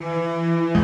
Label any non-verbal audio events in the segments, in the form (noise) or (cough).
Okay,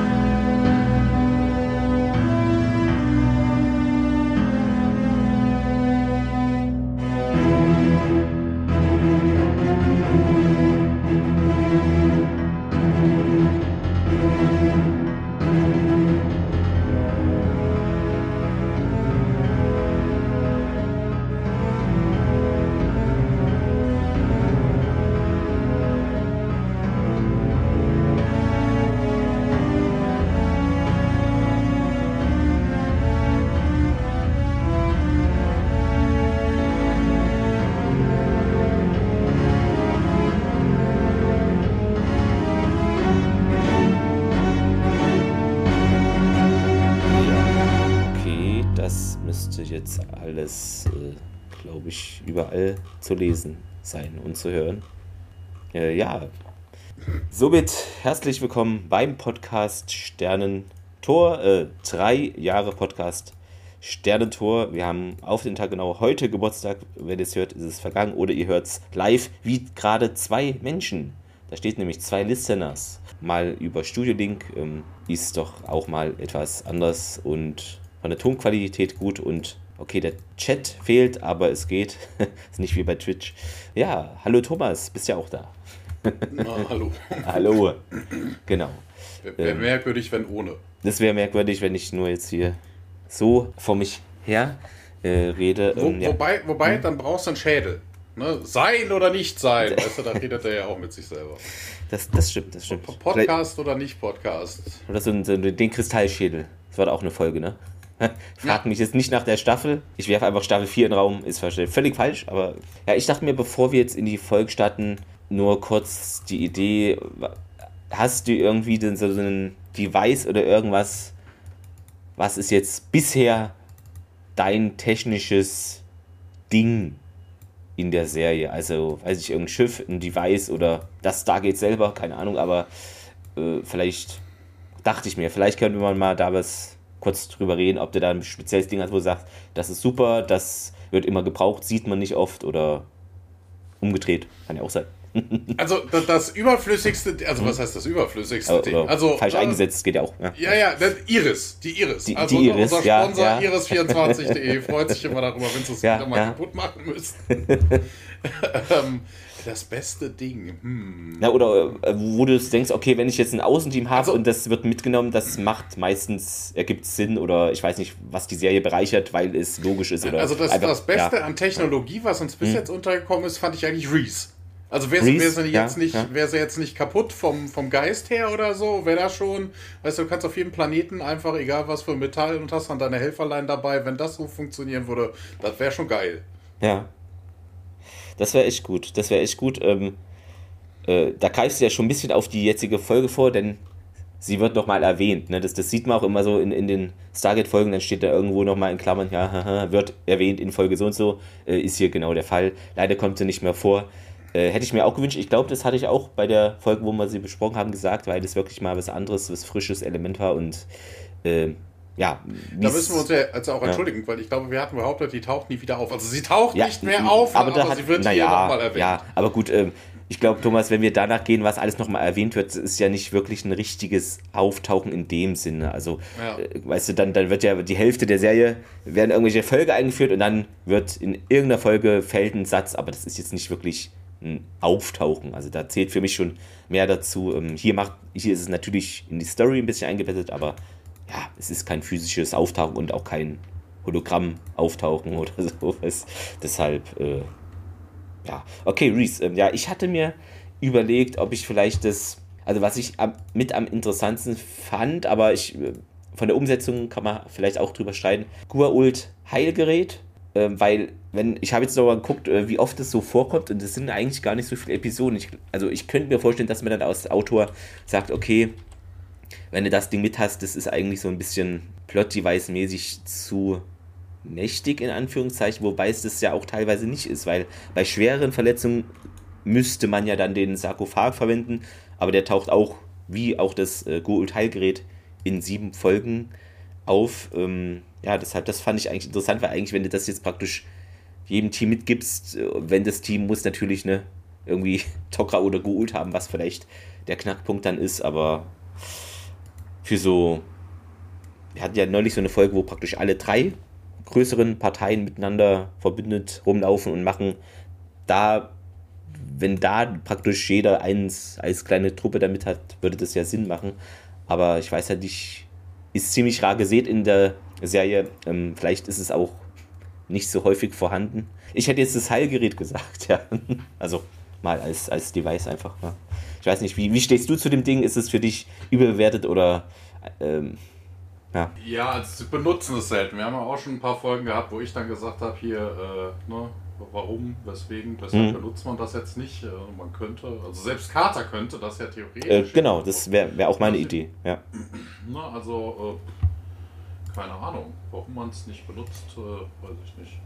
ich, überall zu lesen sein und zu hören. Äh, ja, somit herzlich willkommen beim Podcast Sternentor. Äh, drei Jahre Podcast Sternentor. Wir haben auf den Tag genau heute Geburtstag. Wenn ihr es hört, ist es vergangen. Oder ihr hört es live, wie gerade zwei Menschen. Da steht nämlich zwei Listeners. Mal über Studio Link ähm, ist doch auch mal etwas anders und von der Tonqualität gut und okay, der Chat fehlt, aber es geht. (laughs) ist nicht wie bei Twitch. Ja, hallo Thomas, bist ja auch da. Na, hallo. (laughs) hallo. Genau. Wäre merkwürdig, wenn ohne. Das wäre merkwürdig, wenn ich nur jetzt hier so vor mich her äh, rede. Wo, Ähm, ja. Wobei, wobei dann brauchst du einen Schädel. Ne? Sein oder nicht sein. (laughs) Weißt du, da redet er ja auch mit sich selber. das, das stimmt, das stimmt. Podcast oder nicht Podcast? Vielleicht- Oder so, so den Kristallschädel. Das war da auch eine Folge, ne? (laughs) Frag Ja. mich jetzt nicht nach der Staffel. Ich werfe einfach Staffel 4 in den Raum. Ist wahrscheinlich völlig falsch, aber ja, ich dachte mir, bevor wir jetzt in die Folge starten, nur kurz die Idee, hast du irgendwie den, so ein Device oder irgendwas, was ist jetzt bisher dein technisches Ding in der Serie? Also, weiß ich, irgendein Schiff, ein Device oder das Stargate selber, keine Ahnung, aber äh, vielleicht dachte ich mir, vielleicht könnte man mal da was kurz drüber reden, ob du da ein spezielles Ding hast, wo du sagst, das ist super, das wird immer gebraucht, sieht man nicht oft oder umgedreht, kann ja auch sein. (laughs) Also das, das überflüssigste, also was heißt das überflüssigste Oder, Ding? oder Also falsch äh, eingesetzt, geht ja auch. Ja. Ja, ja, das Iris, die Iris. Die- also die Iris, unser ja, Sponsor ja. Iris24.de (laughs) freut sich immer darüber, wenn sie es Ja, wieder mal ja. kaputt machen müssen. (laughs) ähm, das beste Ding. Hm. Ja, oder äh, wo du denkst, okay, wenn ich jetzt ein Außenteam habe Also- und das wird mitgenommen, das macht meistens, ergibt Sinn oder ich weiß nicht, was die Serie bereichert, weil es logisch ist. Oder Also das, einfach- das Beste ja. an Technologie, was uns bis jetzt untergekommen ist, fand ich eigentlich Reese. Also wäre wär sie, jetzt ja, nicht, ja. wär sie jetzt nicht kaputt vom, vom Geist her oder so, wäre das schon, weißt du, du kannst auf jedem Planeten einfach, egal was für Metall und hast dann deine Helferlein dabei, wenn das so funktionieren würde, das wäre schon geil. Ja. Das wäre echt gut. Das wäre echt gut. Ähm, äh, da greifst du ja schon ein bisschen auf die jetzige Folge vor, denn sie wird nochmal erwähnt. Ne? Das, das sieht man auch immer so in, in den Stargate-Folgen, dann steht da irgendwo nochmal in Klammern, ja, haha, wird erwähnt in Folge so und so, äh, ist hier genau der Fall. Leider kommt sie nicht mehr vor. Äh, hätte ich mir auch gewünscht. Ich glaube, das hatte ich auch bei der Folge, wo wir sie besprochen haben, gesagt, weil das wirklich mal was anderes, was frisches Element war und äh, ja. Da müssen wir uns ja jetzt auch entschuldigen, weil ich glaube, wir hatten behauptet, die taucht nie wieder auf. Also sie taucht nicht mehr auf, aber, da hat, sie wird na hier ja, nochmal erwähnt. Ja, aber gut, ähm, ich glaube, Thomas, wenn wir danach gehen, was alles nochmal erwähnt wird, ist ja nicht wirklich ein richtiges Auftauchen in dem Sinne. Also, Ja. äh, weißt du, dann, dann wird ja die Hälfte der Serie, werden irgendwelche Folge eingeführt und dann wird in irgendeiner Folge fällt ein Satz, aber das ist jetzt nicht wirklich ein Auftauchen. Also da zählt für mich schon mehr dazu. Ähm, hier, macht, hier ist es natürlich in die Story ein bisschen eingebettet, aber ja, es ist kein physisches Auftauchen und auch kein Hologramm auftauchen (laughs) oder sowas. Deshalb, äh, ja. Okay, Reese, ähm, ja, ich hatte mir überlegt, ob ich vielleicht das, also was ich am, mit am interessantesten fand, aber ich, äh, von der Umsetzung kann man vielleicht auch drüber streiten, Guault Heilgerät, ähm, weil, wenn, ich habe jetzt noch mal geguckt, äh, wie oft das so vorkommt und es sind eigentlich gar nicht so viele Episoden. Ich, also ich könnte mir vorstellen, dass man dann als Autor sagt, okay, wenn du das Ding mit hast, das ist eigentlich so ein bisschen Plot-Device-mäßig zu mächtig, in Anführungszeichen, wobei es das ja auch teilweise nicht ist, weil bei schwereren Verletzungen müsste man ja dann den Sarkophag verwenden, aber der taucht auch, wie auch das äh, Goult-Heilgerät, in sieben Folgen auf. Ähm, ja, deshalb, das fand ich eigentlich interessant, weil eigentlich, wenn du das jetzt praktisch jedem Team mitgibst, äh, wenn das Team muss natürlich ne, irgendwie (laughs) Tokra oder Goult haben, was vielleicht der Knackpunkt dann ist, aber für so. Wir hatten ja neulich so eine Folge, wo praktisch alle drei größeren Parteien miteinander verbündet rumlaufen und machen. Da, wenn da praktisch jeder eins als kleine Truppe damit hat, würde das ja Sinn machen. Aber ich weiß ja nicht, ist ziemlich rar gesät in der Serie. Ähm, vielleicht ist es auch nicht so häufig vorhanden. Ich hätte jetzt das Heilgerät gesagt, (laughs) ja. Also mal als, als Device einfach. Ja. Ich weiß nicht, wie, wie stehst du zu dem Ding? Ist es für dich überbewertet oder ähm, ja. Ja, also benutzen es selten. Wir haben ja auch schon ein paar Folgen gehabt, wo ich dann gesagt habe, hier, äh, ne, warum, weswegen, weshalb mhm. benutzt man das jetzt nicht? Äh, man könnte, also selbst Carter könnte das ja theoretisch. Äh, genau, das wäre wär auch meine Idee, ja. (clears throat) Na, also, äh, keine Ahnung, warum man es nicht benutzt, äh, weiß ich nicht.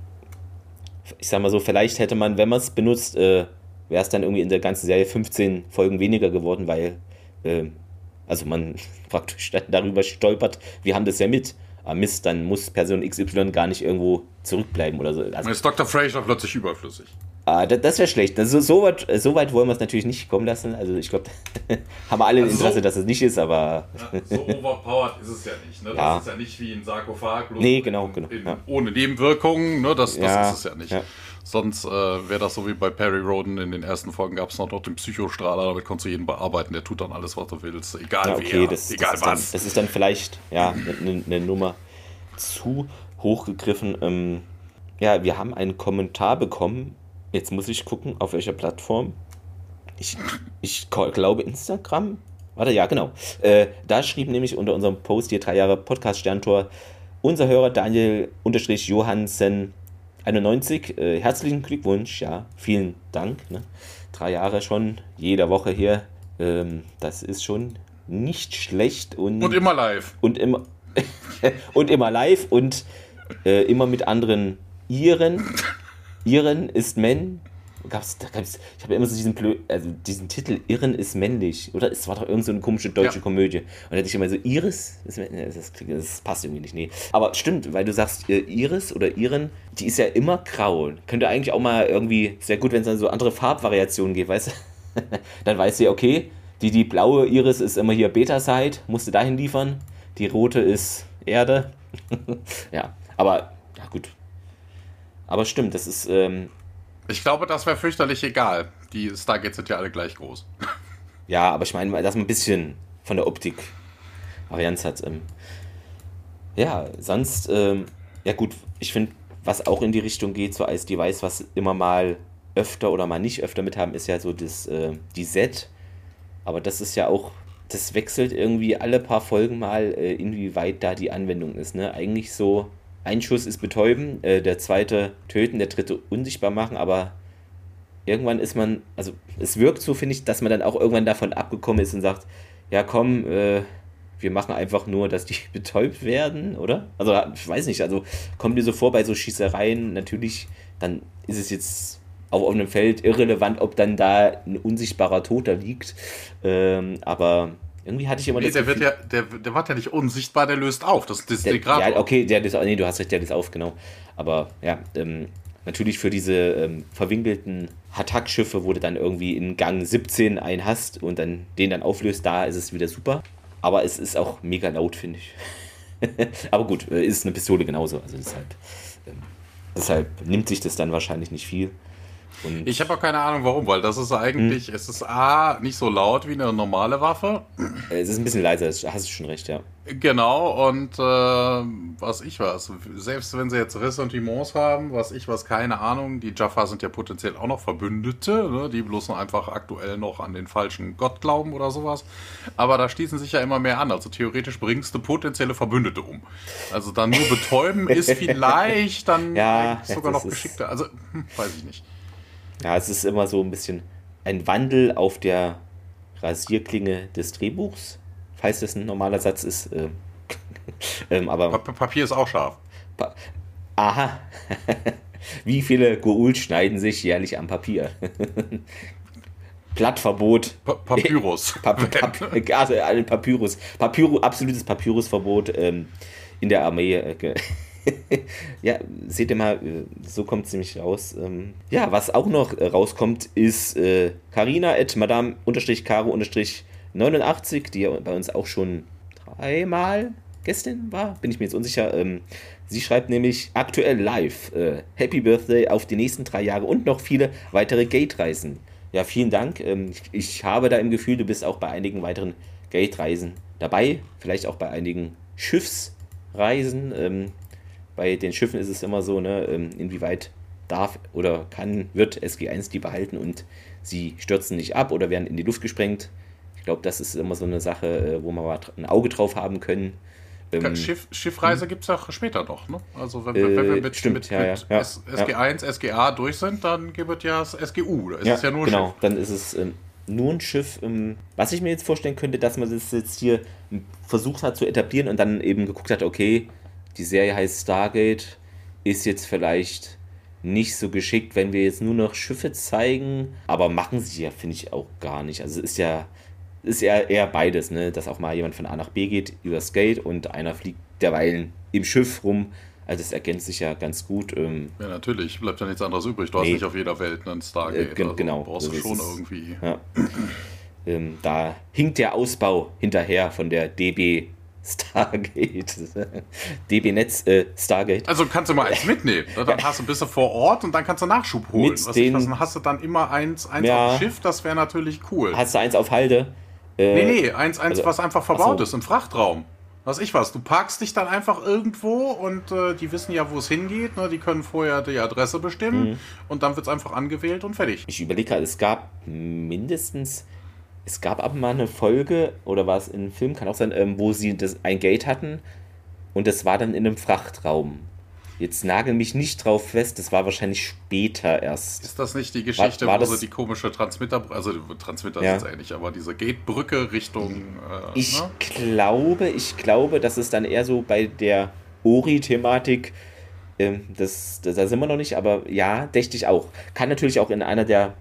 Ich sag mal so, vielleicht hätte man, wenn man es benutzt, äh, wäre es dann irgendwie in der ganzen Serie 15 Folgen weniger geworden, weil äh, also man (laughs) praktisch darüber stolpert, wir haben das ja mit. Aber ah, Mist, dann muss Person XY gar nicht irgendwo zurückbleiben oder so. Also, dann ist Dr. Fraser plötzlich überflüssig. Ah, das, das wäre schlecht. Also, so, weit, so weit wollen wir es natürlich nicht kommen lassen. Also ich glaube, (laughs) haben wir alle also Interesse, so, dass es nicht ist, aber. Ja, so (laughs) overpowered ist es ja nicht. Ne? Das ja. ist ja nicht wie ein Sarkophag. Nee, genau, genau. In, ja. Ohne Nebenwirkungen, ne? das, das ist es ja nicht. Sonst äh, wäre das so wie bei Perry Roden in den ersten Folgen gab es noch, noch den Psychostrahler, damit konntest du jeden bearbeiten, der tut dann alles, was du willst, egal ja, okay, wer, das, egal das was. Dann, das ist dann vielleicht ja eine ne Nummer zu hochgegriffen. Ähm, ja, wir haben einen Kommentar bekommen. Jetzt muss ich gucken, auf welcher Plattform. Ich, ich glaube Instagram. Warte, ja, genau. Äh, da schrieb nämlich unter unserem Post hier drei Jahre Podcast Sterntor unser Hörer Daniel Johansen 91, äh, herzlichen Glückwunsch, ja, vielen Dank. Ne? Drei Jahre schon, jede Woche hier. Ähm, das ist schon nicht schlecht. Und, und immer live. Und immer, (laughs) und immer live und äh, immer mit anderen Iren. Iren ist Men, gab's, da gab's, ich habe immer so diesen, Blö also diesen Titel, Irren ist männlich, oder? Es war doch irgend so eine komische deutsche ja. Komödie. Und da hätte ich immer so, Iris, das, das, das, passt irgendwie nicht, nee. Aber stimmt, weil du sagst, äh, Iris oder Iren, die ist ja immer grau. Könnte eigentlich auch mal irgendwie, sehr gut, wenn es dann so andere Farbvariationen gibt, weißt du? (laughs) dann weißt du ja, okay, die, die blaue Iris ist immer hier Beta-Side, musst du dahin liefern. Die rote ist Erde. (laughs) ja, aber, ja gut. Aber stimmt, das ist, ähm, ich glaube, das wäre fürchterlich egal. Die Stargates sind ja alle gleich groß. Ja, aber ich meine, dass man ein bisschen von der Optik Varianz hat. Ähm, ja, sonst, ähm, ja gut, ich finde, was auch in die Richtung geht, so als Device, was immer mal öfter oder mal nicht öfter mit haben, ist ja so das, äh, die Set. Aber das ist ja auch, das wechselt irgendwie alle paar Folgen mal, äh, inwieweit da die Anwendung ist. Ne? Eigentlich so ein Schuss ist betäuben, äh, der zweite töten, der dritte unsichtbar machen, aber irgendwann ist man, also es wirkt so, finde ich, dass man dann auch irgendwann davon abgekommen ist und sagt, ja komm, äh, wir machen einfach nur, dass die (laughs) betäubt werden, oder? Also ich weiß nicht, also kommt dir so vor bei so Schießereien, natürlich, dann ist es jetzt auf offenem Feld irrelevant, ob dann da ein unsichtbarer Toter liegt, ähm, aber irgendwie hatte ich immer nee, das der Gefühl, wird ja, der, der wird ja nicht unsichtbar, der löst auf. Das, das der, Ja, okay, der ist, nee, du hast recht, der löst auf, genau. Aber ja, ähm, natürlich für diese ähm, verwinkelten Attack-Schiffe, wo du dann irgendwie in Gang 17 einen hast und dann den dann auflöst, da ist es wieder super. Aber es ist auch mega laut, finde ich. (laughs) Aber gut, äh, ist eine Pistole genauso. Also deshalb, ähm, deshalb nimmt sich das dann wahrscheinlich nicht viel. Und ich habe auch keine Ahnung warum, weil das ist eigentlich, hm. es ist A, nicht so laut wie eine normale Waffe. Es ist ein bisschen leiser, hast du schon recht, ja. Genau, und äh, was ich was, selbst wenn sie jetzt Ressentiments haben, was ich was, keine Ahnung, die Jaffa sind ja potenziell auch noch Verbündete, ne, die bloß noch einfach aktuell noch an den falschen Gott glauben oder sowas. Aber da schließen sich ja immer mehr an, also theoretisch bringst du potenzielle Verbündete um. Also dann nur betäuben (laughs) ist vielleicht dann ja, sogar noch geschickter, also hm, weiß ich nicht. Ja, es ist immer so ein bisschen ein Wandel auf der Rasierklinge des Drehbuchs, falls das ein normaler Satz ist. Äh, (laughs) ähm, aber pa Papier ist auch scharf. Pa Aha. (laughs) Wie viele Goul schneiden sich jährlich am Papier? (laughs) Blattverbot. Pa Papyrus. Pa Pap also ein Papyrus. Papyrus. Absolutes Papyrusverbot ähm, in der Armee. (laughs) Ja, seht ihr mal, äh, so kommt es nämlich raus. Ähm, ja, was auch noch äh, rauskommt, ist Carina äh, at madame-caro- 89, die ja bei uns auch schon dreimal gestern war, bin ich mir jetzt unsicher. Ähm, sie schreibt nämlich aktuell live Happy Birthday auf die nächsten drei Jahre und noch viele weitere Gate-Reisen. Ja, vielen Dank. Ähm, ich, habe da im Gefühl, du bist auch bei einigen weiteren Gate-Reisen dabei, vielleicht auch bei einigen Schiffsreisen. Ähm, bei den Schiffen ist es immer so, ne, ähm, inwieweit darf oder kann, wird SG1 die behalten und sie stürzen nicht ab oder werden in die Luft gesprengt. Ich glaube, das ist immer so eine Sache, äh, wo wir mal ein Auge drauf haben können. Ähm, Schiff, Schiffreise gibt es auch später noch, ne? Also wenn, äh, wenn wir mit, stimmt, mit, ja, mit ja, SG1, SGA durch sind, dann gibt es ja das SGU. Da ist ja, es ja nur genau, Schiff. dann ist es ähm, nur ein Schiff. Ähm, was ich mir jetzt vorstellen könnte, dass man das jetzt hier versucht hat zu etablieren und dann eben geguckt hat, okay, die Serie heißt Stargate, ist jetzt vielleicht nicht so geschickt, wenn wir jetzt nur noch Schiffe zeigen, aber machen sie ja, finde ich auch gar nicht. Also es ist ja ist ja eher beides, ne? dass auch mal jemand von A nach B geht übers Gate und einer fliegt derweilen im Schiff rum. Also das ergänzt sich ja ganz gut. Ähm, ja, natürlich, bleibt ja nichts anderes übrig. Du nee. hast nicht auf jeder Welt einen Stargate. Äh, also genau. Brauchst du schon irgendwie. Ja. ähm, da hinkt der Ausbau hinterher von der DB Stargate. (laughs) DB Netz äh, Stargate. Also kannst du mal eins mitnehmen. (laughs) Ne? Dann hast du bist du vor Ort und dann kannst du Nachschub holen. Mit was den, ich, dann hast du dann immer eins, eins ja, auf dem Schiff, das wäre natürlich cool. Hast du eins auf Halde? Äh, nee, nee, eins, eins also, was einfach verbaut so. ist im Frachtraum. Was ich was. Du parkst dich dann einfach irgendwo und äh, die wissen ja, wo es hingeht. Ne? Die können vorher die Adresse bestimmen mhm. und dann wird es einfach angewählt und fertig. Ich überlege gerade, es gab mindestens, es gab aber mal eine Folge, oder war es in einem Film, kann auch sein, ähm, wo sie das, ein Gate hatten und das war dann in einem Frachtraum. Jetzt nagel mich nicht drauf fest, das war wahrscheinlich später erst. Ist das nicht die Geschichte, war, war wo sie die komische Transmitter, also Transmitter ja. sind eigentlich, aber diese Gatebrücke Richtung. Äh, ich ne? glaube, ich glaube, dass es dann eher so bei der Ori-Thematik, äh, das, das, da sind wir noch nicht, aber ja, dächte ich auch. Kann natürlich auch in einer der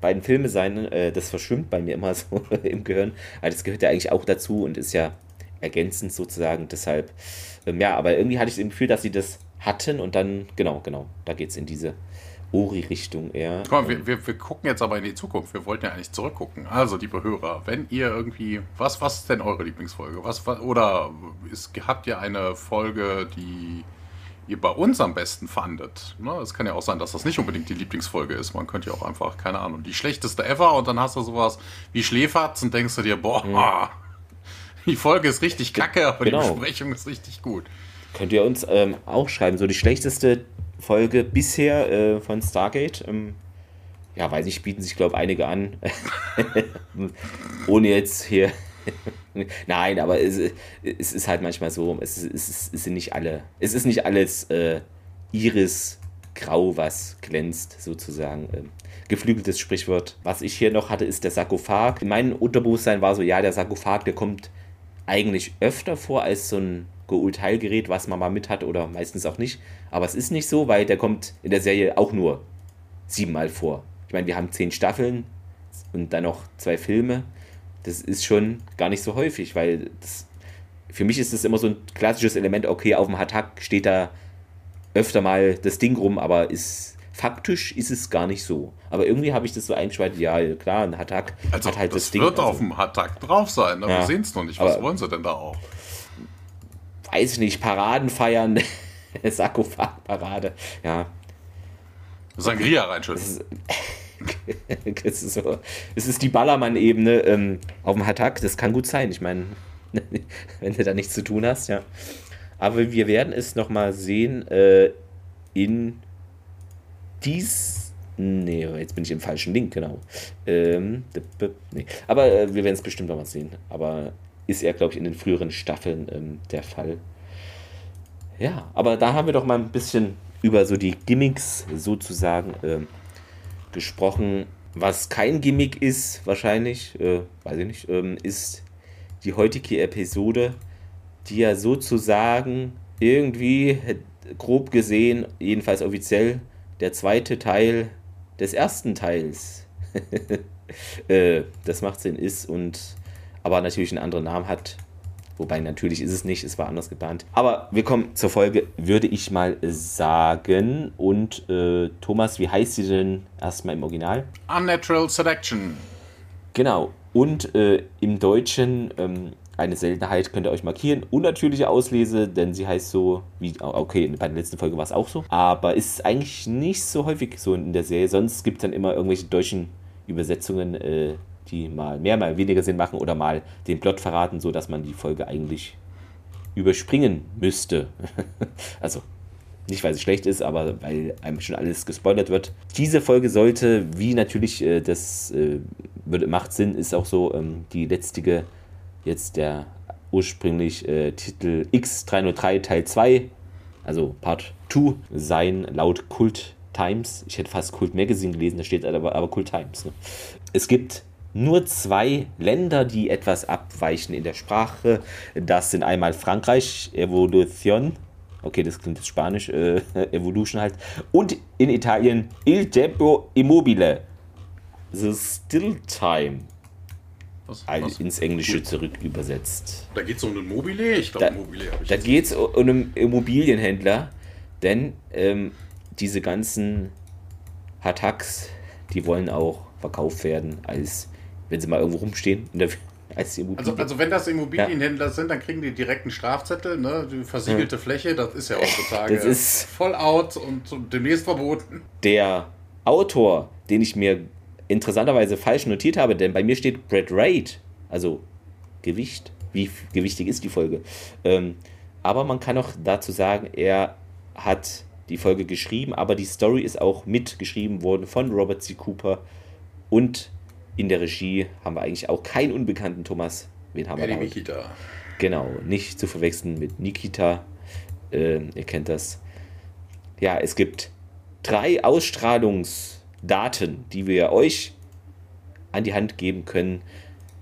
beiden Filme sein, äh, das verschwimmt bei mir immer (laughs) so im Gehirn, weil das gehört ja eigentlich auch dazu und ist ja ergänzend sozusagen, deshalb, ähm, ja, aber irgendwie hatte ich das Gefühl, dass sie das hatten und dann, genau, genau, da geht es in diese Ori-Richtung eher. Komm, wir, wir, wir gucken jetzt aber in die Zukunft. Wir wollten ja eigentlich zurückgucken. Also, liebe Hörer, wenn ihr irgendwie, was, was ist denn eure Lieblingsfolge? Was, was oder ist, habt ihr eine Folge, die ihr bei uns am besten fandet? Ne? Es kann ja auch sein, dass das nicht unbedingt die Lieblingsfolge ist. Man könnte ja auch einfach, keine Ahnung, die schlechteste ever und dann hast du sowas wie Schläferz und denkst du dir, boah, mhm. (laughs) die Folge ist richtig kacke, aber genau. die Besprechung ist richtig gut. Könnt ihr uns ähm, auch schreiben, so die schlechteste Folge bisher äh, von Stargate. Ähm, ja, weiß ich, bieten sich, glaube ich, einige an. (laughs) Ohne jetzt hier. Nein, aber es, es, ist halt manchmal so, es, es, es sind nicht alle, es ist nicht alles äh, Iris grau, was glänzt, sozusagen. Ähm, geflügeltes Sprichwort. Was ich hier noch hatte, ist der Sarkophag. In meinem Unterbewusstsein war so, ja, der Sarkophag, der kommt eigentlich öfter vor als so ein Geul-Teilgerät, was man mal mit hat oder meistens auch nicht. Aber es ist nicht so, weil der kommt in der Serie auch nur siebenmal vor. Ich meine, wir haben zehn Staffeln und dann noch zwei Filme. Das ist schon gar nicht so häufig, weil das, für mich ist das immer so ein klassisches Element, okay, auf dem Hatak steht da öfter mal das Ding rum, aber ist faktisch ist es gar nicht so. Aber irgendwie habe ich das so eingeschaltet, ja, klar, ein Hatak also, hat halt das, das Ding. Das wird also, auf dem Hatak drauf sein, aber ja, wir sehen es noch nicht. Was wollen sie denn da auch? weiß ich nicht, Paraden feiern, (laughs) Sarkophag-Parade, ja. Sangria reinschütten. (laughs) (laughs) Es ist, so, es ist die Ballermann-Ebene ähm, auf dem Hatak, das kann gut sein. Ich meine, (laughs) wenn du da nichts zu tun hast, ja. Aber wir werden es nochmal sehen äh, in dies. Nee, jetzt bin ich im falschen Link, genau. Ähm, nee. Aber äh, wir werden es bestimmt nochmal sehen. Aber ist er, glaube ich, in den früheren Staffeln ähm, der Fall. Ja, aber da haben wir doch mal ein bisschen über so die Gimmicks sozusagen äh, gesprochen. Was kein Gimmick ist, wahrscheinlich, äh, weiß ich nicht, ähm, ist die heutige Episode, die ja sozusagen irgendwie, grob gesehen, jedenfalls offiziell, der zweite Teil des ersten Teils. (laughs) äh, das macht Sinn ist und aber natürlich einen anderen Namen hat. Wobei natürlich ist es nicht, es war anders geplant. Aber wir kommen zur Folge, würde ich mal sagen. Und äh, Thomas, wie heißt sie denn erstmal im Original? Unnatural Selection. Genau. Und äh, im Deutschen ähm, eine Seltenheit könnt ihr euch markieren. Unnatürliche Auslese, denn sie heißt so, wie, okay, bei der letzten Folge war es auch so. Aber ist eigentlich nicht so häufig so in der Serie. Sonst gibt es dann immer irgendwelche deutschen Übersetzungen, äh, die mal mehr, mal weniger Sinn machen oder mal den Plot verraten, sodass man die Folge eigentlich überspringen müsste. (laughs) also nicht, weil es schlecht ist, aber weil einem schon alles gespoilert wird. Diese Folge sollte, wie natürlich äh, das äh, macht Sinn, ist auch so ähm, die letzte jetzt der ursprünglich äh, Titel X303 Teil 2, also Part 2, sein laut Kult Times. Ich hätte fast Kult Magazine gelesen, da steht aber, aber Kult Times. Ne? Es gibt nur zwei Länder, die etwas abweichen in der Sprache. Das sind einmal Frankreich, Evolution. Okay, das klingt jetzt Spanisch, äh, (laughs) Evolution halt. Und in Italien Il Tempo Immobile. The Still Time was, was? ins Englische zurück übersetzt. Da geht es um einen Mobile? Ich glaube, Mobile habe ich Da geht es um einen Immobilienhändler, denn ähm, diese ganzen Hattacks, die wollen auch verkauft werden, als wenn sie mal irgendwo rumstehen. Der, als also, also wenn das Immobilienhändler ja. sind, dann kriegen die direkt einen Strafzettel, ne? Die versiegelte ja. Fläche, das ist ja heutzutage das ist voll out und demnächst verboten. Der Autor, den ich mir interessanterweise falsch notiert habe, denn bei mir steht Brad Raid, also Gewicht. Wie gewichtig ist die Folge? Ähm, aber man kann auch dazu sagen, er hat die Folge geschrieben, aber die Story ist auch mitgeschrieben worden von Robert C. Cooper und in der Regie haben wir eigentlich auch keinen unbekannten Thomas. Wen haben ja, wir da? Nikita. Genau, nicht zu verwechseln mit Nikita. Ähm, ihr kennt das. Ja, es gibt drei Ausstrahlungs- Daten, die wir euch an die Hand geben können,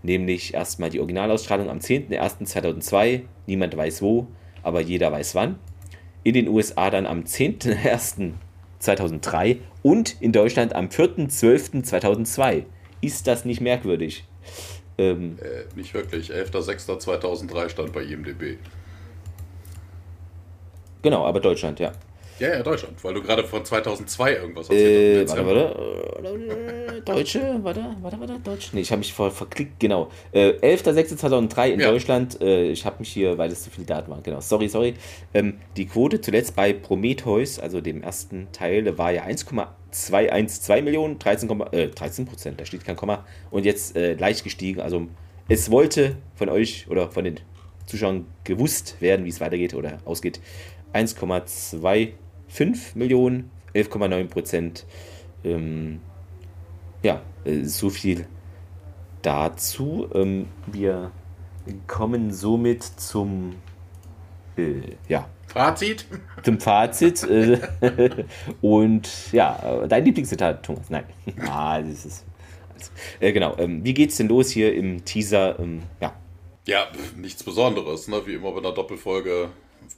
nämlich erstmal die Originalausstrahlung am 10.01.2002, niemand weiß wo, aber jeder weiß wann. In den USA dann am 10.01.2003 und in Deutschland am 4.12.2002. Ist das nicht merkwürdig? Ähm, äh, nicht wirklich. 11.06.2003 stand bei IMDb. Genau, aber Deutschland, ja. Ja, ja, Deutschland, weil du gerade von 2002 irgendwas erzählt hast. Äh, warte, warte. Deutsche, warte, warte, warte, Deutsch. Nee, ich habe mich voll verklickt, genau. Äh, 11.06.2003 in ja. Deutschland. Äh, ich habe mich hier, weil es zu viele Daten waren, genau. Sorry, sorry. Ähm, die Quote zuletzt bei Prometheus, also dem ersten Teil, war ja 1,212 Millionen, 13, äh, 13 Prozent, da steht kein Komma. Und jetzt äh, leicht gestiegen. Also es wollte von euch oder von den Zuschauern gewusst werden, wie es weitergeht oder ausgeht. 1,2 5 Millionen, 11,9 Prozent. Ähm, ja, äh, so viel dazu. Ähm, wir kommen somit zum äh, ja, Fazit. Zum Fazit. Äh, (laughs) und ja, dein Lieblingszitat, Thomas. Nein. (laughs) ah, das ist. Also, äh, genau. Ähm, wie geht's denn los hier im Teaser? Ähm, ja. Ja, nichts Besonderes, ne? Wie immer bei einer Doppelfolge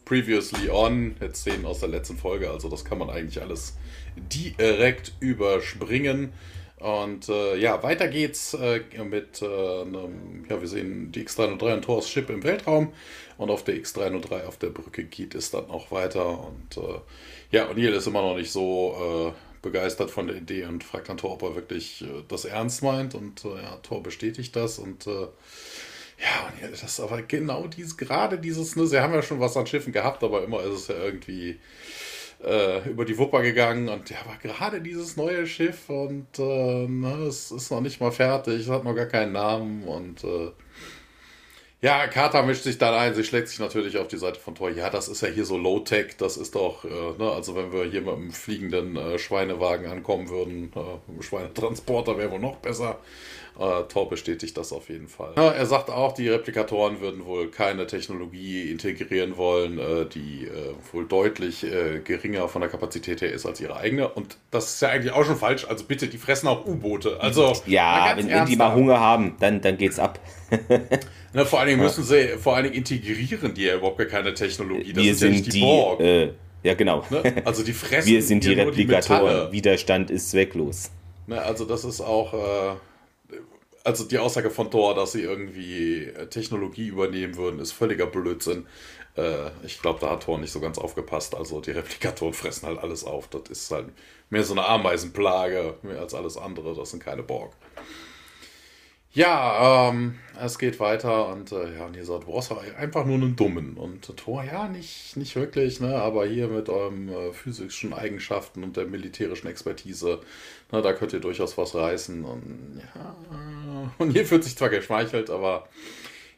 Previously On, jetzt Szenen aus der letzten Folge, also das kann man eigentlich alles direkt überspringen. Und äh, ja, weiter geht's äh, mit äh, ja, wir sehen die X303 und Thors Ship im Weltraum und auf der X303 auf der Brücke geht es dann auch weiter. Und äh, ja, O'Neill ist immer noch nicht so äh, begeistert von der Idee und fragt dann Thor, ob er wirklich äh, das ernst meint. Und ja, Thor bestätigt das und ja, das ist aber genau dies, gerade dieses, ne, sie haben ja schon was an Schiffen gehabt, aber immer ist es ja irgendwie äh, über die Wupper gegangen und ja, aber gerade dieses neue Schiff und äh, ne, es ist noch nicht mal fertig, es hat noch gar keinen Namen und äh, ja, Carter mischt sich dann ein, sie schlägt sich natürlich auf die Seite von Thor. Ja, das ist ja hier so Low-Tech, das ist doch, äh, ne, also wenn wir hier mit einem fliegenden äh, Schweinewagen ankommen würden, äh, Schweinetransporter wäre wohl noch besser. Äh, Thor bestätigt das auf jeden Fall. Ja, er sagt auch, die Replikatoren würden wohl keine Technologie integrieren wollen, äh, die äh, wohl deutlich äh, geringer von der Kapazität her ist als ihre eigene. Und das ist ja eigentlich auch schon falsch. Also bitte, die fressen auch U-Boote. Also ja, wenn, wenn, die mal Hunger haben, dann, dann geht's ab. (laughs) Na, vor allen Dingen müssen sie, vor allen Dingen integrieren die ja überhaupt keine Technologie. Das Wir sind ja die, die Borg. Äh, ja, genau. Ne? Also die (laughs) fressen. Wir sind die Replikatoren. Die Widerstand ist zwecklos. Ne, also das ist auch äh, also die Aussage von Thor, dass sie irgendwie äh, Technologie übernehmen würden, ist völliger Blödsinn. Äh, ich glaube, da hat Thor nicht so ganz aufgepasst. Also die Replikatoren fressen halt alles auf. Das ist halt mehr so eine Ameisenplage, mehr als alles andere. Das sind keine Borg. Ja, ähm, es geht weiter und äh, ja, und ihr du brauchst einfach nur einen Dummen. Und Thor, ja, nicht, nicht wirklich, ne? aber hier mit euren äh, physischen Eigenschaften und der militärischen Expertise, ne, da könnt ihr durchaus was reißen. Und ja, und hier fühlt sich zwar geschmeichelt, aber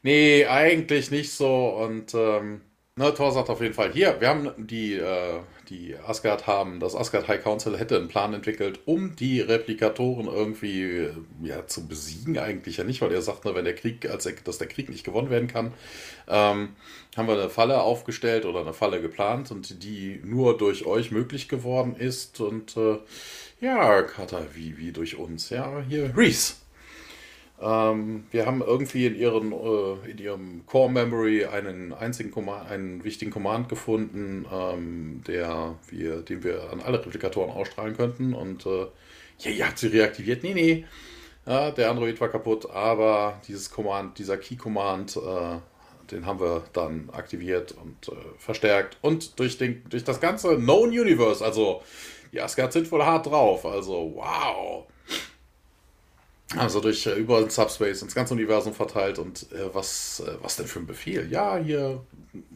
nee, eigentlich nicht so. Und ähm, ne, Thor sagt auf jeden Fall, hier, wir haben die, äh, die Asgard haben, das Asgard High Council hätte einen Plan entwickelt, um die Replikatoren irgendwie ja, zu besiegen, eigentlich ja nicht, weil er sagt, ne, wenn der Krieg, als er, dass der Krieg nicht gewonnen werden kann, ähm, haben wir eine Falle aufgestellt oder eine Falle geplant und die nur durch euch möglich geworden ist. Und äh, ja, Kata, wie, wie durch uns? Ja, hier, Reese. Ähm, wir haben irgendwie in, ihren, äh, in ihrem Core Memory einen einzigen Command, einen wichtigen Command gefunden, ähm, der wir, den wir an alle Replikatoren ausstrahlen könnten. Und äh, ja, ihr sie reaktiviert. Nee, nee. Ja, der Android war kaputt, aber dieses Command, dieser Key Command, äh, den haben wir dann aktiviert und äh, verstärkt. Und durch, den, durch das ganze Known Universe, also die Asgard sind wohl hart drauf. Also, wow. Also durch äh, überall Subspace ins ganze Universum verteilt und äh, was, äh, was denn für ein Befehl? Ja, hier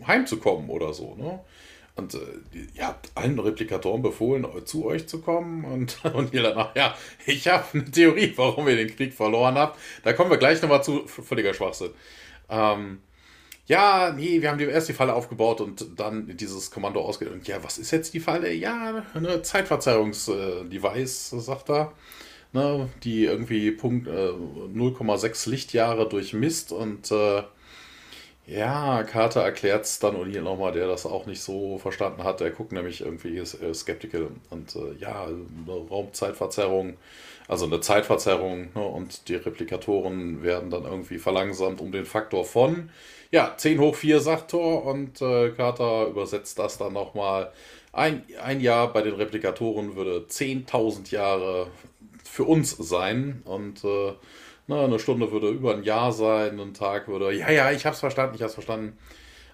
heimzukommen oder so, ne? Und äh, ihr habt allen Replikatoren befohlen, zu euch zu kommen und, (laughs) und ihr danach, ja, ich habe eine Theorie, warum ihr den Krieg verloren habt. Da kommen wir gleich nochmal zu, völliger Schwachsinn. Ähm, ja, nee, wir haben erst die Falle aufgebaut und dann dieses Kommando ausgewählt. Und ja, was ist jetzt die Falle? Ja, eine Zeitverzerrungs-Device, sagt er ne, die irgendwie Punkt äh, 0,6 Lichtjahre durchmisst und äh, ja, Carter erklärt es dann und hier nochmal, der das auch nicht so verstanden hat. Er guckt nämlich irgendwie äh, skeptical und äh, ja, Raumzeitverzerrung, also eine Zeitverzerrung ne, und die Replikatoren werden dann irgendwie verlangsamt um den Faktor von, ja, 10 hoch 4 sagt Thor und äh, Carter übersetzt das dann nochmal. Ein, ein Jahr bei den Replikatoren würde 10.000 Jahre für uns sein. Und äh, na, eine Stunde würde über ein Jahr sein, ein Tag würde, ja, ja, ich hab's verstanden, ich hab's verstanden.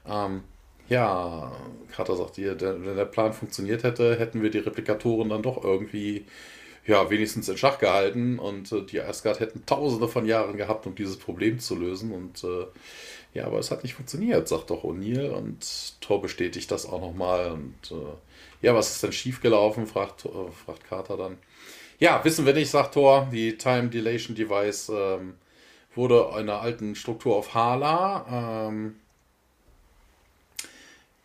Ähm, ja, Carter sagt der, wenn der Plan funktioniert hätte, hätten wir die Replikatoren dann doch irgendwie, ja, wenigstens in Schach gehalten und äh, die Asgard hätten tausende von Jahren gehabt, um dieses Problem zu lösen und äh, ja, aber es hat nicht funktioniert, sagt doch O'Neill und Thor bestätigt das auch nochmal und äh, ja, was ist denn schiefgelaufen, fragt, äh, fragt Carter dann. Ja, wissen wir nicht, sagt Thor. Die Time Dilation Device ähm, wurde in einer alten Struktur auf Hala. Ähm,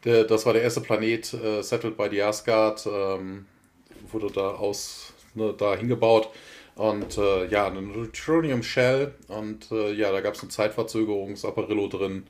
der, das war der erste Planet, äh, settled by the Asgard. Ähm, wurde da aus, ne, da hingebaut. Und äh, ja, eine Neutronium Shell. Und äh, ja, da gab es ein Zeitverzögerungsapparillo drin.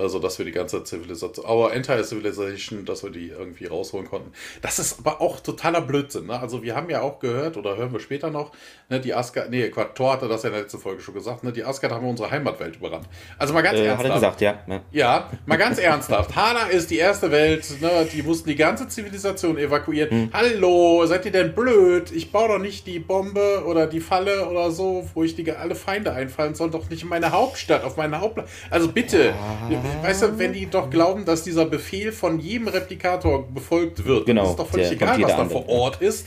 Also, dass wir die ganze Zivilisation, our entire Civilization, dass wir die irgendwie rausholen konnten. Das ist aber auch totaler Blödsinn. Ne? Also, wir haben ja auch gehört, oder hören wir später noch, ne, die Asgard, nee, Thor hatte das ja in der letzten Folge schon gesagt, ne, die Asgard haben unsere Heimatwelt überrannt. Also, mal ganz äh, ernsthaft. Hat er gesagt, ja. Ja, ja mal ganz ernsthaft. Hala ist die erste Welt, ne, die mussten die ganze Zivilisation evakuieren. Hm. Hallo, seid ihr denn blöd? Ich baue doch nicht die Bombe oder die Falle oder so, wo ich die alle Feinde einfallen soll, doch nicht in meine Hauptstadt, auf meine Hauptstadt. Also bitte. Ja weißt du, wenn die doch glauben, dass dieser Befehl von jedem Replikator befolgt wird, genau, ist doch völlig egal, was da vor Ort ist.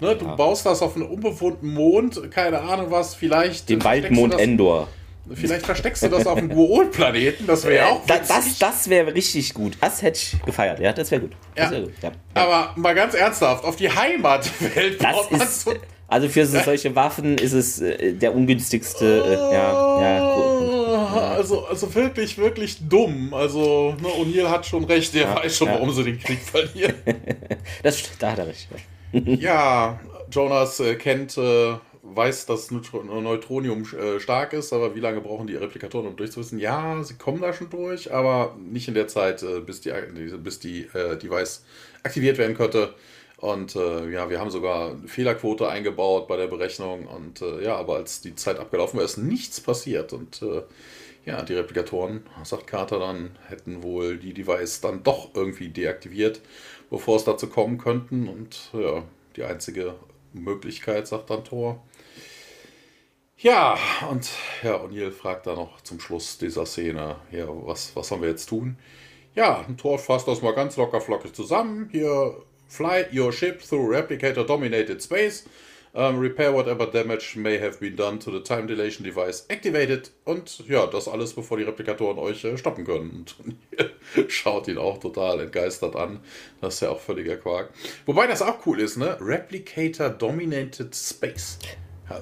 Ne, du ja. baust das auf einem unbewohnten Mond, keine Ahnung was, vielleicht. Den Waldmond das, Endor. Vielleicht versteckst du das auf dem Guol-Planeten, das wäre ja auch Das, das, das wäre richtig gut. Das hätte ich gefeiert, ja, das wäre gut. Ja. Wär gut. Ja. Aber mal ganz ernsthaft, auf die Heimatwelt das ist, so Also für solche Waffen ist es äh, der ungünstigste. Äh, ja, ja, cool also, also wirklich, wirklich dumm. Also, ne, O'Neill hat schon recht, der ja, weiß schon, ja. warum sie den Krieg verlieren. (laughs) das, da hat er recht. (laughs) ja, Jonas äh, kennt, äh, weiß, dass Neutronium äh, stark ist, aber wie lange brauchen die Replikatoren, um durchzuwissen? Ja, sie kommen da schon durch, aber nicht in der Zeit, bis die, bis die Device aktiviert werden könnte. Und äh, ja, wir haben sogar eine Fehlerquote eingebaut bei der Berechnung. Und äh, ja, aber als die Zeit abgelaufen war, ist nichts passiert. Und äh, ja, die Replikatoren, sagt Carter dann, hätten wohl die Device dann doch irgendwie deaktiviert, bevor es dazu kommen könnten. Und ja, die einzige Möglichkeit, sagt dann Thor. Ja, und ja, O'Neill fragt dann noch zum Schluss dieser Szene, ja, was, was sollen wir jetzt tun? Ja, Thor fasst das mal ganz locker flockig zusammen. Hier, fly your ship through replicator dominated space Um, repair whatever damage may have been done to the time dilation device activated. Und ja, das alles, bevor die Replikatoren euch äh, stoppen können. Und (laughs) schaut ihn auch total entgeistert an. Das ist ja auch völliger Quark. Wobei das auch cool ist, ne? Replicator Dominated Space.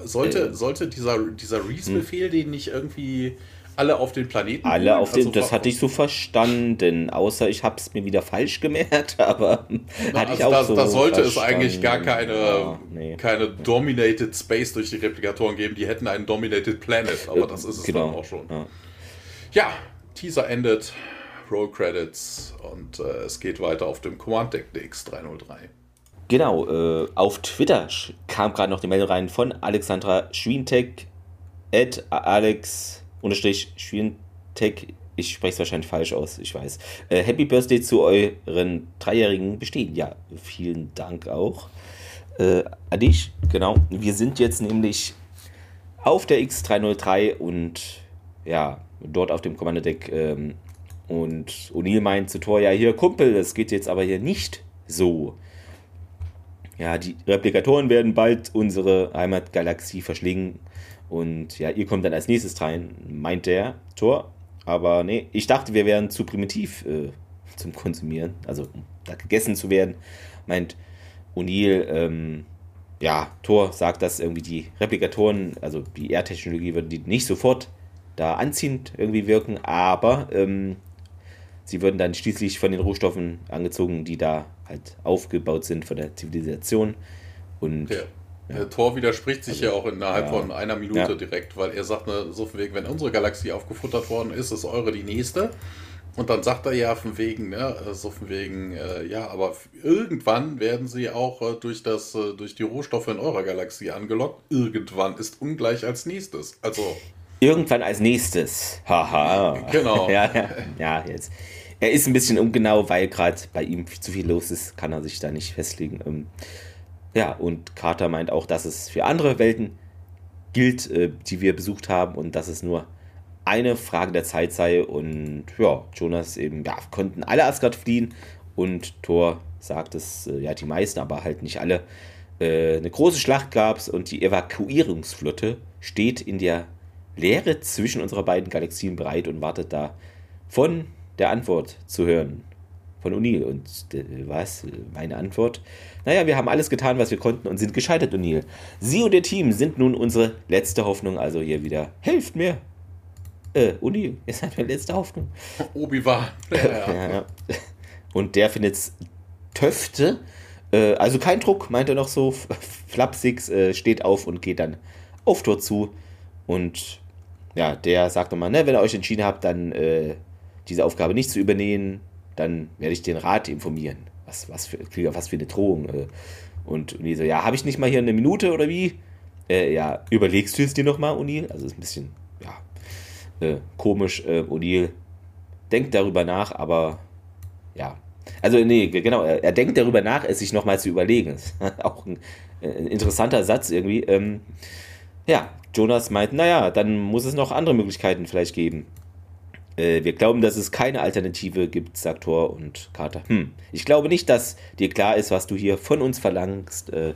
Sollte, äh, sollte dieser, dieser Reese-Befehl, hm. den nicht irgendwie alle auf den Planeten. Alle auf den, also das hatte ich so verstanden, außer ich habe es mir wieder falsch gemerkt, (laughs) aber Na, hatte also ich auch da, so da sollte verstanden. es eigentlich gar keine, ja, nee. keine Dominated Space durch die Replikatoren geben, die hätten einen Dominated Planet, aber das ist es genau. dann auch schon. Ja. ja, Teaser endet, Roll Credits und äh, es geht weiter auf dem Command Deck DX303. Genau, äh, auf Twitter kam gerade noch die Meldung rein von Alexandra Schwientek, at Alex unterstrich Schwintech, ich spreche es wahrscheinlich falsch aus, ich weiß. Äh, Happy Birthday zu euren dreijährigen Bestehen. Ja, vielen Dank auch äh, an dich. Genau, wir sind jetzt nämlich auf der X303 und ja, dort auf dem Kommandodeck. Ähm, und O'Neill meint zu Thor, ja, hier Kumpel, das geht jetzt aber hier nicht so. Ja, die Replikatoren werden bald unsere Heimatgalaxie verschlingen und ja, ihr kommt dann als nächstes rein, meint der Tor. Aber nee, ich dachte, wir wären zu primitiv äh, zum Konsumieren, also um da gegessen zu werden. Meint O'Neill, ähm, ja, Tor sagt, dass irgendwie die Replikatoren, also die Erdtechnologie, würden die nicht sofort da anziehend irgendwie wirken, aber ähm, sie würden dann schließlich von den Rohstoffen angezogen, die da halt aufgebaut sind von der Zivilisation. Und ja. Ja. Thor widerspricht sich also, ja auch innerhalb ja. von einer Minute ja. direkt, weil er sagt, ne, so von wegen, wenn unsere Galaxie aufgefuttert worden ist, ist eure die nächste. Und dann sagt er ja von wegen, ne, so von wegen, äh, ja, aber irgendwann werden sie auch äh, durch, das, äh, durch die Rohstoffe in eurer Galaxie angelockt. Irgendwann ist ungleich als nächstes. Also. Irgendwann als nächstes. Haha. Genau. (laughs) ja, ja, ja, jetzt. Er ist ein bisschen ungenau, weil gerade bei ihm zu viel los ist, kann er sich da nicht festlegen. Ähm, ja, und Carter meint auch, dass es für andere Welten gilt, äh, die wir besucht haben und dass es nur eine Frage der Zeit sei. Und ja, Jonas eben, ja, konnten alle Asgard fliehen und Thor sagt es, äh, ja, die meisten, aber halt nicht alle. Äh, eine große Schlacht gab es und die Evakuierungsflotte steht in der Leere zwischen unserer beiden Galaxien bereit und wartet da von der Antwort zu hören von O'Neill. Und äh, was? Meine Antwort? Naja, wir haben alles getan, was wir konnten und sind gescheitert, O'Neill. Sie und Ihr Team sind nun unsere letzte Hoffnung. Also hier wieder, helft mir. Äh, O'Neill, ihr seid meine letzte Hoffnung. (laughs) Obi-Wan. (laughs) Ja, ja. ja, Und der findet es Töfte. Äh, also kein Druck, meint er noch so. Flapsix äh, steht auf und geht dann auf Tor zu. Und ja, der sagt nochmal, ne, wenn ihr euch entschieden habt, dann äh, diese Aufgabe nicht zu übernehmen, dann werde ich den Rat informieren. Was, was, für, was für eine Drohung. Äh. Und Uni so, ja, habe ich nicht mal hier eine Minute oder wie? Äh, ja, überlegst du es dir nochmal, O'Neill? Also ist ein bisschen, ja, äh, komisch. Äh, O'Neill denkt darüber nach, aber ja. Also, nee, genau, er, er denkt darüber nach, es sich nochmal zu überlegen. (laughs) Auch ein, äh, ein, interessanter Satz irgendwie. Ähm, ja, Jonas meint, naja, dann muss es noch andere Möglichkeiten vielleicht geben. Äh, wir glauben, dass es keine Alternative gibt, sagt Thor und Carter. Hm, ich glaube nicht, dass dir klar ist, was du hier von uns verlangst. Äh,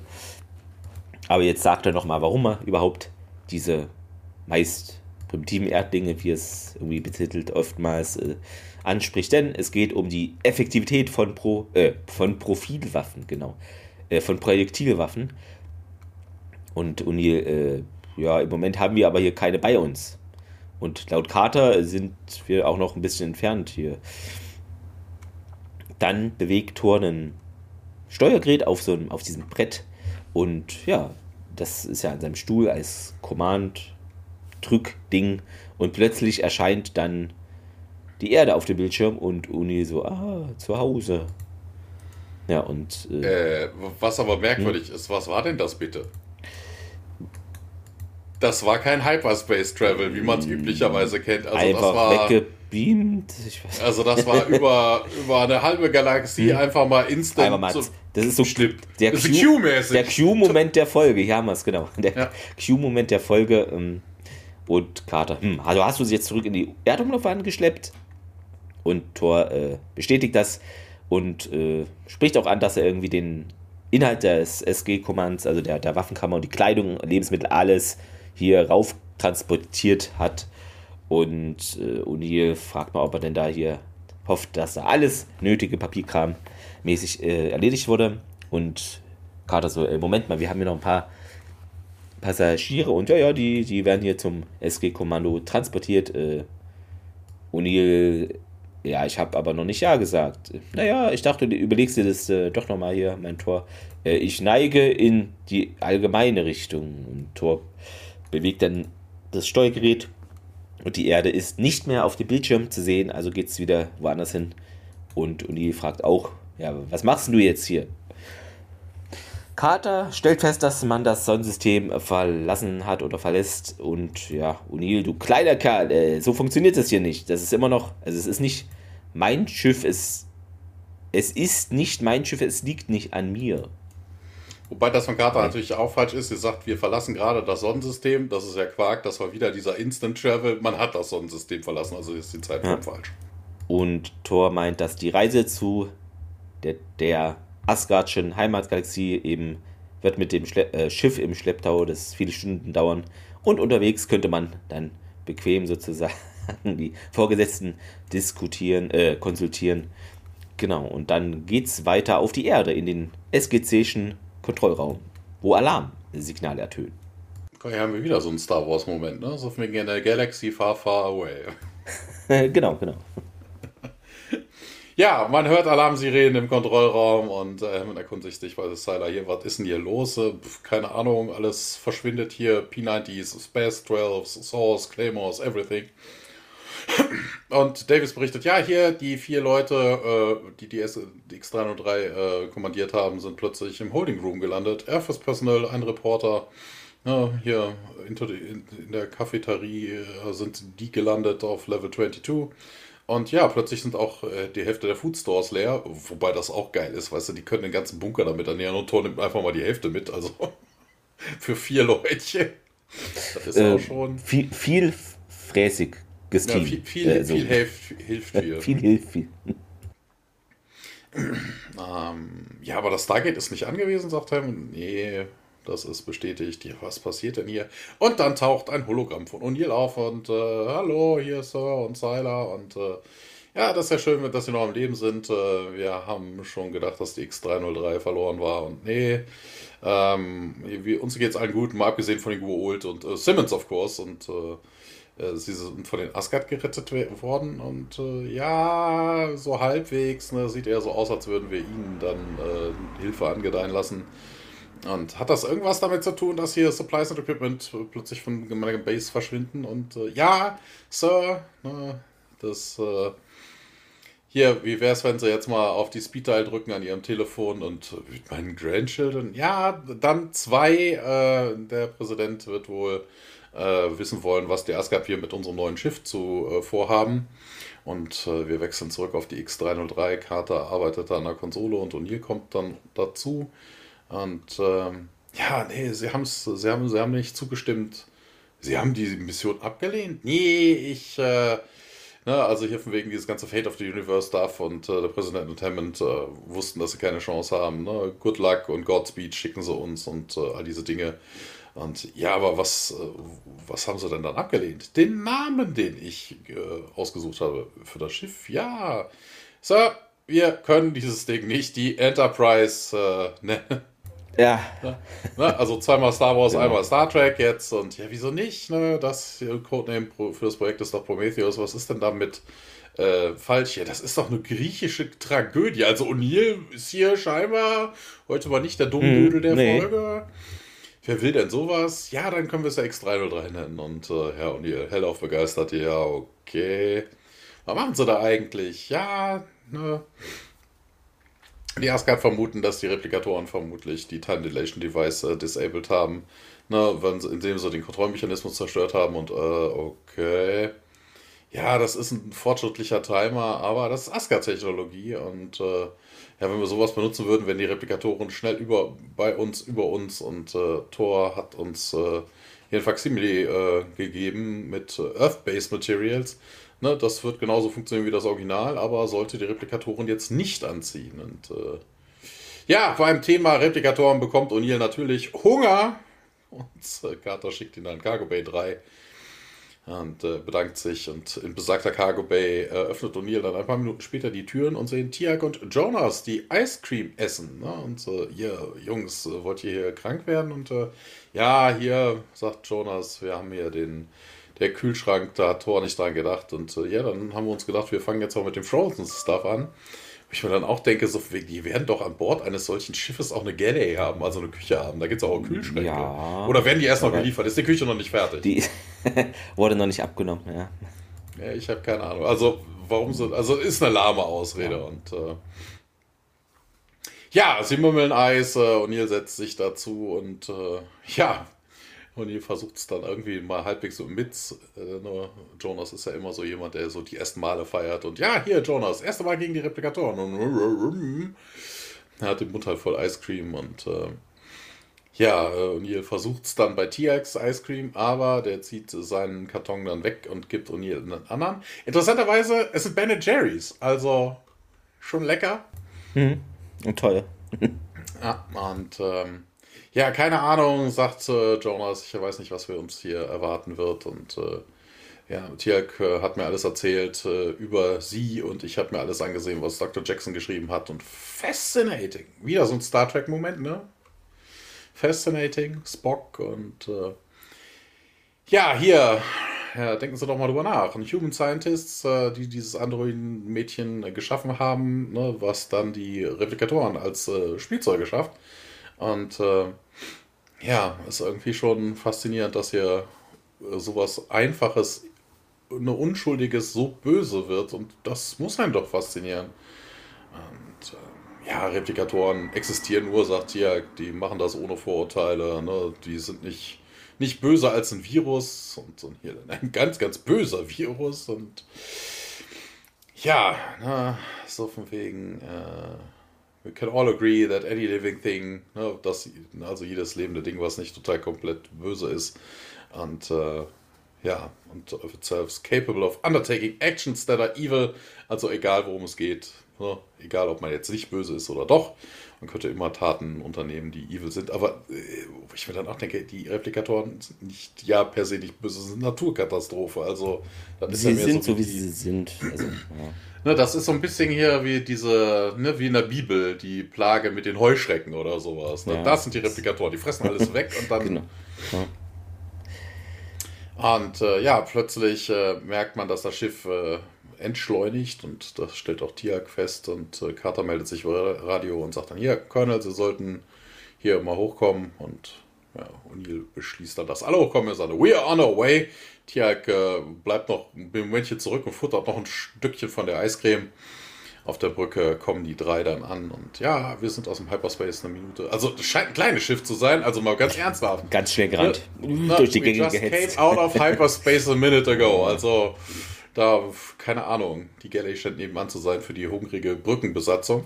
aber jetzt sagt er nochmal, warum er überhaupt diese meist primitiven Erdlinge, wie es irgendwie betitelt, oftmals äh, anspricht. Denn es geht um die Effektivität von, Pro, äh, von Profilwaffen, genau. Äh, von Projektilwaffen. Und O'Neill, äh, ja, im Moment haben wir aber hier keine bei uns. Und laut Carter sind wir auch noch ein bisschen entfernt hier. Dann bewegt Thor ein Steuergerät auf, so einem, auf diesem Brett. Und ja, das ist ja an seinem Stuhl als Command-Drück-Ding. Und plötzlich erscheint dann die Erde auf dem Bildschirm und Uni so, ah, zu Hause. Ja, und. Äh, äh, was aber merkwürdig hm? ist, was war denn das bitte? Das war kein Hyperspace Travel, wie man es üblicherweise kennt. Also einfach das war weggebeamt. Also das war über, über eine halbe Galaxie hm. einfach mal instant. Einfach mal, so das ist so schlimm. Der Q-Moment (laughs) der Folge. Hier haben wir es, genau. Der ja. Q-Moment der Folge. Ähm, und Carter, hm, also hast du sie jetzt zurück in die Erdumlaufbahn geschleppt? Und Thor äh, bestätigt das und äh, spricht auch an, dass er irgendwie den Inhalt des SG-Kommands, also der, der Waffenkammer und die Kleidung, Lebensmittel, alles hier rauf transportiert hat. Und äh, O'Neill fragt mal, ob er denn da hier hofft, dass da alles nötige Papierkram mäßig äh, erledigt wurde. Und Carter so, äh, Moment mal, wir haben hier noch ein paar Passagiere und ja, ja, die, die werden hier zum SG-Kommando transportiert. Äh, O'Neill, ja, ich habe aber noch nicht Ja gesagt. Naja, ich dachte, du überlegst dir das äh, doch nochmal hier, mein Tor. Äh, ich neige in die allgemeine Richtung. Und Tor bewegt dann das Steuergerät und die Erde ist nicht mehr auf dem Bildschirm zu sehen, also geht es wieder woanders hin. Und O'Neill fragt auch, ja, was machst du jetzt hier? Carter stellt fest, dass man das Sonnensystem verlassen hat oder verlässt. Und ja, O'Neill, du kleiner Kerl, äh, so funktioniert das hier nicht. Das ist immer noch, also es ist nicht mein Schiff, es, es ist nicht mein Schiff, es liegt nicht an mir. Wobei das von Carter natürlich auch falsch ist. Sie sagt, wir verlassen gerade das Sonnensystem. Das ist ja Quark. Das war wieder dieser Instant Travel. Man hat das Sonnensystem verlassen, also ist die Zeit ja. falsch. Und Thor meint, dass die Reise zu der, der Asgardschen Heimatgalaxie eben wird mit dem Schle äh, Schiff im Schlepptau das viele Stunden dauern. Und unterwegs könnte man dann bequem sozusagen (laughs) die Vorgesetzten diskutieren, äh, konsultieren. Genau, und dann geht's weiter auf die Erde in den SGC'schen Kontrollraum, wo Alarmsignale ertönen. Hier haben wir wieder so einen Star Wars-Moment, ne? So wegen in der Galaxy far, far away. (laughs) genau, genau. (laughs) Ja, man hört Alarmsirenen im Kontrollraum und äh, man erkundigt sich bei Sylar hier, was ist denn hier los? Äh, keine Ahnung, alles verschwindet hier. P90s, Space 12, Source, Claymores, everything. (laughs) Und Davis berichtet, ja, hier die vier Leute, äh, die die, die X303 äh, kommandiert haben, sind plötzlich im Holding Room gelandet. Air Force Personnel, ein Reporter, ja, hier in, in, der Cafeterie äh, sind die gelandet auf Level 22. Und ja, plötzlich sind auch äh, die Hälfte der Food Stores leer, wobei das auch geil ist, weißt du, die können den ganzen Bunker damit ernähren und Tor nimmt einfach mal die Hälfte mit, also (laughs) für vier Leute. Das ist auch schon. Viel, viel fräsig gesteamt. Ja, viel, viel, äh, so. viel hilft, hilft (laughs) viel. viel hilft viel. ähm, ja, aber das Stargate ist nicht angewiesen, sagt er. Nee, das ist bestätigt. Ja, was passiert denn hier? Und dann taucht ein Hologramm von O'Neill auf und äh, hallo, hier ist Sir und Sylar und äh, ja, das ist ja schön, dass sie noch am Leben sind. Äh, wir haben schon gedacht, dass die X303 verloren war und nee, ähm, wie, uns es allen gut, mal abgesehen von den Guold und äh, Simmons, of course, und äh, sie sind von den Asgard gerettet worden und äh, ja, so halbwegs, ne, sieht eher so aus, als würden wir ihnen dann äh, Hilfe angedeihen lassen. Und hat das irgendwas damit zu tun, dass hier Supplies und Equipment plötzlich von meiner Base verschwinden? Und äh, ja, Sir, ne, das äh, hier, wie wäre es, wenn Sie jetzt mal auf die Speed-Dial drücken an Ihrem Telefon und mit meinen Grandchildren? Ja, dann zwei. Äh, der Präsident wird wohl äh, wissen wollen, was die Asgard hier mit unserem neuen Schiff zu äh, vorhaben. Und äh, wir wechseln zurück auf die X303. Carter arbeitet an der Konsole und O'Neill kommt dann dazu. Und ähm, ja, nee, sie, haben's, sie, haben, sie haben nicht zugestimmt. Sie haben die Mission abgelehnt? Nee, ich, äh, ne, also hier von wegen dieses ganze Fate of the Universe Stuff und äh, der Präsident und Hammond äh, wussten, dass sie keine Chance haben. Ne? Good luck und Godspeed schicken sie uns und äh, all diese Dinge. Und ja, aber was, äh, was haben sie denn dann abgelehnt? Den Namen, den ich äh, ausgesucht habe für das Schiff? Ja, Sir, wir können dieses Ding nicht die Enterprise nennen. Ja. Ne? Also zweimal Star Wars, genau. einmal Star Trek jetzt und ja, wieso nicht? Ne? Das Codename für das Projekt ist doch Prometheus. Was ist denn damit äh, falsch hier? Das ist doch eine griechische Tragödie. Also O'Neill ist hier scheinbar heute mal nicht der Dummdödel hm, der nee. Folge. Wer will denn sowas? Ja, dann können wir es ja X303 nennen. Und äh, Herr O'Neill, hellauf begeistert. Ja, okay. Was machen sie da eigentlich? Ja, ne? Die Asgard vermuten, dass die Replikatoren vermutlich die Time Dilation Device äh, disabled haben, ne, wenn, indem sie den Kontrollmechanismus zerstört haben und äh, okay. Ja, das ist ein fortschrittlicher Timer, aber das ist Asgard-Technologie und äh, ja, wenn wir sowas benutzen würden, wären die Replikatoren schnell über bei uns, über uns und äh, Thor hat uns äh, hier ein Facsimile äh, gegeben mit Earth-Based Materials Ne, das wird genauso funktionieren wie das Original, aber sollte die Replikatoren jetzt nicht anziehen. Und äh, Ja, beim Thema Replikatoren bekommt O'Neill natürlich Hunger. Und äh, Carter schickt ihn an Cargo Bay 3 und äh, bedankt sich. Und in besagter Cargo Bay äh, öffnet O'Neill dann ein paar Minuten später die Türen und sehen Tiak und Jonas, die Ice Cream essen. Ne? Und äh, ihr Jungs, äh, wollt ihr hier krank werden? Und äh, ja, hier, sagt Jonas, wir haben hier den der Kühlschrank, da hat Thor nicht dran gedacht. Und äh, ja, dann haben wir uns gedacht, wir fangen jetzt auch mit dem Frozen Stuff an. Ich mir dann auch denke, so, die werden doch an Bord eines solchen Schiffes auch eine Galley haben, also eine Küche haben. Da gibt es auch Kühlschränke. Ja, Oder werden die erst noch geliefert? Ist die Küche noch nicht fertig? Die (laughs) wurde noch nicht abgenommen, ja. Ja, ich habe keine Ahnung. Also, warum so. Also, ist eine lahme Ausrede. Ja. Und äh, ja, sie mümmeln Eis, äh, Neil setzt sich dazu und äh, ja, und ihr versucht es dann irgendwie mal halbwegs so mit. Äh, nur Jonas ist ja immer so jemand, der so die ersten Male feiert. Und ja, hier, Jonas, erste Mal gegen die Replikatoren. Und (laughs) er hat den Mund halt voll Ice Cream. Und äh, ja, äh, O'Neill versucht es dann bei TX Ice Cream, aber der zieht seinen Karton dann weg und gibt O'Neill einen anderen. Interessanterweise, es sind Ben Jerry's. Also schon lecker. Mhm. Und toll. ja, und. Ähm, ja, keine Ahnung, sagt äh, Jonas. Ich weiß nicht, was wir uns hier erwarten wird. Und äh, ja, Tiak äh, hat mir alles erzählt äh, über sie und ich habe mir alles angesehen, was Dr. Jackson geschrieben hat. Und fascinating. Wieder so ein Star Trek-Moment, ne? Fascinating, Spock und äh, ja, hier, ja, denken Sie doch mal drüber nach. Ein Human Scientists, äh, die dieses Androiden-Mädchen geschaffen haben, ne, was dann die Replikatoren als Spielzeuge schafft. Und äh, ja, ist irgendwie schon faszinierend, dass hier äh, sowas Einfaches, eine Unschuldiges so böse wird. Und das muss einen doch faszinieren. Und äh, ja, Replikatoren existieren nur, sagt hier, die machen das ohne Vorurteile. Ne? Die sind nicht, nicht böser als ein Virus. Und, und hier (laughs) ein ganz, ganz böser Virus. Und ja, na, so von wegen. Äh, we can all agree that any living thing, ne, das, also jedes lebende Ding, was nicht total komplett böse ist, und äh, ja, und of itself capable of undertaking actions that are evil, also egal worum es geht, ne, egal ob man jetzt nicht böse ist oder doch, man könnte immer Taten unternehmen, die evil sind, aber äh, ich mir dann auch denke, die Replikatoren sind nicht, ja, per se nicht böse, sind Naturkatastrophe, also das sie ist ja sind so, wie sie sind, also, ja. Ne, das ist so ein bisschen hier wie diese, ne, wie in der Bibel, die Plage mit den Heuschrecken oder sowas. Ne? Ja. Das sind die Replikatoren, die fressen alles weg und dann. Genau. Ja. Und äh, ja, plötzlich äh, merkt man, dass das Schiff äh, entschleunigt und das stellt auch Tiak fest und äh, Carter meldet sich über Radio und sagt dann, hier, Colonel, Sie sollten hier mal hochkommen und ja, O'Neill beschließt dann, dass alle hochkommen. Er sagt, we are on our way. Tiag äh, bleibt noch ein Momentchen zurück und futtert noch ein Stückchen von der Eiscreme. Auf der Brücke kommen die drei dann an und ja, wir sind aus dem Hyperspace eine Minute. Also es scheint ein kleines Schiff zu sein, also mal ganz ernsthaft. Ganz schwer gerannt. Ja, durch die Gegend gehetzt. came out of Hyperspace a minute ago. Also da, keine Ahnung, die Galley scheint nebenan zu sein für die hungrige Brückenbesatzung.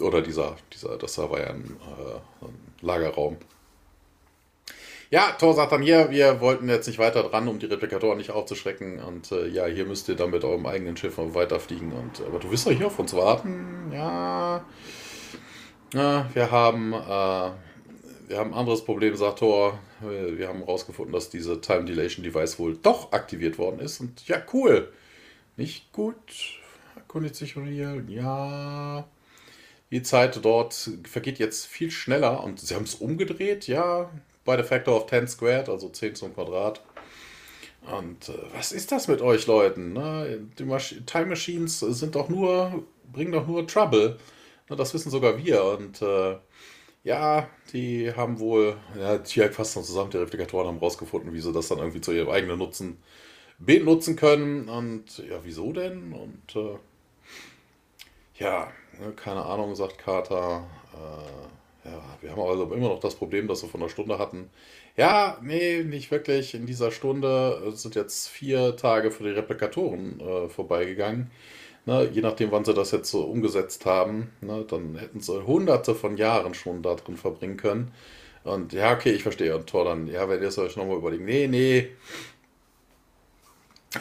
Oder dieser, dieser, das war ja ein, äh, ein Lagerraum. Ja, Thor sagt dann hier, wir wollten jetzt nicht weiter dran, um die Replikatoren nicht aufzuschrecken. Und äh, ja, hier müsst ihr dann mit eurem eigenen Schiff weiterfliegen. Und, aber du wirst doch hier auf uns warten. Ja. ja wir haben. Äh, wir haben ein anderes Problem, sagt Thor. Wir haben herausgefunden, dass diese Time Dilation Device wohl doch aktiviert worden ist. Und ja, cool. Nicht gut. Erkundigt sich hier. Ja. Die Zeit dort vergeht jetzt viel schneller und sie haben es umgedreht. Ja, bei der Factor of 10 squared, also 10 zum Quadrat. Und äh, was ist das mit euch Leuten? Ne? Die Masch Time Machines sind doch nur, bringen doch nur Trouble. Ne, das wissen sogar wir. Und äh, ja, die haben wohl, ja, Tiag fasst noch zusammen, die Replikatoren haben rausgefunden, wie sie das dann irgendwie zu ihrem eigenen Nutzen benutzen können. Und ja, wieso denn? Und äh, ja, ne, keine Ahnung, sagt Carter. Äh, ja, wir haben also immer noch das Problem, das wir von der Stunde hatten. Ja, nee, nicht wirklich. In dieser Stunde sind jetzt vier Tage für die Replikatoren äh, vorbeigegangen. Ne, je nachdem, wann sie das jetzt so umgesetzt haben, ne, dann hätten sie hunderte von Jahren schon da drin verbringen können. Und ja, okay, ich verstehe. Und Thor dann, ja, wenn ihr es euch nochmal überlegen, nee, nee.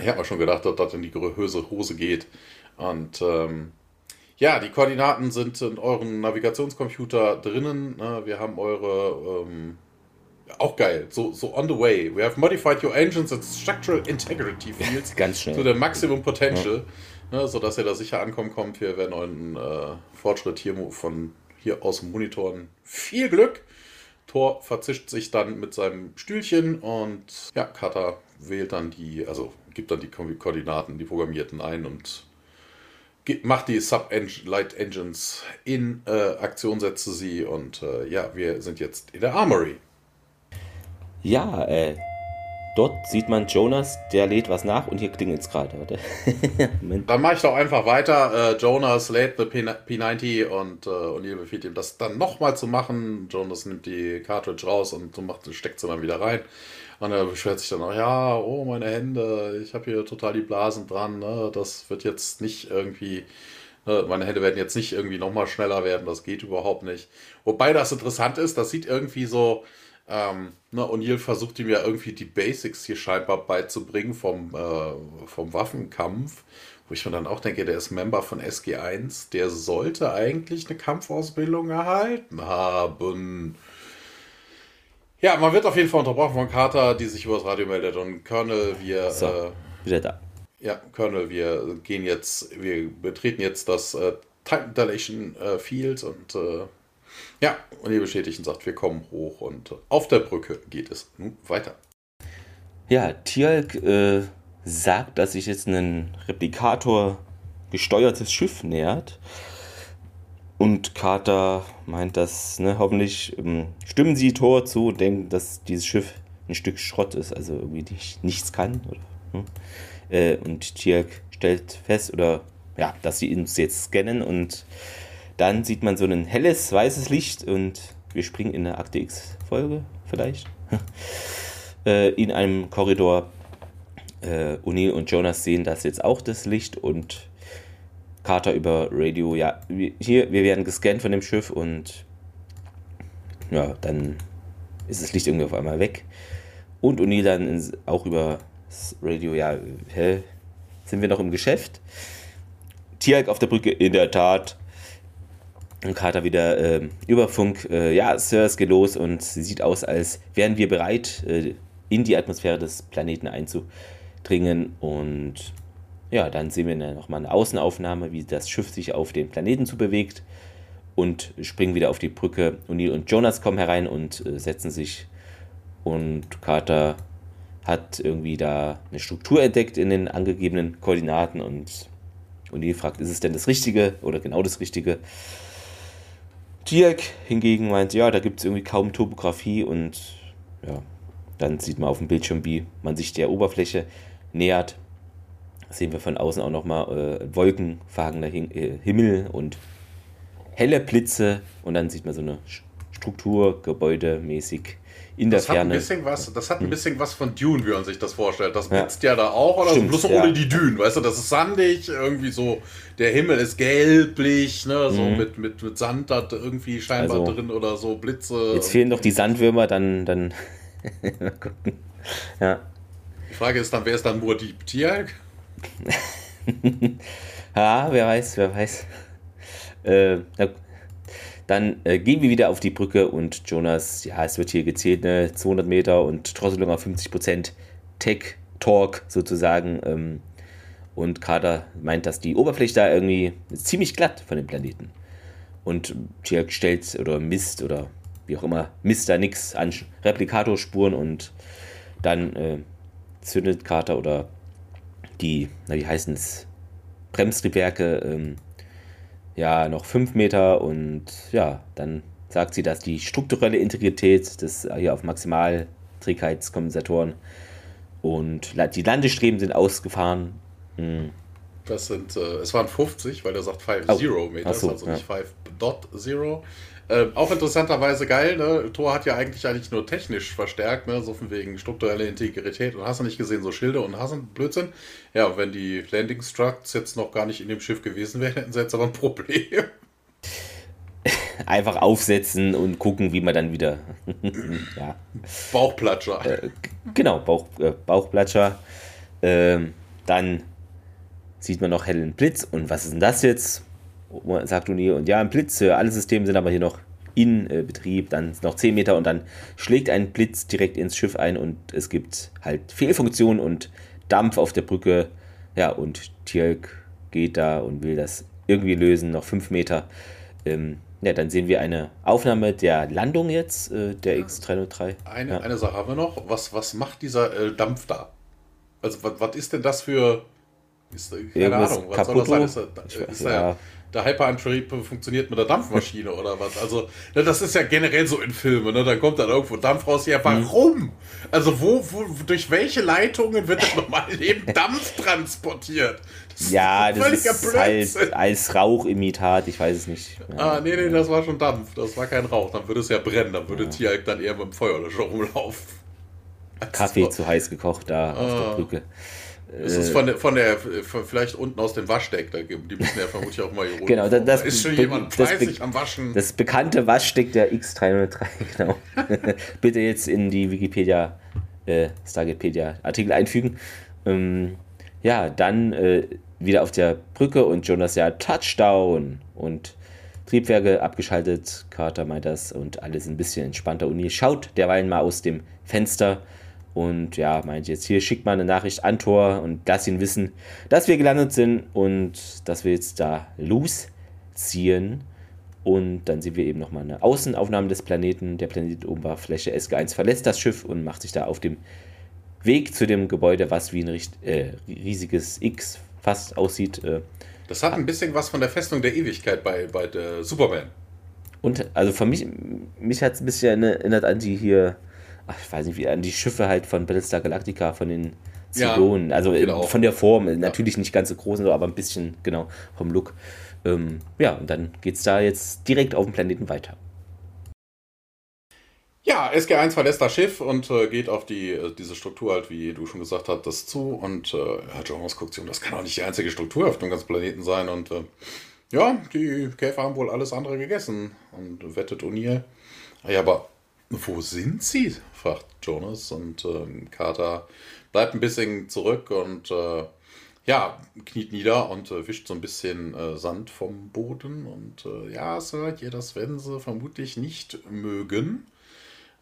Ich habe mir schon gedacht, dass das in die Hose, Hose geht. Und ähm, Ja, die Koordinaten sind in euren Navigationscomputer drinnen. Ne? Wir haben eure. Ähm, auch geil, so, so on the way. We have modified your engines and structural integrity (laughs) fields Ganz schnell. to the maximum potential, ja. Ne, sodass ihr da sicher ankommen kommt. Wir werden euren äh, Fortschritt hier von hier aus Monitoren. Viel Glück! Thor verzischt sich dann mit seinem Stühlchen und ja, Kata wählt dann die, also gibt dann die Koordinaten, die programmierten ein und macht die Sub-Light Engines in äh, Aktion, setze sie und äh, ja, wir sind jetzt in der Armory. Ja, äh, dort sieht man Jonas, der lädt was nach und hier klingelt es gerade. (laughs) dann mache ich doch einfach weiter. Äh, Jonas lädt the P90 und äh, O'Neill befiehlt ihm, das dann nochmal zu machen. Jonas nimmt die Cartridge raus und macht, steckt sie dann wieder rein. Und er beschwert sich dann auch, ja, oh, meine Hände, ich habe hier total die Blasen dran, ne? das wird jetzt nicht irgendwie, ne? meine Hände werden jetzt nicht irgendwie nochmal schneller werden, das geht überhaupt nicht. Wobei das interessant ist, das sieht irgendwie so, ähm, ne, O'Neill versucht ihm ja irgendwie die Basics hier scheinbar beizubringen vom, äh, vom Waffenkampf, wo ich mir dann auch denke, der ist Member von SG1, der sollte eigentlich eine Kampfausbildung erhalten haben. Ja, man wird auf jeden Fall unterbrochen von Carter, die sich über das Radio meldet. Und Colonel, wir. So, äh, wieder da. Ja, Colonel, wir gehen jetzt, wir betreten jetzt das äh, Titan Dilation äh, Field und äh, ja, und bestätigt und sagt, wir kommen hoch und auf der Brücke geht es nun weiter. Ja, Tialk äh, sagt, dass sich jetzt ein Replikator gesteuertes Schiff nähert. Und Carter meint, dass ne, hoffentlich ähm, stimmen sie Tor zu und denken, dass dieses Schiff ein Stück Schrott ist, also irgendwie nicht, nichts kann. Oder, ne? äh, und Tialk stellt fest, oder ja, dass sie uns jetzt scannen und dann sieht man so ein helles, weißes Licht und wir springen in eine Akte X-Folge vielleicht. (laughs) äh, in einem Korridor. Äh, O'Neill und Jonas sehen das jetzt auch, das Licht und Carter über Radio, ja, hier, wir werden gescannt von dem Schiff und ja, dann ist das Licht irgendwie auf einmal weg. Und O'Neill dann auch über Radio, ja, hä, sind wir noch im Geschäft? Tierk auf der Brücke, in der Tat. Und Carter wieder äh, über Funk, äh, ja, Sir, es geht los und sie sieht aus, als wären wir bereit, äh, in die Atmosphäre des Planeten einzudringen. Und ja, dann sehen wir nochmal eine Außenaufnahme, wie das Schiff sich auf den Planeten zu bewegt und springen wieder auf die Brücke. O'Neill und Jonas kommen herein und äh, setzen sich. Und Carter hat irgendwie da eine Struktur entdeckt in den angegebenen Koordinaten und O'Neill fragt, ist es denn das Richtige oder genau das Richtige? Dirk hingegen meint, ja, da gibt es irgendwie kaum Topografie und ja, dann sieht man auf dem Bildschirm, wie man sich der Oberfläche nähert. Sehen wir von außen auch nochmal äh, wolkenverhangener äh, Himmel und helle Blitze und dann sieht man so eine Struktur, gebäudemäßig in der das Ferne. Hat ein bisschen was, das hat ein hm. bisschen was von Dune, wie man sich das vorstellt. Das blitzt ja, ja da auch, oder? Stimmt, bloß ja. ohne die Dünen, weißt du? Das ist sandig, irgendwie so, der Himmel ist gelblich, ne? So mhm. mit, mit, mit Sand da irgendwie scheinbar also, drin oder so, Blitze. Jetzt fehlen doch die Sandwürmer, dann, dann (laughs) mal gucken. Ja. Die Frage ist dann, wer ist dann Murdi Tiag? (laughs) ja, wer weiß, wer weiß. Äh, dann äh, gehen wir wieder auf die Brücke und Jonas, ja, es wird hier gezählt, ne, 200 Meter und Drosselung auf 50 Prozent Tech Talk sozusagen. Ähm, und Carter meint, dass die Oberfläche da irgendwie ziemlich glatt von dem Planeten. Und Tierk stellt oder misst oder wie auch immer, misst da nichts an Replikatorspuren und dann äh, zündet Carter oder die, na, wie heißen es, Bremstriebwerke ähm, ja noch 5 Meter und ja, dann sagt sie, dass die strukturelle Integrität des hier auf Maximalträgheitskompensatoren und die Landestreben sind ausgefahren. Hm. Das sind, äh, es waren 50, weil er sagt 5-0 oh. Meter, so, also ja. nicht 5.0. Äh, auch interessanterweise geil, ne? Tor hat ja eigentlich eigentlich nur technisch verstärkt, ne? so von wegen strukturelle Integrität und hast du nicht gesehen, so Schilde und Hasen, Blödsinn. Ja, wenn die Landing Structs jetzt noch gar nicht in dem Schiff gewesen wären, hätten sie jetzt aber ein Problem. (laughs) Einfach aufsetzen und gucken, wie man dann wieder. (laughs) ja. Bauchplatscher. Äh, genau, Bauch, äh, Bauchplatscher. Ähm, dann sieht man noch hellen Blitz und was ist denn das jetzt? Sagt O'Neill. Und ja, ein Blitz, äh, alle Systeme sind aber hier noch in äh, Betrieb, dann noch 10 Meter und dann schlägt ein Blitz direkt ins Schiff ein und es gibt halt Fehlfunktion und Dampf auf der Brücke. Ja, und Tjalk geht da und will das irgendwie lösen, noch 5 Meter. Ähm, ja, dann sehen wir eine Aufnahme der Landung jetzt, äh, der X303. Eine, ja. eine Sache haben wir noch. Was, was macht dieser äh, Dampf da? Also, was, was ist denn das für. Ist, keine Irgendwas Ahnung, was soll das sein? Ist, ist da, ja. Der Hyperantrieb funktioniert mit der Dampfmaschine oder was? Also, ne, das ist ja generell so in Filmen, ne? Da kommt dann irgendwo Dampf raus. Ja, warum? Also, wo, wo, durch welche Leitungen wird im normalen Leben Dampf transportiert? Das Ja, das ist halt Blödsinn. als Rauchimitat, ich weiß es nicht. Ja. Ah, nee, nee, das war schon Dampf. Das war kein Rauch. Dann würde es ja brennen. Dann würde Tjalk dann eher mit dem Feuerlöscher rumlaufen. Kaffee Also, zu heiß gekocht da auf Ah. der Brücke. Es ist von der, von der, von vielleicht unten aus dem Waschdeck. Da, die müssen ja vermutlich auch mal hier. Genau, das- das- da ist schon jemand das fleißig am Waschen. Das bekannte Waschsteck der X303, (laughs) genau. (laughs) Bitte jetzt in die Wikipedia, äh, Stargatepedia-Artikel einfügen. Ähm, ja, dann äh, wieder auf der Brücke und Jonas ja Touchdown und Triebwerke abgeschaltet. Carter meint das und alles ein bisschen entspannter. Und ihr schaut derweil mal aus dem Fenster und ja, meint jetzt hier, schickt mal eine Nachricht an Tor und lasst ihn wissen, dass wir gelandet sind und dass wir jetzt da losziehen. Und dann sehen wir eben nochmal eine Außenaufnahme des Planeten. Der Planet Oberfläche SG1 verlässt das Schiff und macht sich da auf dem Weg zu dem Gebäude, was wie ein äh, riesiges X fast aussieht. Äh, Das hat ein bisschen was von der Festung der Ewigkeit bei, bei der Superman. Und also für mich, mich hat es ein bisschen erinnert an die hier, ich weiß nicht wie, an die Schiffe halt von Battlestar Galactica, von den Ja, Zylonen. also äh, genau. von der Form, äh, natürlich nicht ganz so groß, aber ein bisschen, genau, vom Look. Ähm, ja, und dann geht es da jetzt direkt auf dem Planeten weiter. Ja, SG1 verlässt das Schiff und äh, geht auf die, äh, diese Struktur halt, wie du schon gesagt hast, das zu. Und äh, ja, Jonas guckt sich um, das kann auch nicht die einzige Struktur auf dem ganzen Planeten sein. Und äh, ja, die Käfer haben wohl alles andere gegessen. Und wettet O'Neill. Ah Ja, aber wo sind sie? Fragt Jonas. Und ähm, Carter bleibt ein bisschen zurück und äh, ja, kniet nieder und äh, wischt so ein bisschen äh, Sand vom Boden. Und äh, ja, Sir, hier, das werden sie vermutlich nicht mögen.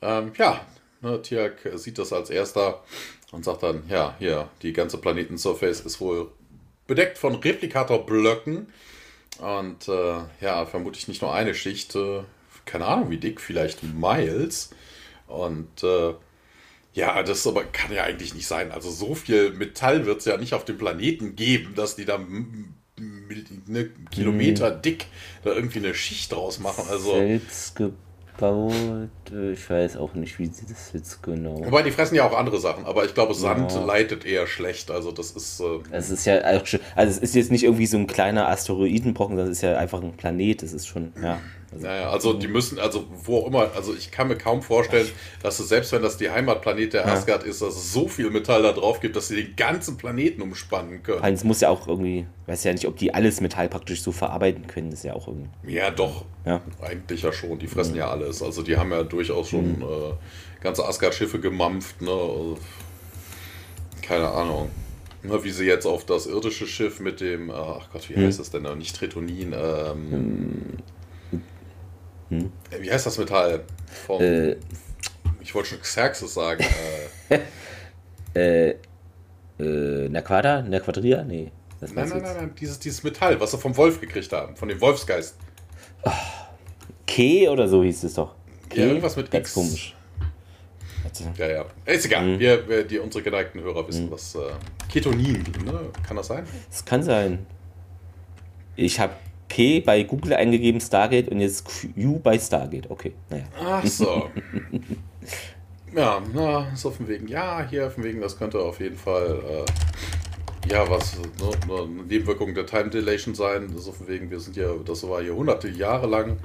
Ähm, ja, ne, Tiak sieht das als erster und sagt dann, ja, hier, die ganze Planetensurface ist wohl bedeckt von Replikatorblöcken. Und äh, ja, vermutlich nicht nur eine Schicht, äh, keine Ahnung wie dick, vielleicht Miles. Und äh, ja, das aber kann ja eigentlich nicht sein. Also so viel Metall wird es ja nicht auf dem Planeten geben, dass die da eine Kilometer dick da irgendwie eine Schicht draus machen. Also, Selbst gebaut, äh, ich weiß auch nicht, wie sie das jetzt genau. wobei die fressen ja auch andere Sachen, aber ich glaube, Sand Ja. leitet eher schlecht. Also das ist. Äh, Es ist ja also es ist jetzt nicht irgendwie so ein kleiner Asteroidenbrocken, es ist ja einfach ein Planet. Das ist schon, ja. Also, Naja, also die müssen, also wo auch immer, also ich kann mir kaum vorstellen, dass es, selbst wenn das die Heimatplanet der Asgard ist, dass es so viel Metall da drauf gibt, dass sie den ganzen Planeten umspannen Vor können. allem, es muss ja auch irgendwie, weiß ja nicht, ob die alles Metall praktisch so verarbeiten können. Das ist ja auch irgendwie, Ja, doch. ja. Eigentlich ja schon, die fressen ja alles. Also die haben ja durchaus schon äh, ganze Asgard-Schiffe gemampft, ne? Also, keine Ahnung. Ne, wie sie jetzt auf das irdische Schiff mit dem, äh, ach Gott, wie heißt das denn? da? Nicht Tretonin, ähm, Wie heißt das Metall? Vom, Äh, ich wollte schon Xerxes sagen. Äh, (laughs) äh, äh, Naquada? Naquadria? Nee. Das nein, meinst du nein, jetzt? nein, nein, dieses, dieses Metall, was sie vom Wolf gekriegt haben, von dem Wolfsgeist. Ke oder so hieß es doch. Ke? Ja, irgendwas mit Ganz X. komisch. Ja, ja. Ist egal. Mhm. Wir, wir, die, unsere geneigten Hörer wissen, was äh, Ketonin, ne? Kann das sein? Das kann sein. Ich habe P bei Google eingegeben, Stargate, und jetzt Q bei Stargate. Okay, naja. Ach so. (laughs) ja, na, so von wegen, ja, hier von wegen, das könnte auf jeden Fall, äh, ja, was, ne, ne, eine Nebenwirkung der Time Dilation sein. So von wegen, wir sind ja, das war hier hunderte Jahre lang,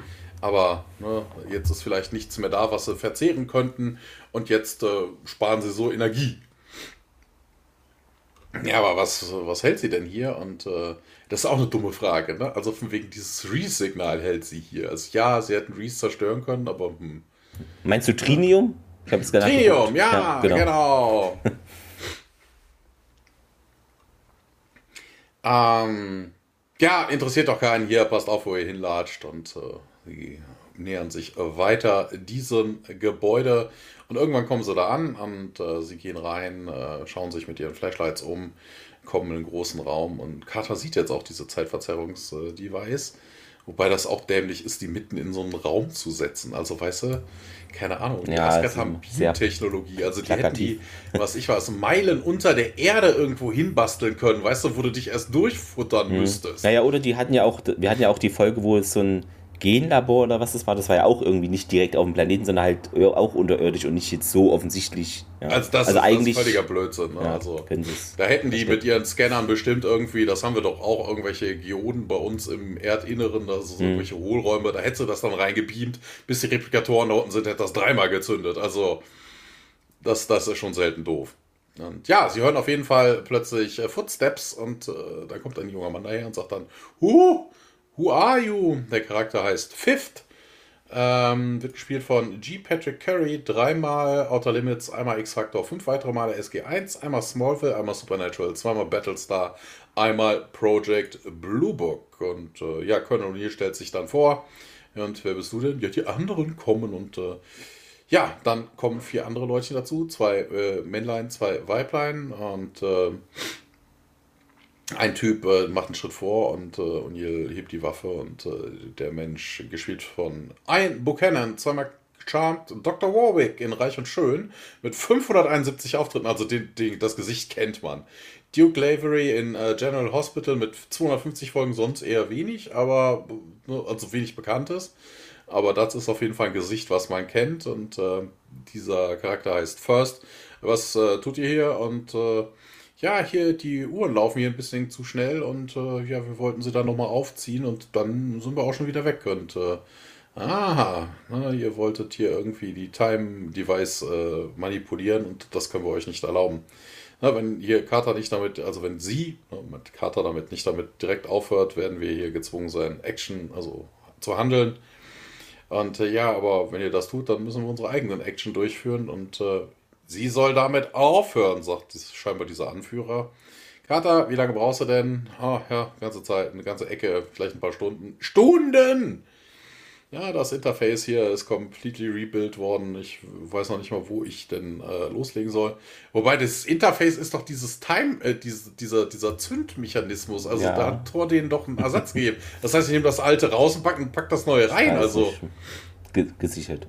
aber ne, jetzt ist vielleicht nichts mehr da, was sie verzehren könnten und jetzt äh, sparen sie so Energie. Ja, aber was, was hält sie denn hier? Und äh, das ist auch eine dumme Frage, ne? Also von wegen dieses Reese-Signal hält sie hier. Also ja, sie hätten Reese zerstören können, aber hm. Meinst du Trinium? Ich habe es gerade Trinium, nachgeguckt. ja, genau. (laughs) ähm, Ja, interessiert doch keinen hier, passt auf, wo ihr hinlatscht und äh, sie nähern sich weiter diesem Gebäude und irgendwann kommen sie da an und äh, sie gehen rein, äh, schauen sich mit ihren Flashlights um, kommen in einen großen Raum und Carter sieht jetzt auch diese Zeitverzerrungs-Device. Wobei das auch dämlich ist, die mitten in so einen Raum zu setzen. Also, weißt du, keine Ahnung, die Ja, Asgard haben sehr Beam-Technologie. Also, die hätten die, was ich weiß, Meilen unter der Erde irgendwo hinbasteln können, weißt du, wo du dich erst durchfuttern müsstest. Naja, oder die hatten ja auch, wir hatten ja auch die Folge, wo es so ein Genlabor oder was das war, das war ja auch irgendwie nicht direkt auf dem Planeten, sondern halt ir- auch unterirdisch und nicht jetzt so offensichtlich. Ja. Also, das, also ist, eigentlich das ist völliger Blödsinn. Ne? ja, also, sie. Da hätten die mit ihren Scannern bestimmt irgendwie, das haben wir doch auch, irgendwelche Geoden bei uns im Erdinneren, das Mhm. sind irgendwelche Hohlräume, da hättest du das dann reingebeamt, bis die Replikatoren da unten sind, hätte das dreimal gezündet. Also, das, das ist schon selten doof. Und ja, sie hören auf jeden Fall plötzlich äh, Footsteps und äh, da kommt ein junger Mann daher und sagt dann, Who? Who are you? Der Charakter heißt Fifth. Ähm, wird gespielt von G. Patrick Curry, dreimal Outer Limits, einmal X-Factor, fünf weitere Male SG1, einmal Smallville, einmal Supernatural, zweimal Battlestar, einmal Project Blue Book. Und äh, ja, Colonel O'Neill stellt sich dann vor. Und wer bist du denn? Ja, die anderen kommen und äh, ja, dann kommen vier andere Leute dazu, zwei äh, Männlein, zwei Weiblein und äh, ein Typ äh, macht einen Schritt vor und äh, O'Neill hebt die Waffe und äh, der Mensch, gespielt von Ian Buchanan, zweimal Charmed, Dr. Warwick in Reich und Schön mit 571 Auftritten, also den, den, das Gesicht kennt man. Duke Lavery in äh, General Hospital mit 250 Folgen, sonst eher wenig, aber ne, also wenig Bekanntes. Aber das ist auf jeden Fall ein Gesicht, was man kennt und äh, dieser Charakter heißt First. Was äh, tut ihr hier? Und äh, ja, hier, die Uhren laufen hier ein bisschen zu schnell und äh, ja, wir wollten sie dann nochmal aufziehen und dann sind wir auch schon wieder weg. Und äh, aha, na, ihr wolltet hier irgendwie die Time-Device äh, manipulieren und das können wir euch nicht erlauben. Na, wenn hier Carter nicht damit, also wenn sie, ne, mit Carter damit nicht damit direkt aufhört, werden wir hier gezwungen sein, Action, also zu handeln. Und äh, ja, aber wenn ihr das tut, dann müssen wir unsere eigenen Action durchführen und äh, sie soll damit aufhören, sagt scheinbar dieser Anführer. Carter, wie lange brauchst du denn? Ah, ja, ganze Zeit, eine ganze Ecke, vielleicht ein paar Stunden. Stunden! Ja, das Interface hier ist completely rebuilt worden. Ich weiß noch nicht mal, wo ich denn äh, loslegen soll. Wobei das Interface ist doch dieses Time, äh, diese, dieser, dieser Zündmechanismus. Also Ja. da hat Tor denen doch einen Ersatz gegeben. Das heißt, ich nehme das alte raus und pack, pack das neue rein. Also, nicht. Ge gesichert.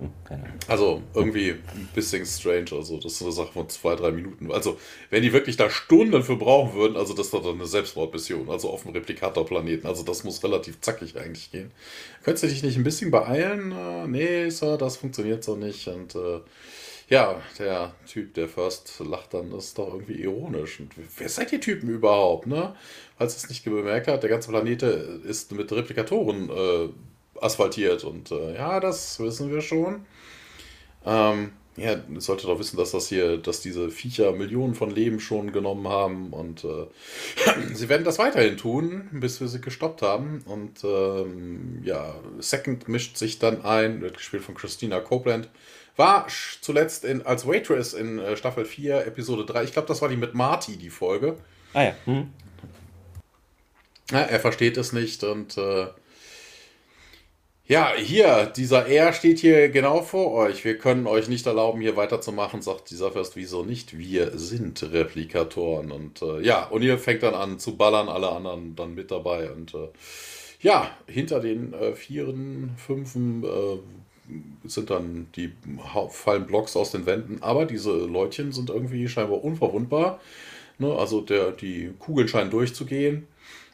also irgendwie ein bisschen strange. Also das ist eine Sache von zwei, drei Minuten. Also wenn die wirklich da Stunden für brauchen würden, also das ist doch eine Selbstmordmission. Also auf dem Replikatorplaneten. Also das muss relativ zackig eigentlich gehen. Könntest du dich nicht ein bisschen beeilen? Äh, nee, Sir, das funktioniert so nicht. Und äh, ja, der Typ, der First lacht dann, ist doch irgendwie ironisch. Und wer seid ihr Typen überhaupt, ne? Falls es nicht bemerkt habt, der ganze Planet ist mit Replikatoren äh, asphaltiert. Und äh, ja, das wissen wir schon. Ähm, ja, ihr solltet doch wissen, dass das hier, dass diese Viecher Millionen von Leben schon genommen haben und äh, (clears throat) sie werden das weiterhin tun, bis wir sie gestoppt haben. Und ähm, ja, Second mischt sich dann ein, wird gespielt von Christina Copeland. War zuletzt in, als Waitress in äh, Staffel 4, Episode 3. Ich glaube, das war die mit Marty, die Folge. Ah ja. Hm. Ja, er versteht es nicht und äh, ja, hier, dieser R steht hier genau vor euch. Wir können euch nicht erlauben, hier weiterzumachen, sagt dieser First. Wieso nicht? Wir sind Replikatoren. Und äh, ja, und ihr fängt dann an zu ballern, alle anderen dann mit dabei. Und äh, ja, hinter den äh, Vieren, Fünfen äh, sind dann die fallen Blocks aus den Wänden. Aber diese Leutchen sind irgendwie scheinbar unverwundbar. Ne? Also der, die Kugeln scheinen durchzugehen.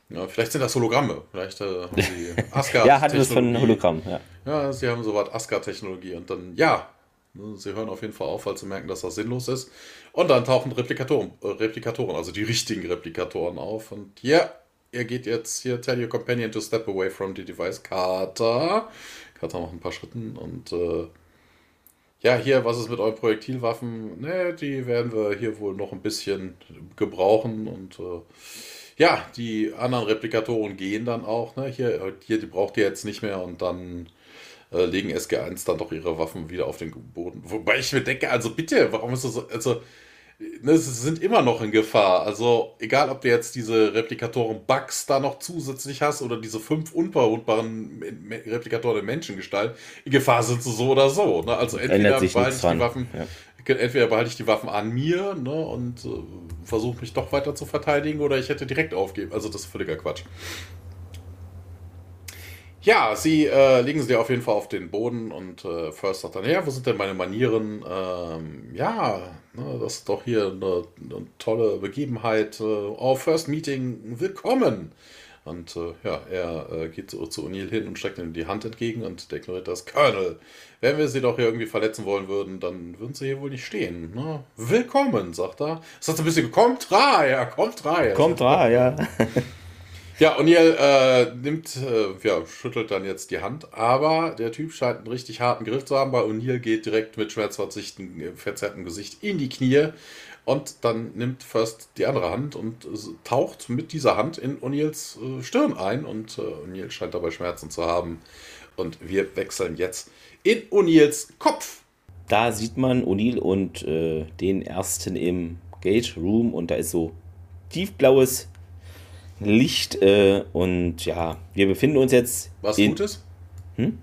Ja, vielleicht sind das Hologramme. Vielleicht äh, haben (laughs) sie Asgard. Ja, hatte das von Hologramm. Ja. Ja, sie haben so was Asgard-Technologie und dann, ja, sie hören auf jeden Fall auf, weil sie merken, dass das sinnlos ist. Und dann tauchen Replikatoren, äh, Replikatoren, also die richtigen Replikatoren auf. Und ja, ihr geht jetzt hier, tell your companion to step away from the device. Carter. Carter macht ein paar Schritten und äh, ja, hier, was ist mit euren Projektilwaffen? Ne, die werden wir hier wohl noch ein bisschen gebrauchen und äh, ja, die anderen Replikatoren gehen dann auch. Ne? Hier, hier, die braucht ihr jetzt nicht mehr und dann äh, legen SG1 dann doch ihre Waffen wieder auf den Boden. Wobei ich mir denke, also bitte, warum ist das so, also ne, sie sind immer noch in Gefahr. Also, egal ob du jetzt diese Replikatoren-Bugs da noch zusätzlich hast oder diese fünf unverwundbaren Replikatoren in Menschengestalt, in Gefahr sind sie so oder so. Ne? Also, entweder behalte ich die Waffen. Ja. Entweder behalte ich die Waffen an mir ne, und äh, versuche mich doch weiter zu verteidigen oder ich hätte direkt aufgeben. Also das ist völliger Quatsch. Ja, sie äh, legen sie auf jeden Fall auf den Boden und äh, First sagt dann, ja, wo sind denn meine Manieren? Ähm, ja, ne, das ist doch hier eine, eine tolle Begebenheit. Oh, First Meeting, willkommen! Und äh, ja, er äh, geht so zu O'Neill hin und streckt ihm die Hand entgegen und deklariert das, Colonel, wenn wir sie doch hier irgendwie verletzen wollen würden, dann würden sie hier wohl nicht stehen. Ne? Willkommen, sagt er. Es hat so ein bisschen, kommt rein, ja, kommt rein. Kommt rein, ja. (laughs) Ja, O'Neill äh, nimmt, äh, ja, schüttelt dann jetzt die Hand, aber der Typ scheint einen richtig harten Griff zu haben, weil O'Neill geht direkt mit schmerzverzerrtem verzerrtem Gesicht in die Knie und dann nimmt First die andere Hand und taucht mit dieser Hand in O'Neills äh, Stirn ein und äh, O'Neill scheint dabei Schmerzen zu haben. Und wir wechseln jetzt in O'Neills Kopf. Da sieht man O'Neill und äh, den ersten im Gate Room und da ist so tiefblaues Licht äh, und ja, wir befinden uns jetzt. Was in, Gutes? Hm?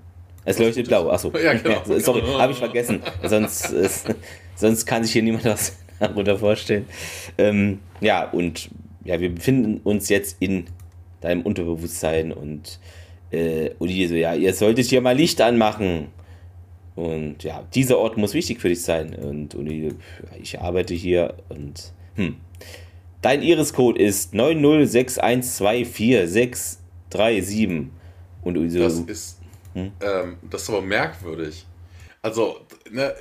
Es leuchtet blau, achso. Ja, genau. (laughs) Sorry, habe ich vergessen. (laughs) sonst, ist, (laughs) sonst kann sich hier niemand was (laughs) darunter vorstellen. Ähm, ja, und ja, wir befinden uns jetzt in deinem Unterbewusstsein und äh, Uli so, ja, ihr solltet hier mal Licht anmachen. Und ja, dieser Ort muss wichtig für dich sein. Und Uli, ich arbeite hier und hm, Dein Iris-Code ist 906124637. Und so, das ist, hm? ähm, das ist aber merkwürdig. Also, ne,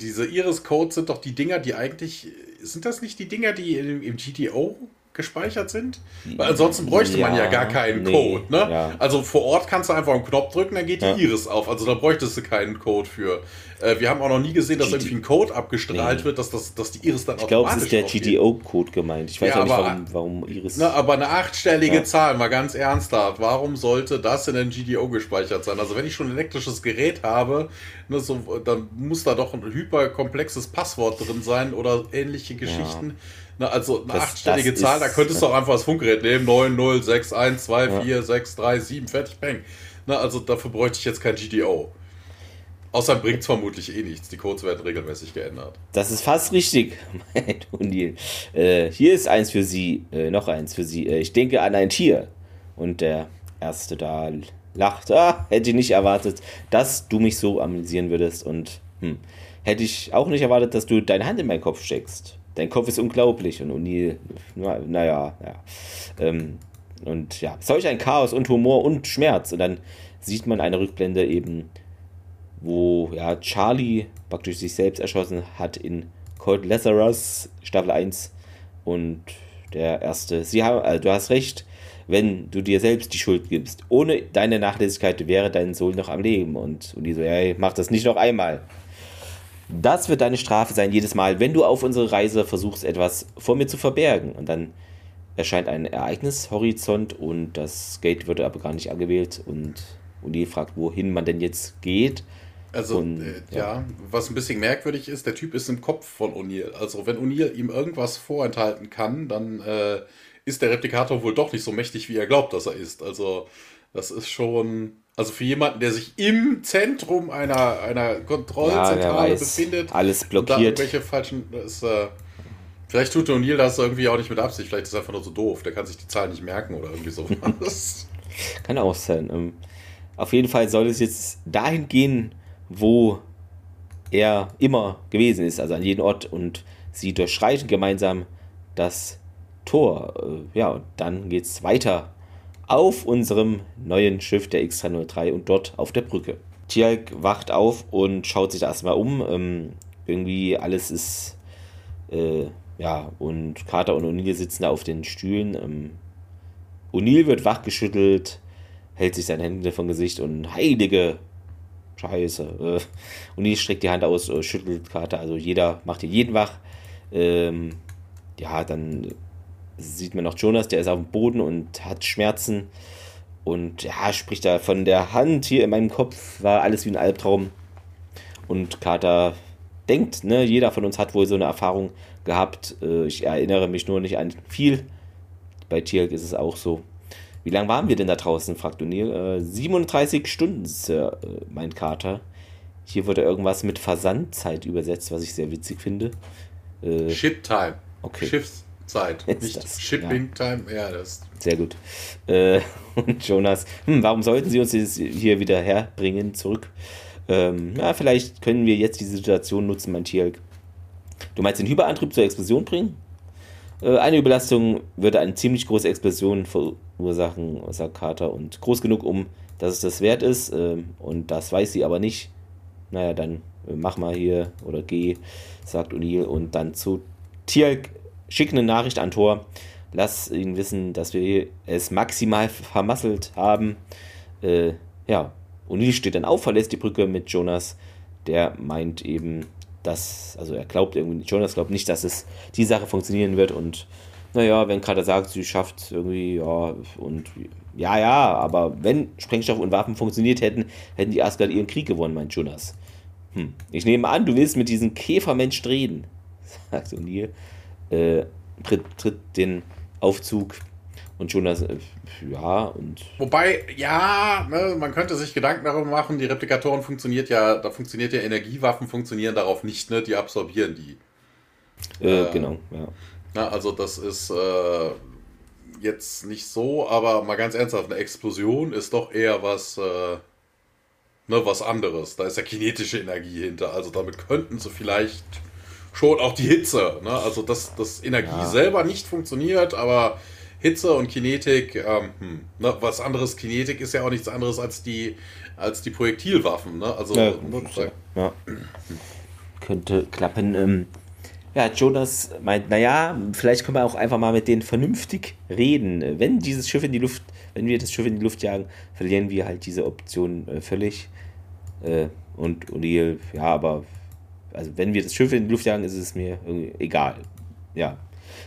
diese Iris-Codes sind doch die Dinger, die eigentlich. Sind das nicht die Dinger, die im, im GTO gespeichert sind? Weil ansonsten bräuchte ja, man ja gar keinen nee, Code. Ne? Ja. Also vor Ort kannst du einfach einen Knopf drücken, dann geht die ja. Iris auf. Also da bräuchtest du keinen Code für. Äh, wir haben auch noch nie gesehen, dass irgendwie ein Code abgestrahlt nee. wird, dass, das, dass die Iris dann ich automatisch Ich glaube, es ist der GDO-Code gemeint. Ich weiß ja, auch nicht, warum, warum Iris... Na, aber eine achtstellige Zahl, mal ganz ernsthaft. Warum sollte das in den GDO gespeichert sein? Also wenn ich schon ein elektrisches Gerät habe, ne, so, dann muss da doch ein hyperkomplexes Passwort drin sein oder ähnliche Geschichten. Na, also eine das, achtstellige das Zahl, da könntest du auch einfach das Funkgerät nehmen. 906124637, fertig, peng. Na, also dafür bräuchte ich jetzt kein GDO. Außerdem bringt es vermutlich eh nichts. Die Codes werden regelmäßig geändert. Das ist fast richtig, (laughs) mein O'Neill. Äh, hier ist eins für Sie, äh, noch eins für Sie. Äh, ich denke an ein Tier. Und der Erste da lacht. Ah, hätte ich nicht erwartet, dass du mich so amüsieren würdest. Und hm, hätte ich auch nicht erwartet, dass du deine Hand in meinen Kopf steckst. Dein Kopf ist unglaublich. Und O'Neill, naja, na ja. Ähm, und ja, solch ein Chaos und Humor und Schmerz. Und dann sieht man eine Rückblende eben wo ja, Charlie praktisch sich selbst erschossen hat in Cold Lazarus Staffel 1 und der erste. Sie haben, also du hast recht, wenn du dir selbst die Schuld gibst. Ohne deine Nachlässigkeit wäre dein Sohn noch am Leben. Und, und so, ja, mach das nicht noch einmal. Das wird deine Strafe sein, jedes Mal, wenn du auf unsere Reise versuchst, etwas vor mir zu verbergen. Und dann erscheint ein Ereignishorizont und das Gate wird aber gar nicht angewählt. Und Uli fragt, wohin man denn jetzt geht. Also, und, äh, ja. ja. was ein bisschen merkwürdig ist, der Typ ist im Kopf von O'Neill. Also, wenn O'Neill ihm irgendwas vorenthalten kann, dann äh, ist der Replikator wohl doch nicht so mächtig, wie er glaubt, dass er ist. Also, das ist schon. Also für jemanden, der sich im Zentrum einer, einer Kontrollzentrale ja, befindet, alles blockiert. irgendwelche falschen. Ist, äh, vielleicht tut O'Neill das irgendwie auch nicht mit Absicht, vielleicht ist er einfach nur so doof, der kann sich die Zahlen nicht merken oder irgendwie sowas. (laughs) kann auch sein. Ähm, auf jeden Fall soll es jetzt dahin gehen, wo er immer gewesen ist, also an jedem Ort. Und sie durchschreiten gemeinsam das Tor. Äh, ja, und dann geht es weiter auf unserem neuen Schiff, der X-303, und dort auf der Brücke. Tialk wacht auf und schaut sich erstmal um. Ähm, irgendwie alles ist. Äh, ja, und Carter und O'Neill sitzen da auf den Stühlen. Ähm, O'Neill wird wachgeschüttelt, hält sich seine Hände vom Gesicht und heilige Scheiße. Äh, die streckt die Hand aus, äh, schüttelt Karte. Also jeder macht hier jeden wach. Ähm, ja, dann sieht man noch Jonas, der ist auf dem Boden und hat Schmerzen. Und ja, spricht da von der Hand hier in meinem Kopf, war alles wie ein Albtraum. Und Carter denkt, ne, jeder von uns hat wohl so eine Erfahrung gehabt. Äh, ich erinnere mich nur nicht an viel. Bei Tierk ist es auch so. Wie lange waren wir denn da draußen, fragt O'Neill. Äh, 37 Stunden, Sir, äh, meint Carter. Hier wurde irgendwas mit Versandzeit übersetzt, was ich sehr witzig finde. Äh, Ship Time. Okay. Schiffszeit. (laughs) Nicht das, Shipping ja. Time. Ja, das. Sehr gut. Äh, (laughs) und Jonas, hm, warum sollten Sie uns hier wieder herbringen, zurück? Ähm, ja, vielleicht können wir jetzt die Situation nutzen, mein Tierk. Du meinst den Hyperantrieb zur Explosion bringen? Äh, eine Überlastung würde eine ziemlich große Explosion verursachen, sagt Carter, und groß genug, um dass es das wert ist. Äh, und das weiß sie aber nicht. Naja, dann äh, mach mal hier oder geh, sagt O'Neill. Und dann zu Tierk, schick eine Nachricht an Thor. Lass ihn wissen, dass wir es maximal vermasselt haben. Äh, ja, O'Neill steht dann auf, verlässt die Brücke mit Jonas. Der meint eben, dass, also er glaubt irgendwie, Jonas glaubt nicht, dass es die Sache funktionieren wird und naja, wenn gerade sagt, sie schafft irgendwie, ja, und ja, ja, aber wenn Sprengstoff und Waffen funktioniert hätten, hätten die Asgard ihren Krieg gewonnen, meint Jonas. Hm. Ich nehme an, du willst mit diesem Käfermensch reden, (laughs) sagt O'Neill. Äh, tritt, tritt den Aufzug und Jonas, äh, ja, und. Wobei, ja, ne, man könnte sich Gedanken darüber machen, die Replikatoren funktioniert ja, da funktioniert ja Energiewaffen, funktionieren darauf nicht, ne? Die absorbieren die. Äh, äh, genau, ja. Na, also das ist äh, jetzt nicht so, aber mal ganz ernsthaft, eine Explosion ist doch eher was, äh, ne, was anderes. Da ist ja kinetische Energie hinter. Also damit könnten sie vielleicht schon auch die Hitze, ne? Also dass das Energie ja. selber nicht funktioniert, aber Hitze und Kinetik, ähm, hm, ne, was anderes, Kinetik ist ja auch nichts anderes als die, als die Projektilwaffen, ne? Also, ja, ne, ja. könnte klappen. Ähm, ja, Jonas meint, naja, vielleicht können wir auch einfach mal mit denen vernünftig reden. Wenn dieses Schiff in die Luft, wenn wir das Schiff in die Luft jagen, verlieren wir halt diese Option äh, völlig. Äh, und O'Neill, ja, aber also wenn wir das Schiff in die Luft jagen, ist es mir egal. Ja,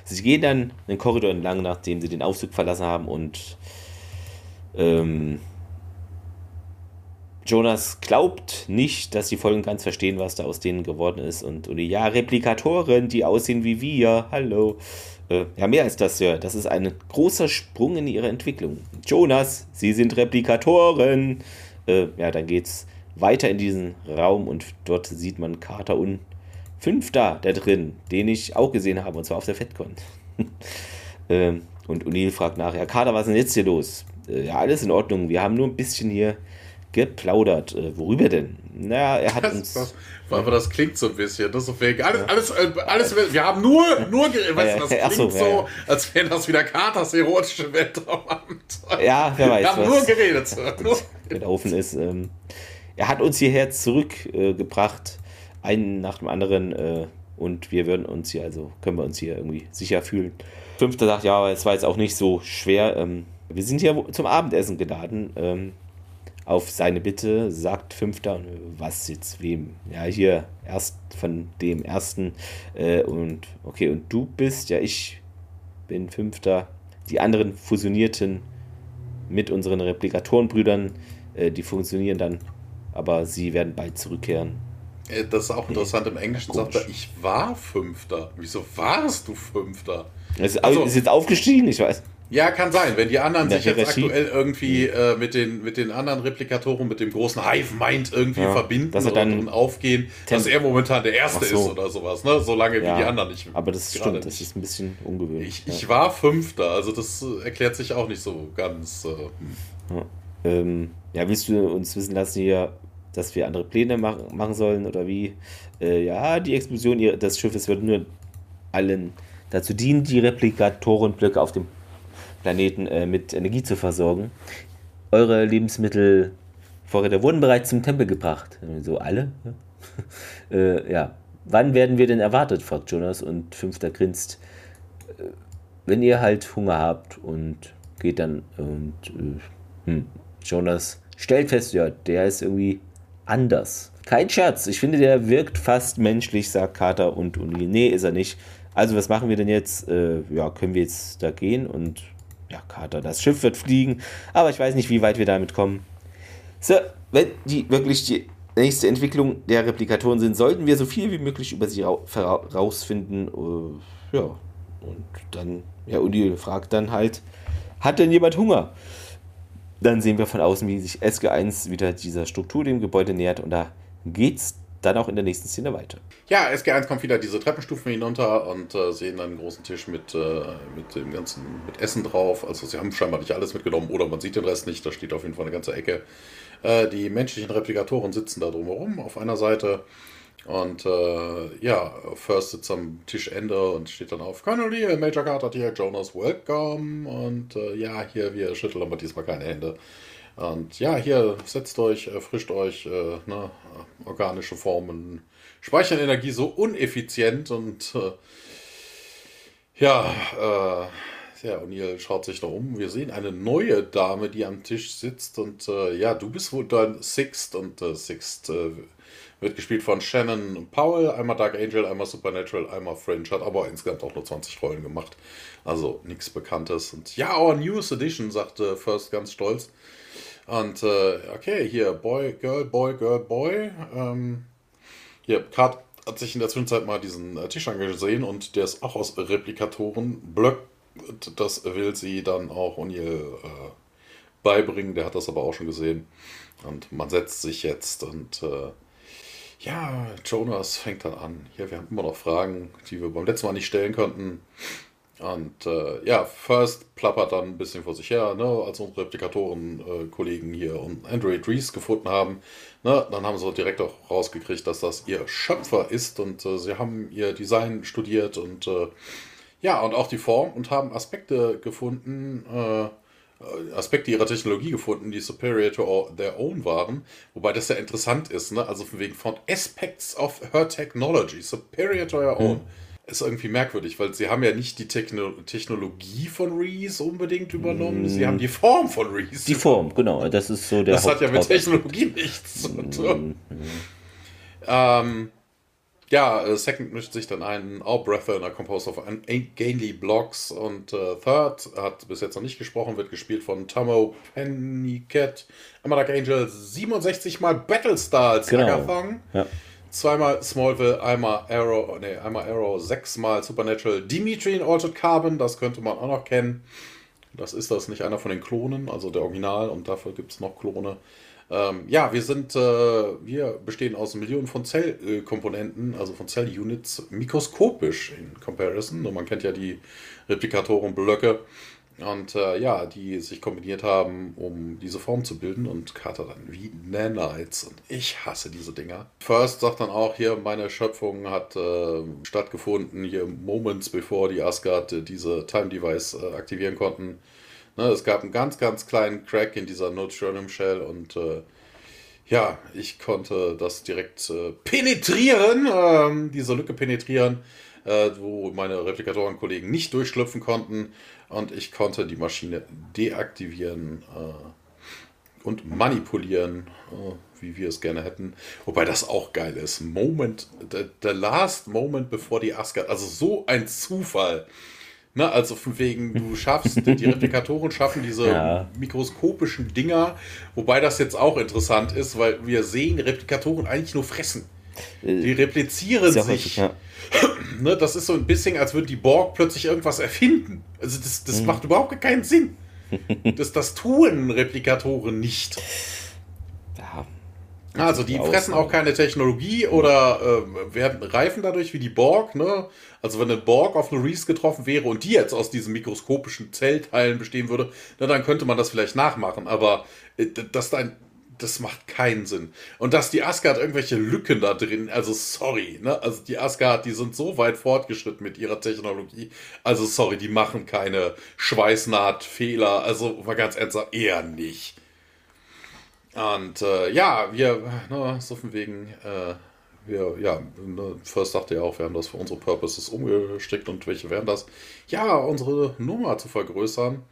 Sie gehen dann den Korridor entlang, nachdem sie den Aufzug verlassen haben und ähm, Jonas glaubt nicht, dass die Folgen ganz verstehen, was da aus denen geworden ist. Und, und ja, Replikatoren, die aussehen wie wir, hallo. Äh, ja, mehr als das, Sir. Das ist ein großer Sprung in ihrer Entwicklung. Jonas, Sie sind Replikatoren. Äh, ja, dann geht's weiter in diesen Raum und dort sieht man Carter und Fünfter da drin, den ich auch gesehen habe, und zwar auf der FedCon. (laughs) ähm, und O'Neill fragt nach, ja, Kader, was ist denn jetzt hier los? Äh, ja, alles in Ordnung. Wir haben nur ein bisschen hier geplaudert. Äh, worüber denn? Naja, er hat das, uns. Das, aber das klingt so ein bisschen, das ist so fake. Alles, ja. alles, äh, alles, wir haben nur, nur weißt du, das klingt so, so ja. als wäre das wieder Katers erotische Weltraumamt. Ja, wer weiß. Wir haben nur geredet. (laughs) Nur gelaufen ist. Ähm, er hat uns hierher zurückgebracht. Äh, einen nach dem anderen äh, und wir würden uns hier, also können wir uns hier irgendwie sicher fühlen. Fünfter sagt, ja, es war jetzt auch nicht so schwer. Ähm, wir sind hier zum Abendessen geladen. Ähm, auf seine Bitte sagt Fünfter, was jetzt wem? Ja, hier erst von dem ersten. Äh, und okay, und du bist, ja, ich bin Fünfter. Die anderen fusionierten mit unseren Replikatorenbrüdern. Äh, die funktionieren dann, aber sie werden bald zurückkehren. Äh, das ist auch interessant. Im Englischen sagt er, ich war Fünfter. Wieso warst du Fünfter? Ist, also, ist jetzt aufgestiegen, ich weiß. Ja, kann sein. Wenn die anderen sich jetzt aktuell irgendwie äh, mit, den, mit den anderen Replikatoren, mit dem großen Hive-Mind irgendwie ja, verbinden dass er dann und aufgehen, dass er momentan der Erste so. ist oder sowas, ne? Solange ja, wie die anderen nicht. Aber das stimmt, nicht. das ist ein bisschen ungewöhnlich. Ich, ich war Fünfter, also das erklärt sich auch nicht so ganz. Äh, hm. ja. Ähm, ja, willst du uns wissen lassen hier, dass wir andere Pläne machen, machen sollen oder wie. Äh, ja, die Explosion des Schiffes wird nur allen dazu dienen, die Replikatorenblöcke auf dem Planeten äh, mit Energie zu versorgen. Eure Lebensmittelvorräte wurden bereits zum Tempel gebracht. So alle? Ja. (laughs) äh, ja. Wann werden wir denn erwartet? fragt Jonas und Fünfter grinst. Äh, wenn ihr halt Hunger habt und geht dann und äh, hm, Jonas stellt fest, ja, der ist irgendwie anders. Kein Scherz, ich finde, der wirkt fast menschlich, sagt Carter und Uli. Nee, ist er nicht. Also, was machen wir denn jetzt? Äh, ja, können wir jetzt da gehen? Und ja, Carter, das Schiff wird fliegen, aber ich weiß nicht, wie weit wir damit kommen. So, wenn die wirklich die nächste Entwicklung der Replikatoren sind, sollten wir so viel wie möglich über sie herausfinden. Äh, ja, und dann, ja, Uni fragt dann halt, hat denn jemand Hunger? Dann sehen wir von außen, wie sich SG1 wieder dieser Struktur dem Gebäude nähert und da geht's dann auch in der nächsten Szene weiter. Ja, SG1 kommt wieder diese Treppenstufen hinunter und äh, sehen dann einen großen Tisch mit, äh, mit dem ganzen mit Essen drauf. Also sie haben scheinbar nicht alles mitgenommen oder man sieht den Rest nicht. Da steht auf jeden Fall eine ganze Ecke. Äh, die menschlichen Replikatoren sitzen da drumherum auf einer Seite. Und äh, ja, First sitzt am Tischende und steht dann auf Colonel Lee, Major Carter hier, Jonas, welcome. Und äh, ja, hier, wir schütteln aber diesmal keine Hände. Und ja, hier setzt euch, erfrischt euch, äh, ne, organische Formen speichern Energie so uneffizient und äh, ja, äh, ja, O'Neill schaut sich da um. Wir sehen eine neue Dame, die am Tisch sitzt und äh, ja, du bist wohl dein Sixt und äh, Sixt äh, wird gespielt von Shannon Powell, einmal Dark Angel, einmal Supernatural, einmal Fringe, hat aber insgesamt auch nur 20 Rollen gemacht. Also nichts Bekanntes. Und ja, our newest edition, sagte First ganz stolz. Und äh, okay, hier, Boy, Girl, Boy, Girl, Boy. Ähm, hier, Kat hat sich in der Zwischenzeit mal diesen äh, Tisch angesehen und der ist auch aus Replikatoren. Blöck, das will sie dann auch O'Neill äh, beibringen. Der hat das aber auch schon gesehen. Und man setzt sich jetzt und äh, ja, Jonas fängt dann an. Ja, wir haben immer noch Fragen, die wir beim letzten Mal nicht stellen konnten. Und äh, ja, First plappert dann ein bisschen vor sich her, ne, als unsere Replikatoren-Kollegen äh, hier und Android Reese gefunden haben. Ne, dann haben sie direkt auch rausgekriegt, dass das ihr Schöpfer ist und äh, sie haben ihr Design studiert und äh, ja, und auch die Form und haben Aspekte gefunden, äh, Aspekte ihrer Technologie gefunden, die superior to their own waren. Wobei das ja interessant ist, ne? also von wegen von Aspects of her technology, superior to her own. Hm ist irgendwie merkwürdig, weil sie haben ja nicht die Techno Technologie von Reese unbedingt übernommen, mm. sie haben die Form von Reese. Die Form, genau, das ist so der Das Haupt hat ja mit Technologie nichts zu tun. Mm. Ähm, ja, äh, Second mischt sich dann ein, Our Brethren are composed of gainly blocks und äh, Third hat bis jetzt noch nicht gesprochen, wird gespielt von Tomo Pennycat, Amadak Angel 67 mal Battlestar als genau. Hackathon. Ja zweimal Smallville, einmal Arrow, nee, einmal Arrow, sechsmal Supernatural, Dimitri in Altered Carbon, das könnte man auch noch kennen. Das ist das nicht einer von den Klonen, also der Original, und dafür gibt es noch Klone. Ähm, ja, wir sind, äh, wir bestehen aus Millionen von Zellkomponenten, also von Zellunits, mikroskopisch in Comparison. Man kennt ja die Replikatorenblöcke. Und äh, ja, die sich kombiniert haben, um diese Form zu bilden. Und Carter dann wie Nanites. Und ich hasse diese Dinger. First sagt dann auch hier, meine Schöpfung hat äh, stattgefunden, hier Moments bevor die Asgard äh, diese Time Device äh, aktivieren konnten. Ne, es gab einen ganz, ganz kleinen Crack in dieser Neutronium Shell und äh, ja, ich konnte das direkt äh, penetrieren, ähm, diese Lücke penetrieren, wo meine Replikatoren-Kollegen nicht durchschlüpfen konnten und ich konnte die Maschine deaktivieren äh, und manipulieren, äh, wie wir es gerne hätten. Wobei das auch geil ist. Moment, the, the last moment before die Asgard. Also so ein Zufall. Ne, also von wegen, du schaffst, die (laughs) Replikatoren schaffen diese ja. mikroskopischen Dinger, wobei das jetzt auch interessant ist, weil wir sehen Replikatoren eigentlich nur fressen. Die äh, replizieren sich. Häufig, ja. (clears throat) ne, das ist so ein bisschen, als würden die Borg plötzlich irgendwas erfinden. Also das, das mhm. macht überhaupt keinen Sinn. (laughs) Das, das tun Replikatoren nicht. Ja. Also die fressen auch keine Technologie oder äh, werden reifen dadurch wie die Borg. Ne? Also wenn eine Borg auf eine Reese getroffen wäre und die jetzt aus diesen mikroskopischen Zellteilen bestehen würde, na, dann könnte man das vielleicht nachmachen. Aber äh, dein das macht keinen Sinn. Und dass die Asgard irgendwelche Lücken da drin, also sorry, ne? Also die Asgard, die sind so weit fortgeschritten mit ihrer Technologie. Also sorry, die machen keine Schweißnahtfehler. Also war ganz ernsthaft, eher nicht. Und äh, ja, wir, ne, so von wegen, äh, wir, ja, ne, First dachte ja auch, wir haben das für unsere Purposes umgestrickt und welche wären das? Ja, unsere Nummer zu vergrößern.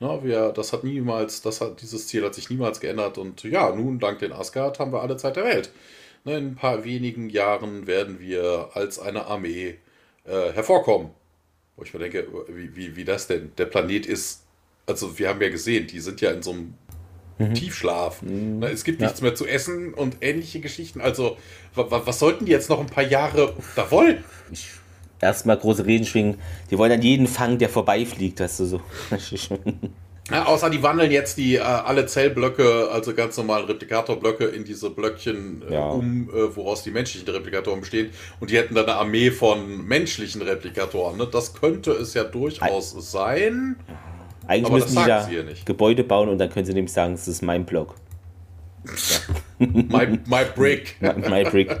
Na, wir, das hat niemals, das hat, dieses Ziel hat sich niemals geändert und ja, nun, dank den Asgard haben wir alle Zeit der Welt. Ne, in ein paar wenigen Jahren werden wir als eine Armee äh, hervorkommen. Wo ich mir denke, wie, wie, wie das denn? Der Planet ist, also wir haben ja gesehen, die sind ja in so einem mhm. Tiefschlaf. Mhm. Es gibt nichts mehr zu essen und ähnliche Geschichten. Also, was sollten die jetzt noch ein paar Jahre da wollen? Erstmal große Reden schwingen. Die wollen dann jeden fangen, der vorbeifliegt, hast du so. (laughs) Ja, außer die wandeln jetzt die äh, alle Zellblöcke, also ganz normalen Replikatorblöcke, in diese Blöckchen äh, ja. um, äh, woraus die menschlichen Replikatoren bestehen. Und die hätten dann eine Armee von menschlichen Replikatoren. Ne? Das könnte es ja durchaus Ein sein. Eigentlich aber müssen die da Gebäude bauen und dann können sie nämlich sagen, es ist mein. Ja. my, my brick. (laughs) my, my brick.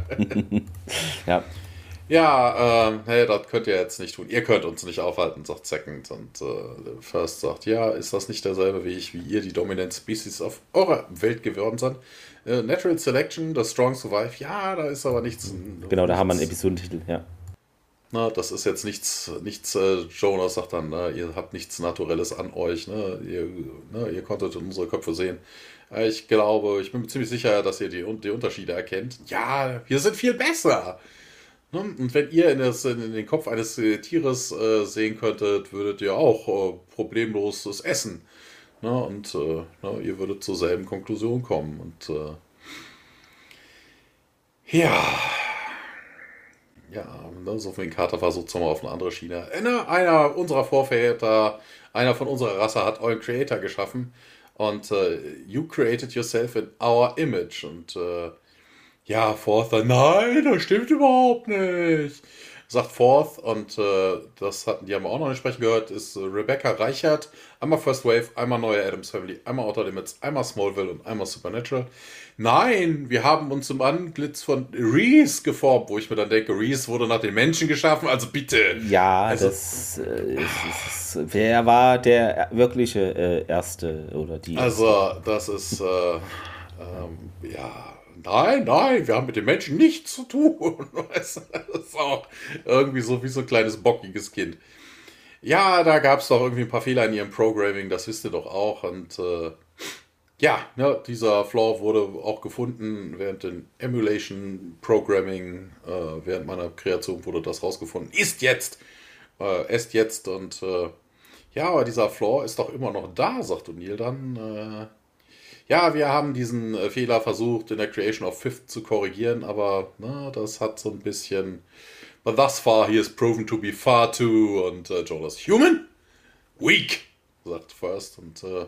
ja. Ja, äh, hey, das könnt ihr jetzt nicht tun. Ihr könnt uns nicht aufhalten, sagt Second. Und äh, First sagt, ja, ist das nicht derselbe Weg, wie ihr die Dominant Species auf eurer Welt geworden seid? Äh, Natural Selection, The Strong Survive, ja, da ist aber nichts. Genau, da haben wir einen Episodentitel, ja. Na, das ist jetzt nichts, nichts äh, Jonas sagt dann, ne, ihr habt nichts Naturelles an euch, ne? Ihr, ne, ihr konntet unsere Köpfe sehen. Ich glaube, ich bin mir ziemlich sicher, dass ihr die, die Unterschiede erkennt. Ja, wir sind viel besser. Ne? Und wenn ihr in, das, in, den Kopf eines äh, Tieres äh, sehen könntet, würdet ihr auch äh, problemlos es essen. Ne? Und äh, ne? ihr würdet zur selben Konklusion kommen. Und äh, ja. Ja, ne? so wie Carter versucht mal auf eine andere Schiene. Äh, ne? Einer unserer Vorväter, einer von unserer Rasse hat euren Creator geschaffen. Und you created yourself in our image. Und ja, Forth, nein, das stimmt überhaupt nicht. Sagt Forth, und äh, das hatten die haben wir auch noch nicht sprechen gehört, ist äh, Rebecca Reichert. Einmal First Wave, einmal neue Adams Family, einmal Outer Limits, einmal Smallville und einmal Supernatural. Nein, wir haben uns im Antlitz von Reese geformt, wo ich mir dann denke, Reese wurde nach den Menschen geschaffen, also bitte. Ja, also, das äh, ist, ist, wer war der wirkliche äh, Erste oder die? Also, das ist, äh, ähm, ja nein, nein, wir haben mit den Menschen nichts zu tun. (laughs) Das ist auch irgendwie so wie so ein kleines bockiges Kind. Ja, da gab es doch irgendwie ein paar Fehler in ihrem Programming, das wisst ihr doch auch. Und äh, ja, ne, dieser Flaw wurde auch gefunden während dem Emulation Programming, äh, während meiner Kreation wurde das rausgefunden. Ist jetzt! Äh, ist jetzt und äh, ja, aber dieser Flaw ist doch immer noch da, sagt O'Neill dann. Ja, wir haben diesen äh, Fehler versucht in der Creation of Fifth zu korrigieren, aber na, das hat so ein bisschen. But thus far he is proven to be far too. Und äh, Jonas, human? Weak, sagt First. Und äh,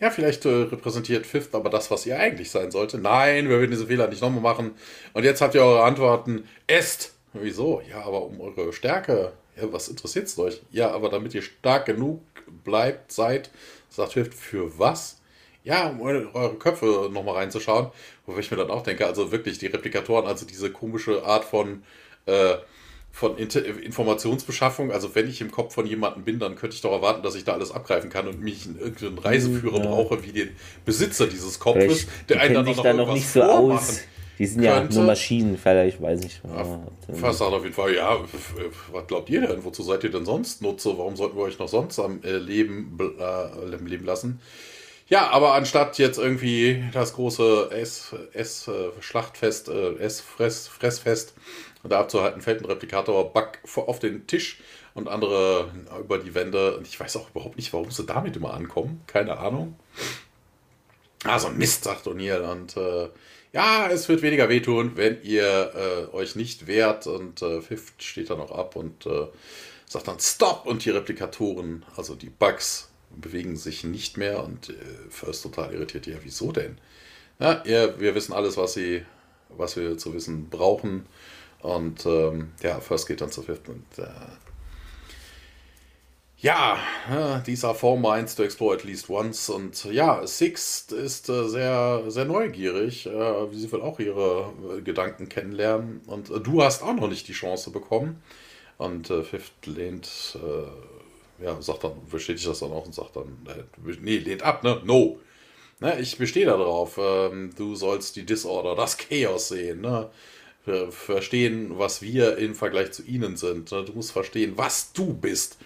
ja, vielleicht äh, repräsentiert Fifth aber das, was ihr eigentlich sein sollte. Nein, wir werden diese Fehler nicht nochmal machen. Und jetzt habt ihr eure Antworten. Esst! Wieso? Ja, aber um eure Stärke. Ja, was interessiert es euch? Ja, aber damit ihr stark genug bleibt, seid, sagt Fifth, für was? Ja, um eure Köpfe nochmal reinzuschauen. Wobei ich mir dann auch denke, also wirklich die Replikatoren, also diese komische Art von, äh, von Inter Informationsbeschaffung, also wenn ich im Kopf von jemandem bin, dann könnte ich doch erwarten, dass ich da alles abgreifen kann und mich in irgendeinen Reiseführer ja. brauche, wie den Besitzer dieses Kopfes, der einen dann noch, da noch nicht so aus. Die sind ja nur Maschinen, vielleicht, weiß ich. Ja, Fast sagt auf jeden Fall, ja, was glaubt ihr denn? Wozu seid ihr denn sonst Nutzer? Warum sollten wir euch noch sonst am äh, Leben, äh, Leben lassen? Ja, aber anstatt jetzt irgendwie das große S-Schlachtfest, äh, S-Fressfest da abzuhalten, fällt ein Replikator Bug auf den Tisch und andere über die Wände. Und ich weiß auch überhaupt nicht, warum sie damit immer ankommen. Keine Ahnung. Also Mist, sagt O'Neill. Und äh, ja, es wird weniger wehtun, wenn ihr äh, euch nicht wehrt. Und äh, Fifth steht da noch ab und äh, sagt dann Stop. Und die Replikatoren, also die Bugs, bewegen sich nicht mehr und äh, First total irritiert. Ja, wieso denn? Ja, ja, wir wissen alles, was sie, was wir zu wissen brauchen. Und ähm, ja, First geht dann zu Fifth und äh, ja, these are four minds to explore at least once. Und ja, Sixth ist äh, sehr, sehr neugierig. Äh, sie will auch ihre äh, Gedanken kennenlernen. Und äh, du hast auch noch nicht die Chance bekommen. Und äh, Fifth lehnt äh, ja, sagt dann, bestätigt das dann auch und sagt dann, äh, nee, lehnt ab, ne? No. Ne, ich bestehe darauf, ähm, du sollst die Disorder, das Chaos sehen, ne? Verstehen, was wir im Vergleich zu ihnen sind. Ne? Du musst verstehen, was du bist.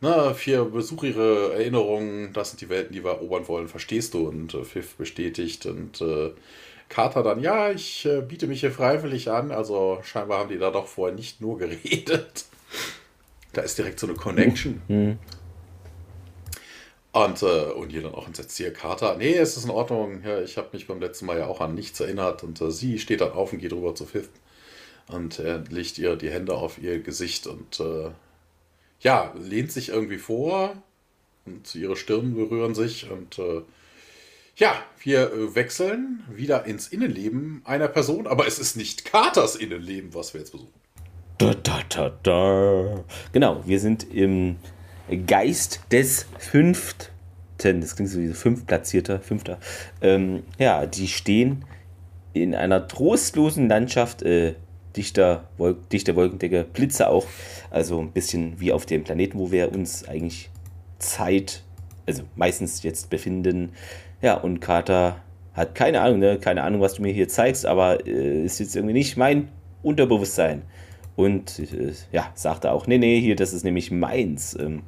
Ne, vier Besuch ihre Erinnerungen, das sind die Welten, die wir erobern wollen, verstehst du? Und äh, Pfiff bestätigt und äh, Carter dann, ja, ich äh, biete mich hier freiwillig an. Also scheinbar haben die da doch vorher nicht nur geredet. Da ist direkt so eine Connection. Mhm. Und, äh, und ihr dann auch entsetzt hier, Carter, nee, es ist in Ordnung, ja, ich habe mich beim letzten Mal ja auch an nichts erinnert. Und äh, sie steht dann auf und geht rüber zu Fifth. Und er legt ihr die Hände auf ihr Gesicht und äh, ja, lehnt sich irgendwie vor und ihre Stirn berühren sich und äh, ja, wir äh, wechseln wieder ins Innenleben einer Person, aber es ist nicht Carters Innenleben, was wir jetzt besuchen. Da, da, da, da. Genau, wir sind im Geist des Fünften. Das klingt so wie fünftplatzierter, fünfter. Ähm, ja, die stehen in einer trostlosen Landschaft, äh, dichter, Wolk, dichter Wolkendecke, Blitze auch. Also ein bisschen wie auf dem Planeten, wo wir uns eigentlich Zeit, also meistens jetzt befinden. Ja, und Carter hat keine Ahnung, ne? keine Ahnung, was du mir hier zeigst, aber äh, ist jetzt irgendwie nicht mein Unterbewusstsein. Und äh, ja, sagte auch, nee, nee, hier, das ist nämlich meins. Ähm,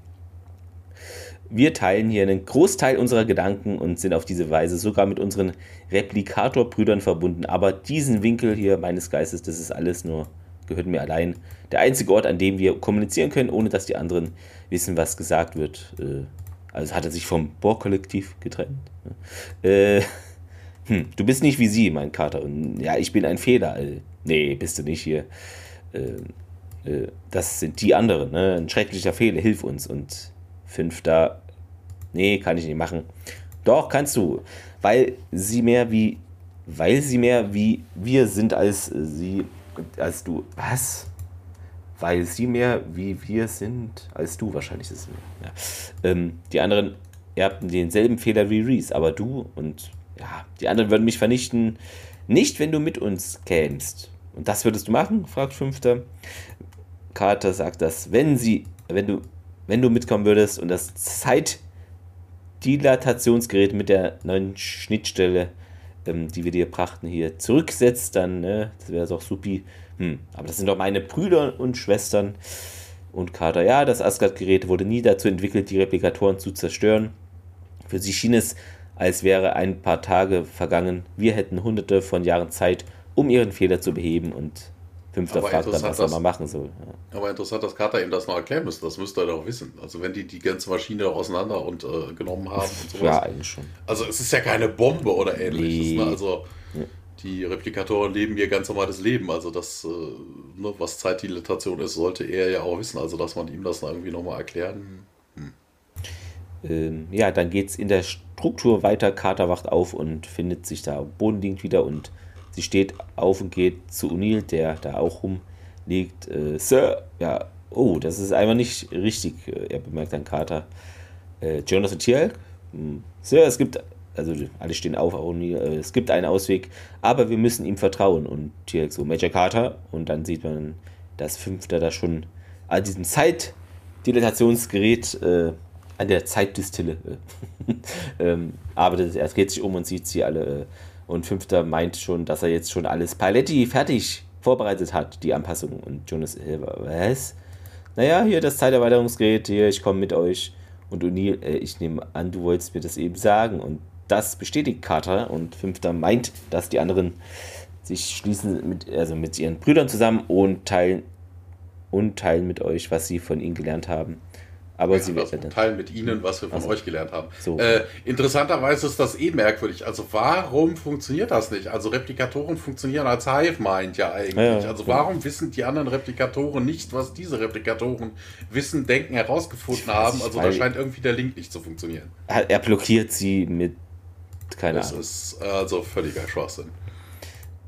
wir teilen hier einen Großteil unserer Gedanken und sind auf diese Weise sogar mit unseren Replikatorbrüdern verbunden. Aber diesen Winkel hier meines Geistes, das ist alles nur, gehört mir allein. Der einzige Ort, an dem wir kommunizieren können, ohne dass die anderen wissen, was gesagt wird. Äh, also hat er sich vom Bohr-Kollektiv getrennt. Äh, hm, du bist nicht wie sie, mein Kater. Und ja, ich bin ein Fehler. Äh, nee, bist du nicht hier. Äh, äh, das sind die anderen. Ne? Ein schrecklicher Fehler, hilf uns. Und fünfter, nee, kann ich nicht machen. Doch, kannst du. Weil sie mehr wie, weil sie mehr wie wir sind als sie, als du. Was? Weil sie mehr wie wir sind als du, wahrscheinlich ist es mehr. Ja. Ähm, die anderen erbten denselben Fehler wie Reese, aber du und ja, die anderen würden mich vernichten. Nicht, wenn du mit uns kämst. Und das würdest du machen? fragt Fünfter. Carter sagt das, wenn sie, wenn du wenn du mitkommen würdest und das Zeitdilatationsgerät mit der neuen Schnittstelle, ähm, die wir dir brachten, hier zurücksetzt, dann, ne, das wäre doch supi. Hm, aber das sind doch meine Brüder und Schwestern. Und Carter, ja, das Asgard-Gerät wurde nie dazu entwickelt, die Replikatoren zu zerstören. Für sie schien es, als wäre ein paar Tage vergangen. Wir hätten hunderte von Jahren Zeit, um ihren Fehler zu beheben und Fünfter aber fragt dann, was er mal machen soll. Ja. Aber interessant, dass Carter ihm das noch erklären müsste. Das müsste er doch wissen. Also wenn die die ganze Maschine auseinander und äh, genommen haben und sowas. Ja, eigentlich schon. Also es ist ja keine Bombe oder ähnliches. Nee. Ne? Also ja. die Replikatoren leben ihr ganz normales Leben. Also das, äh, ne, was Zeitdilatation ist, sollte er ja auch wissen. Also dass man ihm das irgendwie nochmal erklären. Hm. Ähm, ja, dann geht es in der Struktur weiter. Carter wacht auf und findet sich da bodenliegend wieder und Sie steht auf und geht zu O'Neill, der da auch rumliegt. Äh, Sir, ja, oh, das ist einfach nicht richtig. Äh, er bemerkt dann Carter. Äh, Jonas und Tielk, hm, Sir, es gibt, also alle stehen auf, auch O'Neill, äh, es gibt einen Ausweg, aber wir müssen ihm vertrauen. Und Tielk so, Major Carter, und dann sieht man das Fünfte da schon an diesem Zeitdilatationsgerät äh, an der Zeitdistille (laughs) ähm, arbeitet. Er dreht sich um und sieht sie alle äh, und Fünfter meint schon, dass er jetzt schon alles Paletti fertig vorbereitet hat, die Anpassung. Und Jonas, äh, was? Naja, hier das Zeiterweiterungsgerät, hier, ich komme mit euch. Und O'Neill, äh, ich nehme an, du wolltest mir das eben sagen. Und das bestätigt Carter. Und Fünfter meint, dass die anderen sich schließen mit, also mit ihren Brüdern zusammen und teilen, und teilen mit euch, was sie von ihnen gelernt haben. Aber ja, sie das teilen mit Ihnen, was wir von also, euch gelernt haben. So. Äh, interessanterweise ist das eh merkwürdig. Also warum funktioniert das nicht? Also Replikatoren funktionieren als Hive-Mind ja eigentlich. Ja, also warum ja. wissen die anderen Replikatoren nicht, was diese Replikatoren wissen, denken, herausgefunden haben? Also da scheint irgendwie der Link nicht zu funktionieren. Er blockiert sie mit keine das Ahnung. Das ist also völliger Schwachsinn.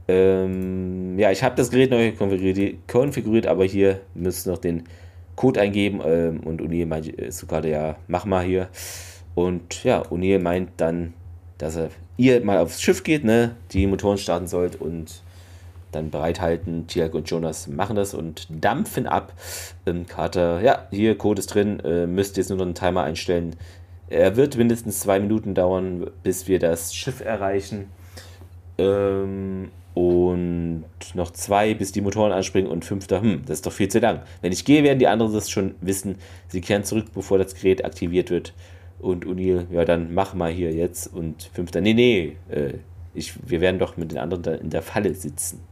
Ähm, ja, ich habe das Gerät neu konfiguriert, aber hier müsst noch den Code eingeben ähm, und O'Neill meint äh, gerade, ja, mach mal hier. Und ja, O'Neill meint dann, dass er ihr mal aufs Schiff geht, ne, die Motoren starten sollt und dann bereithalten. Tiag und Jonas machen das und dampfen ab. Ähm, Carter, ja, hier, Code ist drin, äh, müsst jetzt nur noch einen Timer einstellen. Er wird mindestens zwei Minuten dauern, bis wir das Schiff erreichen. Ähm, und noch zwei, bis die Motoren anspringen und fünfter, hm, das ist doch viel zu lang. Wenn ich gehe, werden die anderen das schon wissen. Sie kehren zurück, bevor das Gerät aktiviert wird. Und O'Neill, ja, dann mach mal hier jetzt. Und fünfter, nee, nee, äh, ich, wir werden doch mit den anderen in der Falle sitzen.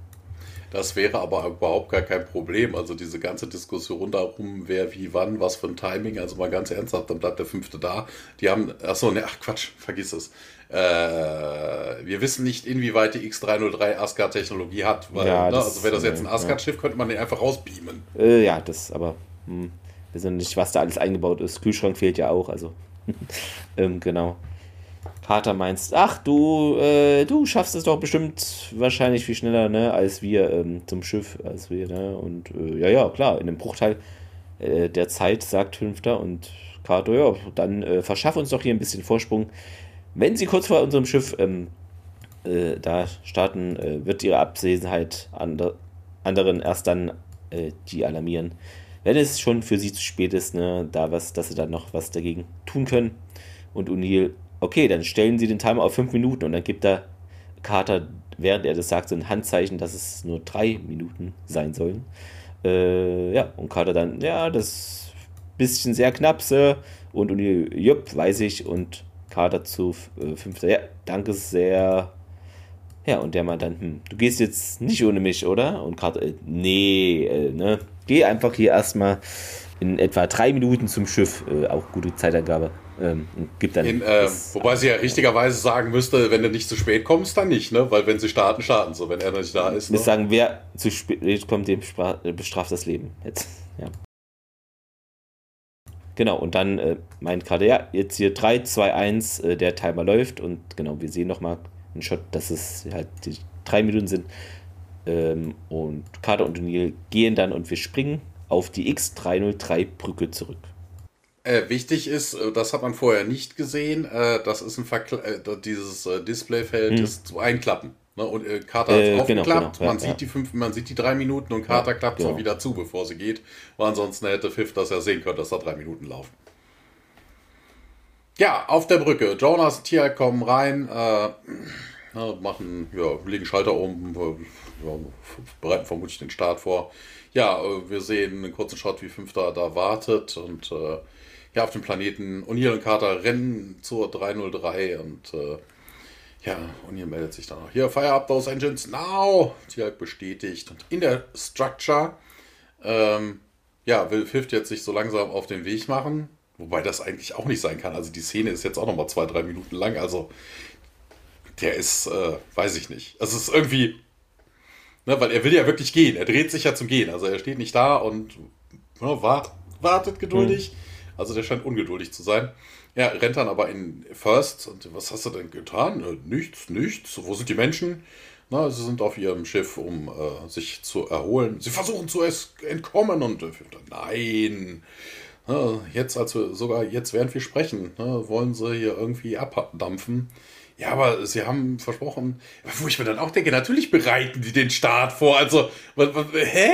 Das wäre aber überhaupt gar kein Problem. Also diese ganze Diskussion darum, wer wie wann, was für ein Timing, also mal ganz ernsthaft, dann bleibt der fünfte da. Die haben, achso, ne, ach Quatsch, vergiss es. Äh, wir wissen nicht, inwieweit die X303 Asgard-Technologie hat. Weil, ja, ne, also wäre das jetzt ein Asgard-Schiff, könnte man den einfach rausbeamen. Äh, ja, das aber. Hm, wir wissen nicht, was da alles eingebaut ist. Kühlschrank fehlt ja auch, also. (laughs) ähm, genau. Vater meinst, ach du, äh, du schaffst es doch bestimmt wahrscheinlich viel schneller, ne, als wir ähm, zum Schiff, als wir, ne, und äh, ja, ja, klar, in einem Bruchteil äh, der Zeit, sagt Fünfter und Kato, ja, dann äh, verschaff uns doch hier ein bisschen Vorsprung. Wenn sie kurz vor unserem Schiff ähm, äh, da starten, äh, wird ihre Abwesenheit ander, anderen erst dann die alarmieren. Wenn es schon für sie zu spät ist, ne, da was, dass sie dann noch was dagegen tun können. Und O'Neill okay, dann stellen Sie den Timer auf fünf Minuten und dann gibt der Carter, während er das sagt, so ein Handzeichen, dass es nur drei Minuten sein sollen. Äh, ja, und Carter dann, ja, das bisschen sehr knapp, Sir. Und Uni, jupp, weiß ich. Und Carter zu äh, fünfter, ja, danke sehr. Ja, und der mal dann, hm, du gehst jetzt nicht ohne mich, oder? Und Carter, äh, nee, äh, ne, geh einfach hier erstmal in etwa drei Minuten zum Schiff, äh, auch gute Zeitangabe. Ähm, gibt dann in, äh, wobei sie ja richtigerweise sagen müsste, wenn du nicht zu spät kommst, dann nicht, ne? Weil wenn sie starten, starten so, wenn er nicht da ist. Wir ne? sagen, wer zu spät kommt, dem bestraft das Leben. Jetzt, ja. Genau, und dann äh, meint gerade, ja, jetzt hier 3, 2, 1, äh, der Timer läuft und genau, wir sehen nochmal einen Shot, dass es halt die drei Minuten sind. Ähm, und Carter und O'Neill gehen dann und wir springen auf die X303-Brücke zurück. Äh, wichtig ist, äh, das hat man vorher nicht gesehen, äh, das ist ein Verkle äh, dieses Displayfeld hm. ist zu einklappen. Ne? Und äh, Carter hat es genau, aufgeklappt, genau, man, ja, sieht Die fünf, man sieht die drei Minuten und Carter ja, klappt es genau. auch wieder zu, bevor sie geht. Weil ansonsten hätte Fifth das ja sehen können, dass da drei Minuten laufen. Ja, auf der Brücke. Jonas und Tia kommen rein, machen, ja, legen Schalter um, ja, bereiten vermutlich den Start vor. Ja, wir sehen einen kurzen Shot, wie Fünfter da wartet und äh, ja, auf dem Planeten. O'Neill und Carter rennen zur 303 und ja, O'Neill meldet sich dann noch. Hier, fire up those engines now! Hat bestätigt. Und in der Structure, ähm, ja, will Fifth jetzt sich so langsam auf den Weg machen. Wobei das eigentlich auch nicht sein kann. Also die Szene ist jetzt auch noch mal zwei, drei Minuten lang. Also der ist, äh, weiß ich nicht. Es ist irgendwie, ne, weil er will ja wirklich gehen. Er dreht sich ja zum Gehen. Also er steht nicht da und ne, wart, wartet geduldig. Hm also der scheint ungeduldig zu sein. Ja, rennt dann aber in First. Und was hast du denn getan? Äh, nichts, nichts. Wo sind die Menschen? Na, sie sind auf ihrem Schiff, um äh, sich zu erholen. Sie versuchen zu entkommen und äh, nein. Na, jetzt, also sogar jetzt, während wir sprechen, na, wollen sie hier irgendwie abdampfen. Ja, aber sie haben versprochen, wo ich mir dann auch denke, natürlich bereiten die den Start vor. Also, hä?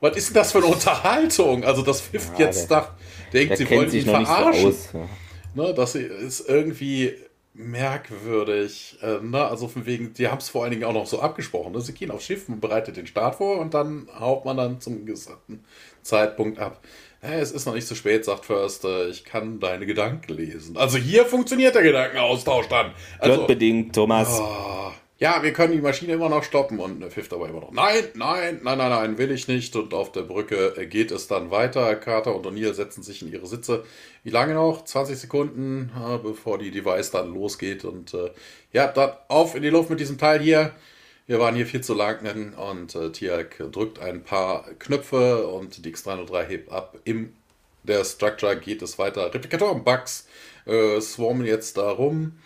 Was ist denn das für eine Unterhaltung? Also, das Fifth ja, jetzt dachte, denkt, sie wollen ihn verarschen. So aus, ja. Ne, das ist irgendwie merkwürdig. Äh, ne? Also von wegen, die haben es vor allen Dingen auch noch so abgesprochen. Ne? Sie gehen aufs Schiff, man bereitet den Start vor und dann haut man dann zum gesagten Zeitpunkt ab. Hey, es ist noch nicht zu spät, sagt Förster, ich kann deine Gedanken lesen. Also hier funktioniert der Gedankenaustausch dann. Also, bedingt, Thomas. Oh, ja, wir können die Maschine immer noch stoppen und pfifft aber immer noch. Nein, nein, nein, nein, nein, will ich nicht. Und auf der Brücke geht es dann weiter. Carter und O'Neill setzen sich in ihre Sitze. Wie lange noch? 20 Sekunden, bevor die Device dann losgeht. Und äh, ja, dann auf in die Luft mit diesem Teil hier. Wir waren hier viel zu lang und äh, Tiak drückt ein paar Knöpfe und die X303 hebt ab. Im der Structure geht es weiter. Replikatoren-Bugs äh, swarmen jetzt da rum.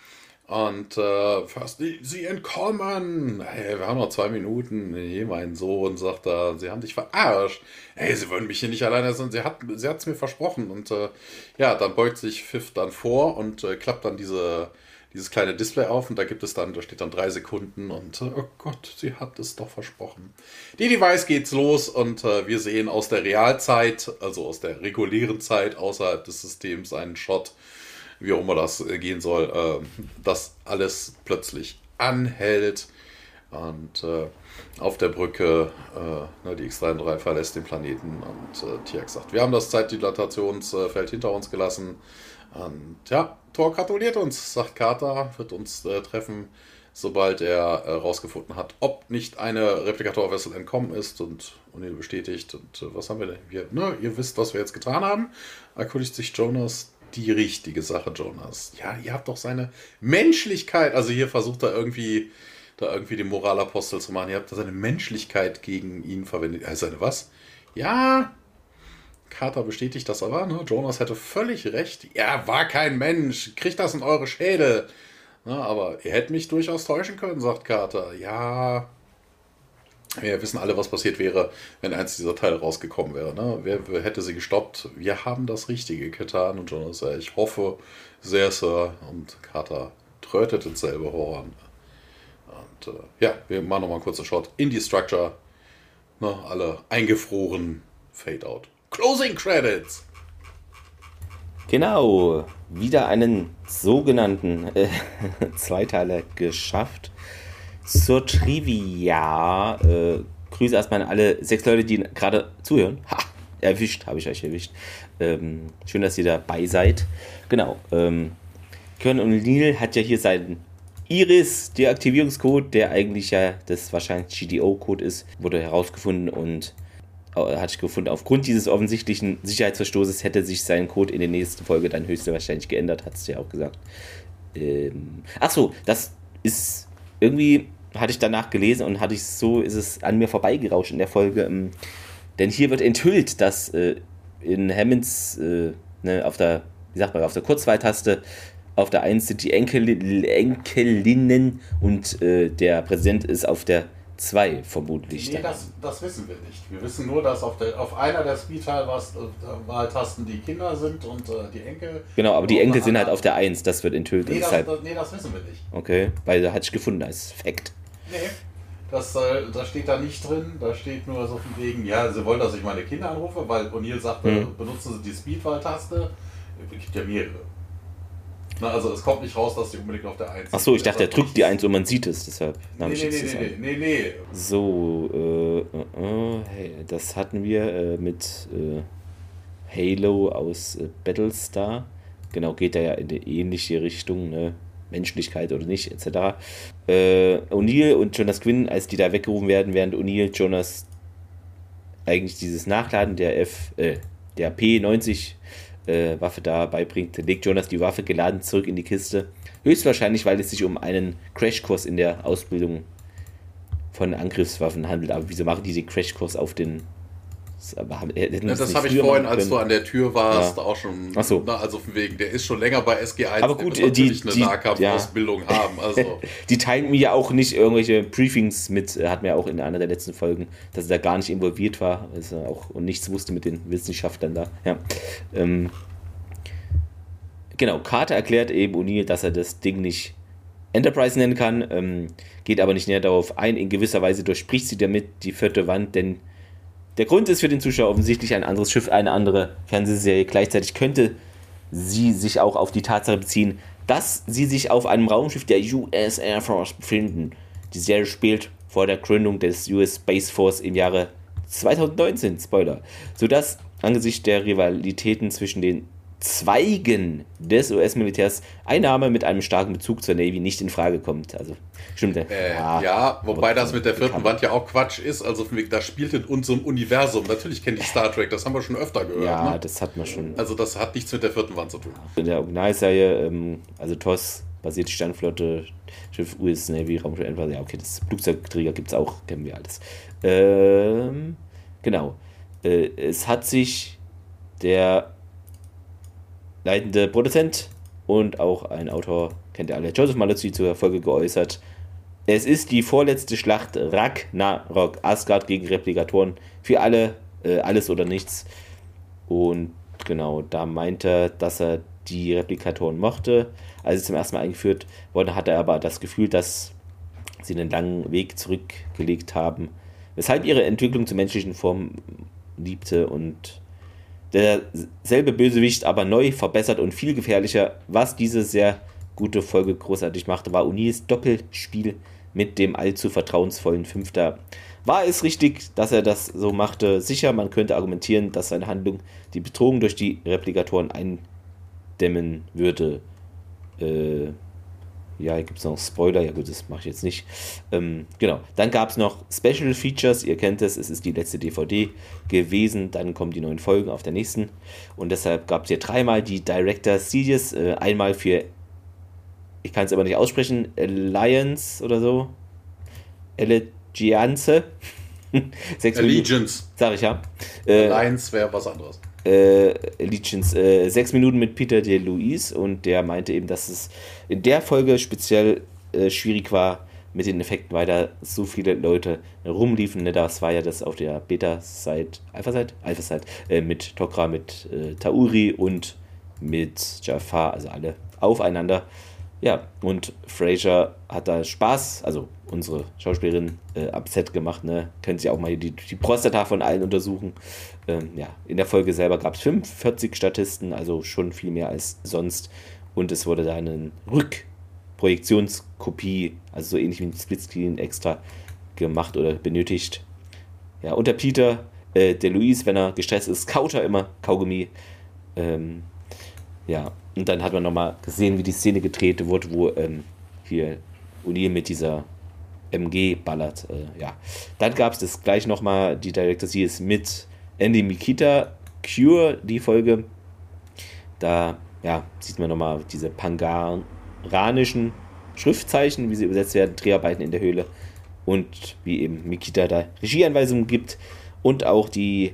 Und äh, fast, sie entkommen. Hey, wir haben noch zwei Minuten. Hey, mein Sohn sagt da, sie haben dich verarscht. Hey, sie wollen mich hier nicht alleine lassen. Sie hat sie es mir versprochen. Und äh, ja, dann beugt sich Pfiff dann vor und äh, klappt dann diese, dieses kleine Display auf. Und da gibt es dann, da steht dann drei Sekunden. Und äh, oh Gott, sie hat es doch versprochen. Die Device geht's los und äh, wir sehen aus der Realzeit, also aus der regulären Zeit außerhalb des Systems einen Shot wie auch immer das äh, gehen soll, äh, dass alles plötzlich anhält und äh, auf der Brücke äh, ne, die X-33 verlässt den Planeten und äh, Tiak sagt, wir haben das Zeitdilatationsfeld hinter uns gelassen und ja, Thor gratuliert uns, sagt Carter, wird uns äh, treffen sobald er herausgefunden äh, hat, ob nicht eine Replikator-Vessel entkommen ist und O'Neill bestätigt. Und was haben wir denn? Wir, ne, ihr wisst, was wir jetzt getan haben. Erkundigt sich Jonas die richtige Sache, Jonas. Ja, ihr habt doch seine Menschlichkeit. Also hier versucht er irgendwie, da irgendwie den Moralapostel zu machen. Ihr habt da seine Menschlichkeit gegen ihn verwendet. Er seine was? Ja, Carter bestätigt das aber. Ne? Jonas hätte völlig recht. Er war kein Mensch. Kriegt das in eure Schädel. Na, aber ihr hättet mich durchaus täuschen können, sagt Carter. Ja, wir wissen alle, was passiert wäre, wenn eins dieser Teile rausgekommen wäre. Ne? Wer, wer, hätte sie gestoppt? Wir haben das Richtige getan. Und Jonas sagt, ich hoffe sehr, Sir. Und Carter trötet ins selbe Horn. Und äh, ja, wir machen nochmal einen kurzen Shot in die Structure. Ne? Alle eingefroren. Fade out. Closing Credits. Genau, wieder einen sogenannten äh, (laughs) Zweiteiler geschafft. Zur Trivia. Äh, Grüße erstmal an alle sechs Leute, die gerade zuhören. Ha, erwischt, habe ich euch erwischt. Ähm, schön, dass ihr dabei seid. Genau. Ähm, Kern und Neil hat ja hier seinen Iris-Deaktivierungscode, der eigentlich ja das wahrscheinlich GDO-Code ist, wurde herausgefunden und äh, hatte ich gefunden, aufgrund dieses offensichtlichen Sicherheitsverstoßes hätte sich sein Code in der nächsten Folge dann höchstwahrscheinlich geändert, hat es ja auch gesagt. Ähm, ach so, das ist irgendwie, hatte ich danach gelesen und hatte ich so, ist es an mir vorbeigerauscht in der Folge. Ähm, denn hier wird enthüllt, dass äh, in Hammonds, äh, ne, auf der, wie sagt man, auf der Kurzwahltaste auf der 1 sind die Enkel, Enkelinnen und äh, der Präsident ist auf der Zwei vermutlich. Nee, das, das, wissen wir nicht. Wir wissen nur, dass auf, der, auf einer der Speedtail-Wahltasten die Kinder sind und äh, die Enkel. Genau, aber die Enkel sind halt auf der 1, das wird enthüllt. Nee, das, das, nee, das wissen wir nicht. Okay, weil da hatte ich gefunden als Fact. Nee, das, äh, das steht da nicht drin. Da steht nur so von wegen, ja, sie wollen, dass ich meine Kinder anrufe, weil O'Neill sagte, mhm. benutzen Sie die Speedwahl-Taste. Es gibt ja mehrere. Na, also es kommt nicht raus, dass die unbedingt auf der 1 Ach so, ich dachte, er drückt die 1 und man sieht es, deshalb nee, nee, nee, nee, nee, nee, So, äh, äh, hey, das hatten wir äh, mit äh, Halo aus äh, Battlestar. Genau, geht da ja in eine ähnliche Richtung, ne? Menschlichkeit oder nicht, etc. Äh, O'Neill und Jonas Quinn, als die da weggerufen werden, während O'Neill Jonas eigentlich dieses Nachladen der F, äh, der P90 äh, Waffe da beibringt, legt Jonas die Waffe geladen zurück in die Kiste. Höchstwahrscheinlich, weil es sich um einen Crashkurs in der Ausbildung von Angriffswaffen handelt. Aber wieso machen die den Crashkurs auf den aber ja, das habe ich vorhin, als du an der Tür warst, ja. auch schon. Ach so. Na, also von wegen, der ist schon länger bei SG1. Aber gut, die, die eine Nahkampfausbildung ja. haben. Also. (laughs) die teilen mir ja auch nicht irgendwelche Briefings mit, äh, hat mir auch in einer der letzten Folgen, dass er da gar nicht involviert war also auch, und nichts wusste mit den Wissenschaftlern da. Ja. Ähm, genau, Carter erklärt eben O'Neill, dass er das Ding nicht Enterprise nennen kann, ähm, geht aber nicht näher darauf ein. In gewisser Weise durchspricht sie damit die vierte Wand, denn der Grund ist für den Zuschauer offensichtlich ein anderes Schiff, eine andere Fernsehserie. Gleichzeitig könnte sie sich auch auf die Tatsache beziehen, dass sie sich auf einem Raumschiff der US Air Force befinden. Die Serie spielt vor der Gründung des US Space Force im Jahre 2019, Spoiler, sodass angesichts der Rivalitäten zwischen den Zweigen des US-Militärs Einnahme mit einem starken Bezug zur Navy nicht in Frage kommt. Also stimmt. Äh, ja, ja, wobei das mit der vierten Wand ja auch Quatsch ist. Also das spielt in unserem Universum. Natürlich kennt ich Star Trek, das haben wir schon öfter gehört. Ja, ne? das hat man schon. Also das hat nichts mit der vierten Wand zu tun. In der Originalserie, ähm, also TOS basiert die Sternflotte, Schiff US Navy, Raumschiff, ja okay, das Flugzeugträger gibt es auch, kennen wir alles. Ähm, genau. Äh, es hat sich der leitende Produzent und auch ein Autor, kennt ihr alle, Joseph Maluzzi, zur Folge geäußert. Es ist die vorletzte Schlacht Ragnarok, Asgard gegen Replikatoren, für alle, äh, alles oder nichts. Und genau, da meinte er, dass er die Replikatoren mochte. Als sie zum ersten Mal eingeführt wurden, hatte er aber das Gefühl, dass sie einen langen Weg zurückgelegt haben, weshalb ihre Entwicklung zur menschlichen Form liebte und derselbe Bösewicht, aber neu, verbessert und viel gefährlicher. Was diese sehr gute Folge großartig machte, war Unis Doppelspiel mit dem allzu vertrauensvollen Fünfter. War es richtig, dass er das so machte? Sicher, man könnte argumentieren, dass seine Handlung die Bedrohung durch die Replikatoren eindämmen würde. Äh, ja, hier gibt es noch Spoiler, ja gut, das mache ich jetzt nicht. Ähm, genau, dann gab es noch Special Features, ihr kennt es, es ist die letzte DVD gewesen, dann kommen die neuen Folgen auf der nächsten. Und deshalb gab es hier dreimal die Director Series, äh, einmal für, ich kann es aber nicht aussprechen, Alliance oder so, Allegiance. (laughs) Allegiance. Sag ich ja. Äh, Alliance wäre was anderes äh, Allegiance äh, sechs Minuten mit Peter de Luis und der meinte eben, dass es in der Folge speziell äh, schwierig war, mit den Effekten, weil da so viele Leute rumliefen. Ne? Das war ja das auf der Beta-Site, Alpha-Site? Alpha-Site, äh, mit Tokra, mit äh, Tauri und mit Jafar, also alle aufeinander. Ja, und Fraser hat da Spaß, also unsere Schauspielerin äh, ab Set gemacht, ne? Können Sie auch mal die, die Prostata von allen untersuchen. Ähm, ja, in der Folge selber gab es 45 Statisten, also schon viel mehr als sonst. Und es wurde da eine Rückprojektionskopie, also so ähnlich wie ein Splitscreen extra gemacht oder benötigt. Ja, und der Peter, äh, der Luis, wenn er gestresst ist, kaut er immer Kaugummi. Ähm, ja, und dann hat man nochmal gesehen, wie die Szene gedreht wurde, wo ähm, hier O'Neill mit dieser MG ballert. Äh, ja. Dann gab es das gleich nochmal, die Director Series mit Andy Mikita Cure, die Folge. Da ja, sieht man nochmal diese pangaranischen Schriftzeichen, wie sie übersetzt werden, Dreharbeiten in der Höhle und wie eben Mikita da Regieanweisungen gibt und auch die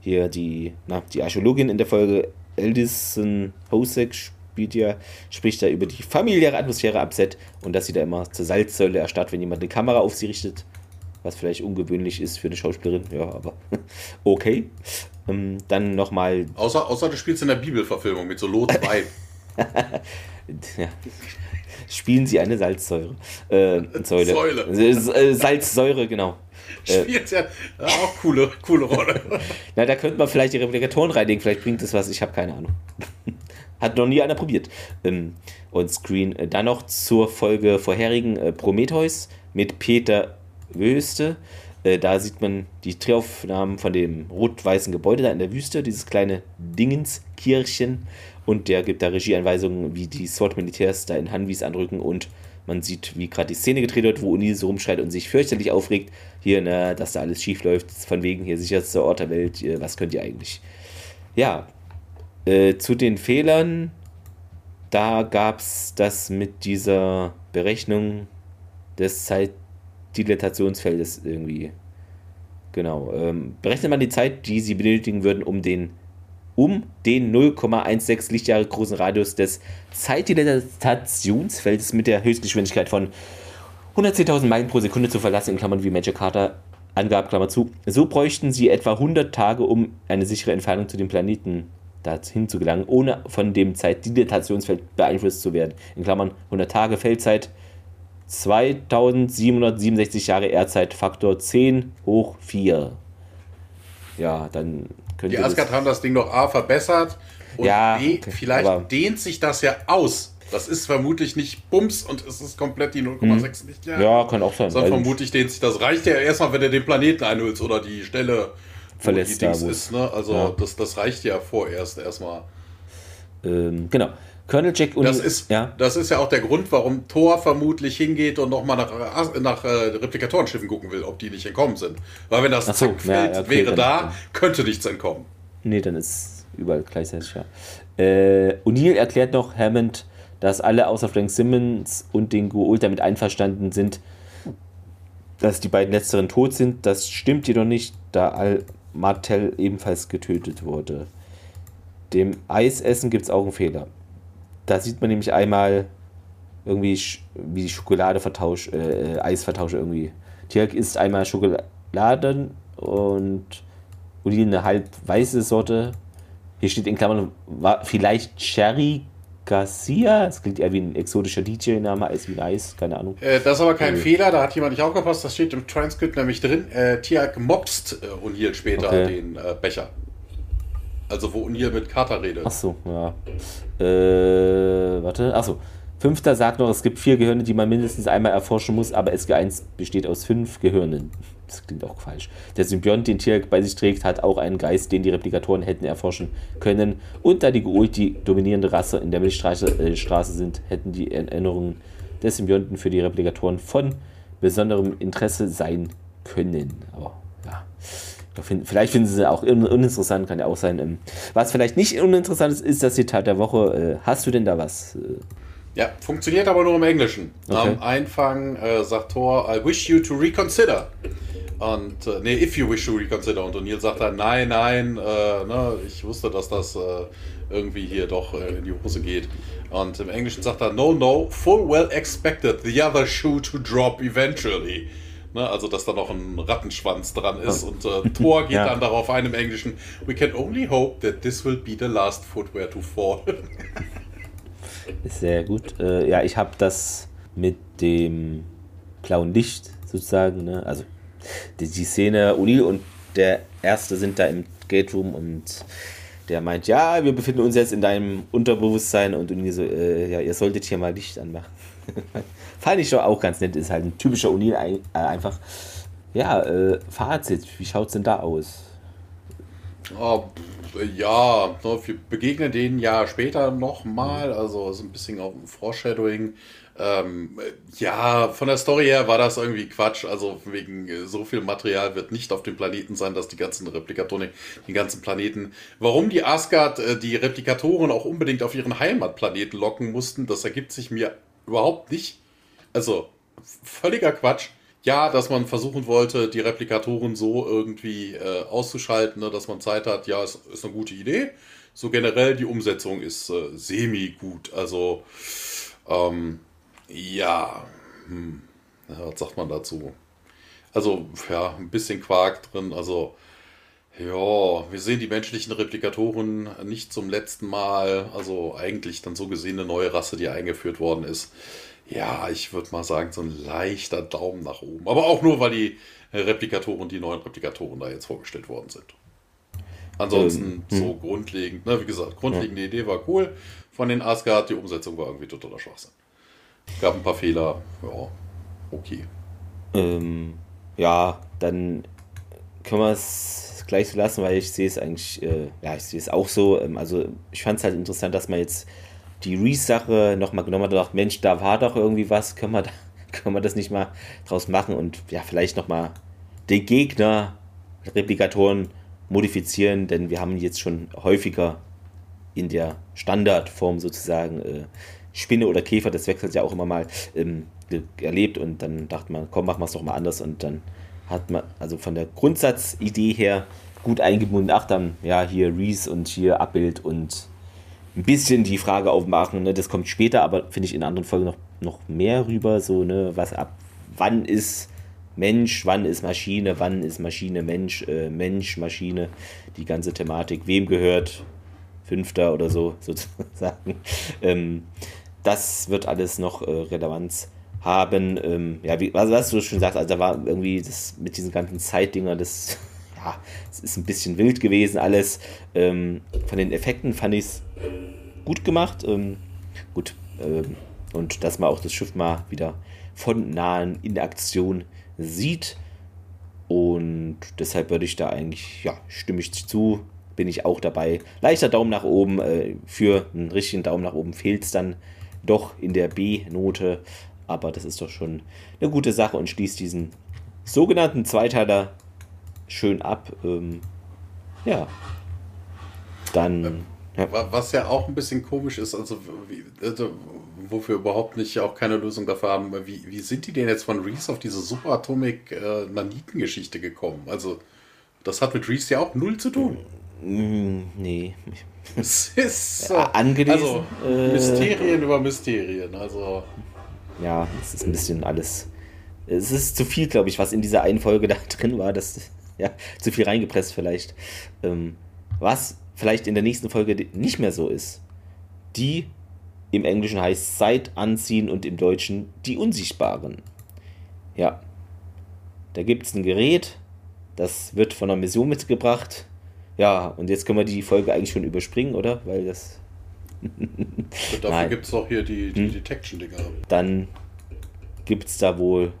hier die, na, die Archäologin in der Folge Eldison Hosek spielt ja, spricht da über die familiäre Atmosphäre am Set und dass sie da immer zur Salzsäule erstarrt, wenn jemand eine Kamera auf sie richtet was vielleicht ungewöhnlich ist für eine Schauspielerin, ja, aber (laughs) okay. Ähm, dann nochmal. Außer, außer du spielst in der Bibelverfilmung mit so Lot 2. (laughs) ja. Spielen sie eine Salzsäure. Äh, Säule. Säule. Äh, Salzsäure, genau. Äh, Spielt ja auch coole, coole Rolle. (laughs) Na, da könnte man vielleicht die Replikatoren reinlegen, vielleicht bringt das was, ich habe keine Ahnung. (laughs) Hat noch nie einer probiert. Ähm, on Screen. Äh, dann noch zur Folge vorherigen äh, Prometheus mit Peter Wüste. Äh, da sieht man die Drehaufnahmen von dem rot-weißen Gebäude da in der Wüste, dieses kleine Dingenskirchen. Und der gibt da Regieanweisungen, wie die SWAT-Militärs da in Hanwis anrücken. Und man sieht, wie gerade die Szene gedreht wird, wo O'Neill so rumschreit und sich fürchterlich aufregt. Hier, na, dass da alles schief läuft. Von wegen hier sicherster Ort der Welt. Was könnt ihr eigentlich? Ja, äh, zu den Fehlern. Da gab es das mit dieser Berechnung des Zeit Dilatationsfeldes irgendwie. Genau. Ähm, berechnet man die Zeit, die sie benötigen würden, um den um den 0,16 Lichtjahre großen Radius des Zeitdilatationsfeldes mit der Höchstgeschwindigkeit von 110.000 Meilen pro Sekunde zu verlassen, in Klammern wie Magic Carter angab, Klammer zu. So bräuchten sie etwa 100 Tage, um eine sichere Entfernung zu dem Planeten dahin zu gelangen, ohne von dem Zeitdilatationsfeld beeinflusst zu werden. In Klammern 100 Tage Feldzeit 2767 Jahre Erdzeit, Faktor 10 hoch 4. Ja, dann könnt ihr. Die Asgard haben das Ding doch A verbessert und ja, B, vielleicht dehnt sich das ja aus. Das ist vermutlich nicht Bums und es ist komplett die 0,6 hm. Lichtjahre. Ja, kann auch sein. Sondern vermutlich dehnt sich das. Reicht ja erstmal, wenn er den Planeten einhülst oder die Stelle verlässt. Die Dings ist, ne? Also ja. das, das reicht ja vorerst erstmal. Ähm, genau. Colonel Jack und das ist, ja. das ist ja auch der Grund, warum Thor vermutlich hingeht und nochmal nach, nach äh, Replikatorenschiffen gucken will, ob die nicht entkommen sind. Weil wenn das so, Zackfeld ja, okay, wäre da, dann, könnte nichts entkommen. Nee, dann ist überall gleichzeitig, ja. Äh, O'Neill erklärt noch Hammond, dass alle außer Frank Simmons und den Goa'uld damit einverstanden sind, dass die beiden letzteren tot sind. Das stimmt jedoch nicht, da Al Martell ebenfalls getötet wurde. Dem Eisessen gibt es auch einen Fehler. Da sieht man nämlich einmal irgendwie, wie die Schokolade vertauscht, äh, äh, Eis vertauscht irgendwie. Tirk isst einmal Schokoladen und Uli eine halb weiße Sorte. Hier steht in Klammern vielleicht Cherry Garcia. Das klingt eher wie ein exotischer DJ-Name als wie Eis, keine Ahnung. Äh, das ist aber kein äh. Fehler, da hat jemand nicht aufgepasst. Das steht im Transkript nämlich drin. Äh, Tiak mobst äh, O'Neill später okay. den äh, Becher. Also wo O'Neill mit Carter redet. Ach so, ja. Äh, warte, ach so. Fünfter sagt noch, es gibt vier Gehirne, die man mindestens einmal erforschen muss, aber SG1 besteht aus fünf Gehirnen. Das klingt auch falsch. Der Symbiont, den Tier bei sich trägt, hat auch einen Geist, den die Replikatoren hätten erforschen können. Und da die Geult die dominierende Rasse in der Milchstraße äh, Straße sind, hätten die Erinnerungen des Symbionten für die Replikatoren von besonderem Interesse sein können. Aber ja, vielleicht finden sie auch uninteressant, kann ja auch sein. Ähm, was vielleicht nicht uninteressant ist, ist das Zitat der Woche. Äh, hast du denn da was? Ja, funktioniert aber nur im Englischen. Okay. Am Anfang äh, sagt Thor, I wish you to reconsider. Und, äh, nee, if you wish to reconsider. Und O'Neill sagt dann, nein, nein, äh, ne, ich wusste, dass das äh, irgendwie hier doch äh, in die Hose geht. Und im Englischen sagt er, no, no, full well expected the other shoe to drop eventually. Ne, also, dass da noch ein Rattenschwanz dran ist. Und äh, (laughs) Thor geht ja. dann darauf ein im Englischen, we can only hope that this will be the last footwear to fall. (laughs) Sehr gut. Äh, ja, ich habe das mit dem blauen Licht sozusagen, ne? also die, die Szene, O'Neill und der Erste sind da im Gate Room und der meint, ja, wir befinden uns jetzt in deinem Unterbewusstsein und O'Neill so, äh, ja, ihr solltet hier mal Licht anmachen. (laughs) Fand ich schon auch ganz nett, ist halt ein typischer ein, äh, einfach. Ja, äh, Fazit, wie schaut's denn da aus? Oh, ja, ne, wir begegnen denen ja später nochmal, also so ein bisschen auf Foreshadowing. Ähm, ja, von der Story her war das irgendwie Quatsch. Also wegen äh, so viel Material wird nicht auf dem Planeten sein, dass die ganzen Replikatoren, die ganzen Planeten. Warum die Asgard äh, die Replikatoren auch unbedingt auf ihren Heimatplaneten locken mussten, das ergibt sich mir überhaupt nicht. Also völliger Quatsch. Ja, dass man versuchen wollte, die Replikatoren so irgendwie äh, auszuschalten, ne, dass man Zeit hat, ja, ist, ist eine gute Idee. So generell die Umsetzung ist äh, semi-gut. Also, ähm, ja, hm, was sagt man dazu? Also, ja, ein bisschen Quark drin. Also, ja, wir sehen die menschlichen Replikatoren nicht zum letzten Mal. Also, eigentlich dann so gesehen eine neue Rasse, die eingeführt worden ist. Ja, ich würde mal sagen, so ein leichter Daumen nach oben. Aber auch nur, weil die Replikatoren, die neuen Replikatoren da jetzt vorgestellt worden sind. Ansonsten ähm, so hm. grundlegend, ne, wie gesagt, grundlegende ja. Idee war cool von den Asgard, die Umsetzung war irgendwie totaler Schwachsinn. Gab ein paar Fehler. Ja, okay. Ähm, ja, dann können wir es gleich so lassen, weil ich sehe es eigentlich, äh, ja, ich sehe es auch so. Ähm, also ich fand es halt interessant, dass man jetzt die Reese-Sache nochmal genommen hat und dachte, Mensch, da war doch irgendwie was, können wir, da, (laughs) können wir das nicht mal draus machen und ja, vielleicht nochmal den Gegner, Replikatoren modifizieren, denn wir haben jetzt schon häufiger in der Standardform sozusagen äh, Spinne oder Käfer, das wechselt ja auch immer mal, ähm, erlebt und dann dachte man, komm, machen wir es doch mal anders und dann hat man, also von der Grundsatzidee her gut eingebunden, ach dann, ja, hier Reese und hier Abbild und ein bisschen die Frage aufmachen, ne, das kommt später, aber finde ich in anderen Folgen noch, noch mehr rüber, so, ne, was ab, wann ist Mensch, wann ist Maschine, wann ist Maschine Mensch, äh, Mensch, Maschine, die ganze Thematik, wem gehört Fünfter oder so (laughs) sozusagen. Ähm, das wird alles noch äh, Relevanz haben. Ähm, ja, wie, was, was du schon sagst, also da war irgendwie das mit diesen ganzen Zeitdinger, das, (laughs) ja, es ist ein bisschen wild gewesen alles. Ähm, von den Effekten fand ich es gut gemacht. Ähm, gut, ähm, und dass man auch das Schiff mal wieder von nahen in Aktion sieht. Und deshalb würde ich da eigentlich, ja, stimme ich zu, bin ich auch dabei. Leichter Daumen nach oben. Äh, für einen richtigen Daumen nach oben fehlt es dann doch in der B-Note. Aber das ist doch schon eine gute Sache und schließt diesen sogenannten Zweiteiler schön ab. Ähm, ja. Dann. Ja. Was ja auch ein bisschen komisch ist, also, wie, also wo wir überhaupt nicht auch keine Lösung dafür haben, wie, wie sind die denn jetzt von Reese auf diese Superatomic äh, Naniten-Geschichte gekommen? Also, das hat mit Reese ja auch null zu tun. Mm, nee. (laughs) Es ist so. Angelesen. Also, äh, Mysterien über Mysterien. Also. Ja, es ist ein bisschen alles. Es ist zu viel, glaube ich, was in dieser einen Folge da (laughs) drin war. Das, (laughs) ja, zu viel reingepresst vielleicht. Ähm, was vielleicht in der nächsten Folge nicht mehr so ist. Die im Englischen heißt Zeit anziehen und im Deutschen die Unsichtbaren. Ja. Da gibt es ein Gerät, das wird von einer Mission mitgebracht ja, und jetzt können wir die Folge eigentlich schon überspringen, oder? Weil das. Und dafür (laughs) gibt es doch hier die, die hm. Detection-Dinger. Dann gibt es da wohl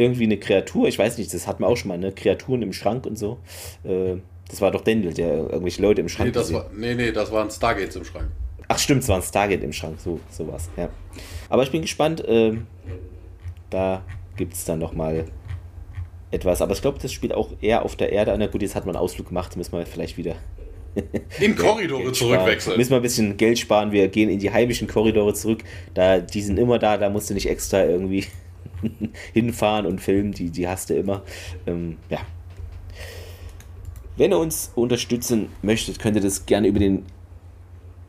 irgendwie eine Kreatur, ich weiß nicht, das hatten wir auch schon mal, ne? Kreaturen im Schrank und so. Äh, das war doch Daniel, der irgendwelche Leute im Schrank nee, das war, nee, nee, das waren Stargates im Schrank. Ach stimmt, es war ein Stargate im Schrank, so sowas, ja. Aber ich bin gespannt, äh, da gibt es dann nochmal etwas. Aber ich glaube, das spielt auch eher auf der Erde. Na gut, jetzt hat man einen Ausflug gemacht, müssen wir vielleicht wieder (laughs) in Korridore zurückwechseln. Müssen wir ein bisschen Geld sparen. Wir gehen in die heimischen Korridore zurück. Da, die sind immer da, da musst du nicht extra irgendwie (laughs) hinfahren und filmen. Die, die hast du immer. Ähm, ja. Wenn ihr uns unterstützen möchtet, könnt ihr das gerne über den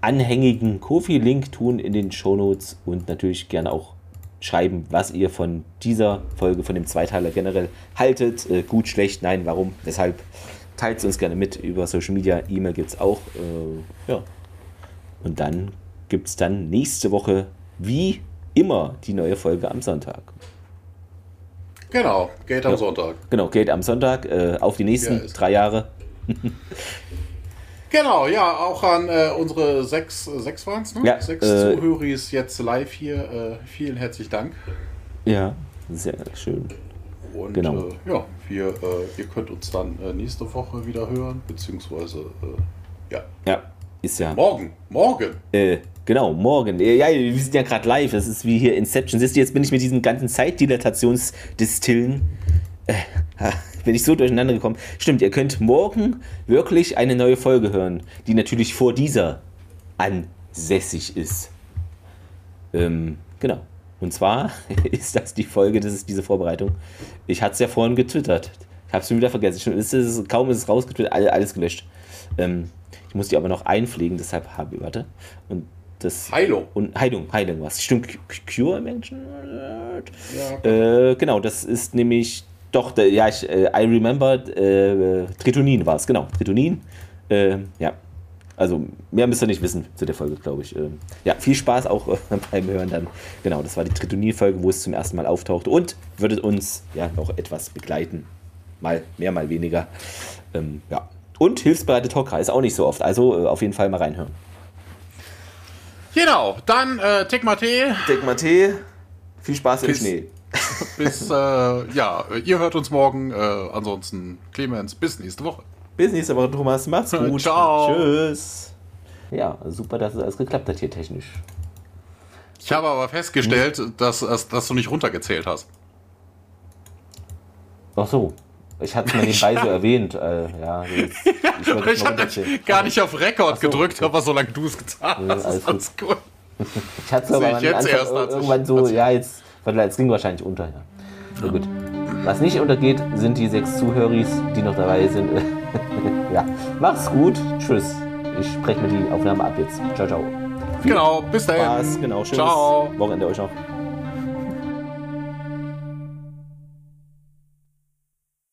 anhängigen Kofi-Link tun in den Shownotes und natürlich gerne auch schreiben, was ihr von dieser Folge, von dem Zweiteiler generell haltet. Äh, gut, schlecht, nein, warum, weshalb. Teilt es uns gerne mit über Social Media. E-Mail gibt es auch. Äh, ja. Und dann gibt es dann nächste Woche, wie immer, die neue Folge am Sonntag. Genau, geht am ja. Sonntag. Genau, geht am Sonntag. Äh, auf die nächsten ja, drei Jahre. (laughs) Genau, ja, auch an äh, unsere sechs, sechs waren es, ne? Ja, sechs äh, Zuhörer jetzt live hier. Äh, vielen herzlichen Dank. Ja, sehr schön. Und genau. Äh, ja, wir, äh, ihr könnt uns dann nächste Woche wieder hören, beziehungsweise ja. Ja, ist ja. Morgen, morgen. genau, morgen. Ja, wir sind ja gerade live. Das ist wie hier Inception. Siehst du, jetzt bin ich mit diesen ganzen Zeitdilatationsdistillen bin ich so durcheinander gekommen. Stimmt, ihr könnt morgen wirklich eine neue Folge hören, die natürlich vor dieser ansässig ist. Ähm, genau. Und zwar (laughs) ist das die Folge, das ist diese Vorbereitung. Ich hatte es ja vorhin getwittert. Ich habe es schon wieder vergessen. Es ist, kaum ist es rausgetwittert, alles gelöscht. Ähm, ich muss die aber noch einpflegen, deshalb habe ich, warte. Und das Heilung. Und Heilung, Heilung was. Stimmt, Cure im Englischen? Ja. Äh, genau, das ist nämlich doch, der, ja, ich, äh, I remember, äh, Tritonin war es, genau, Tritonin. Äh, ja, also mehr müsst ihr nicht wissen zu der Folge, glaube ich. Ähm, ja, viel Spaß auch äh, (laughs) beim Hören dann. Genau, das war die Tritonin-Folge, wo es zum ersten Mal auftaucht und würde uns ja noch etwas begleiten. Mal mehr, mal weniger. Ähm, ja. Und hilfsbereite Talker ist auch nicht so oft, also äh, auf jeden Fall mal reinhören. Genau, dann äh, Tekmate. Tekmate, viel Spaß im Schnee. (laughs) bis, äh, ja, ihr hört uns morgen. Äh, ansonsten, Clemens, bis nächste Woche. Bis nächste Woche, Thomas. Macht's (laughs) gut. Ciao. Tschüss. Ja, super, dass es alles geklappt hat hier technisch. Ich habe aber festgestellt, hm. dass, dass, dass, du nicht runtergezählt hast. Ach so. Ich hatte es mir nebenbei so (laughs) erwähnt. Äh, ja, jetzt, ich, (laughs) ich habe gar nicht auf Rekord so, gedrückt, okay. aber solange du es getan hast, ist alles gut. (laughs) Ich hatte es aber jetzt erst, irgendwann so, ja, jetzt weil es ging wahrscheinlich unter. Ja. Na gut. Was nicht untergeht, sind die sechs Zuhörer, die noch dabei sind. ja, mach's gut. Tschüss. Ich spreche mir die Aufnahme ab jetzt. Ciao, ciao. Viel genau, bis dahin. Spaß, genau. Schönes Ciao. Wochenende euch noch.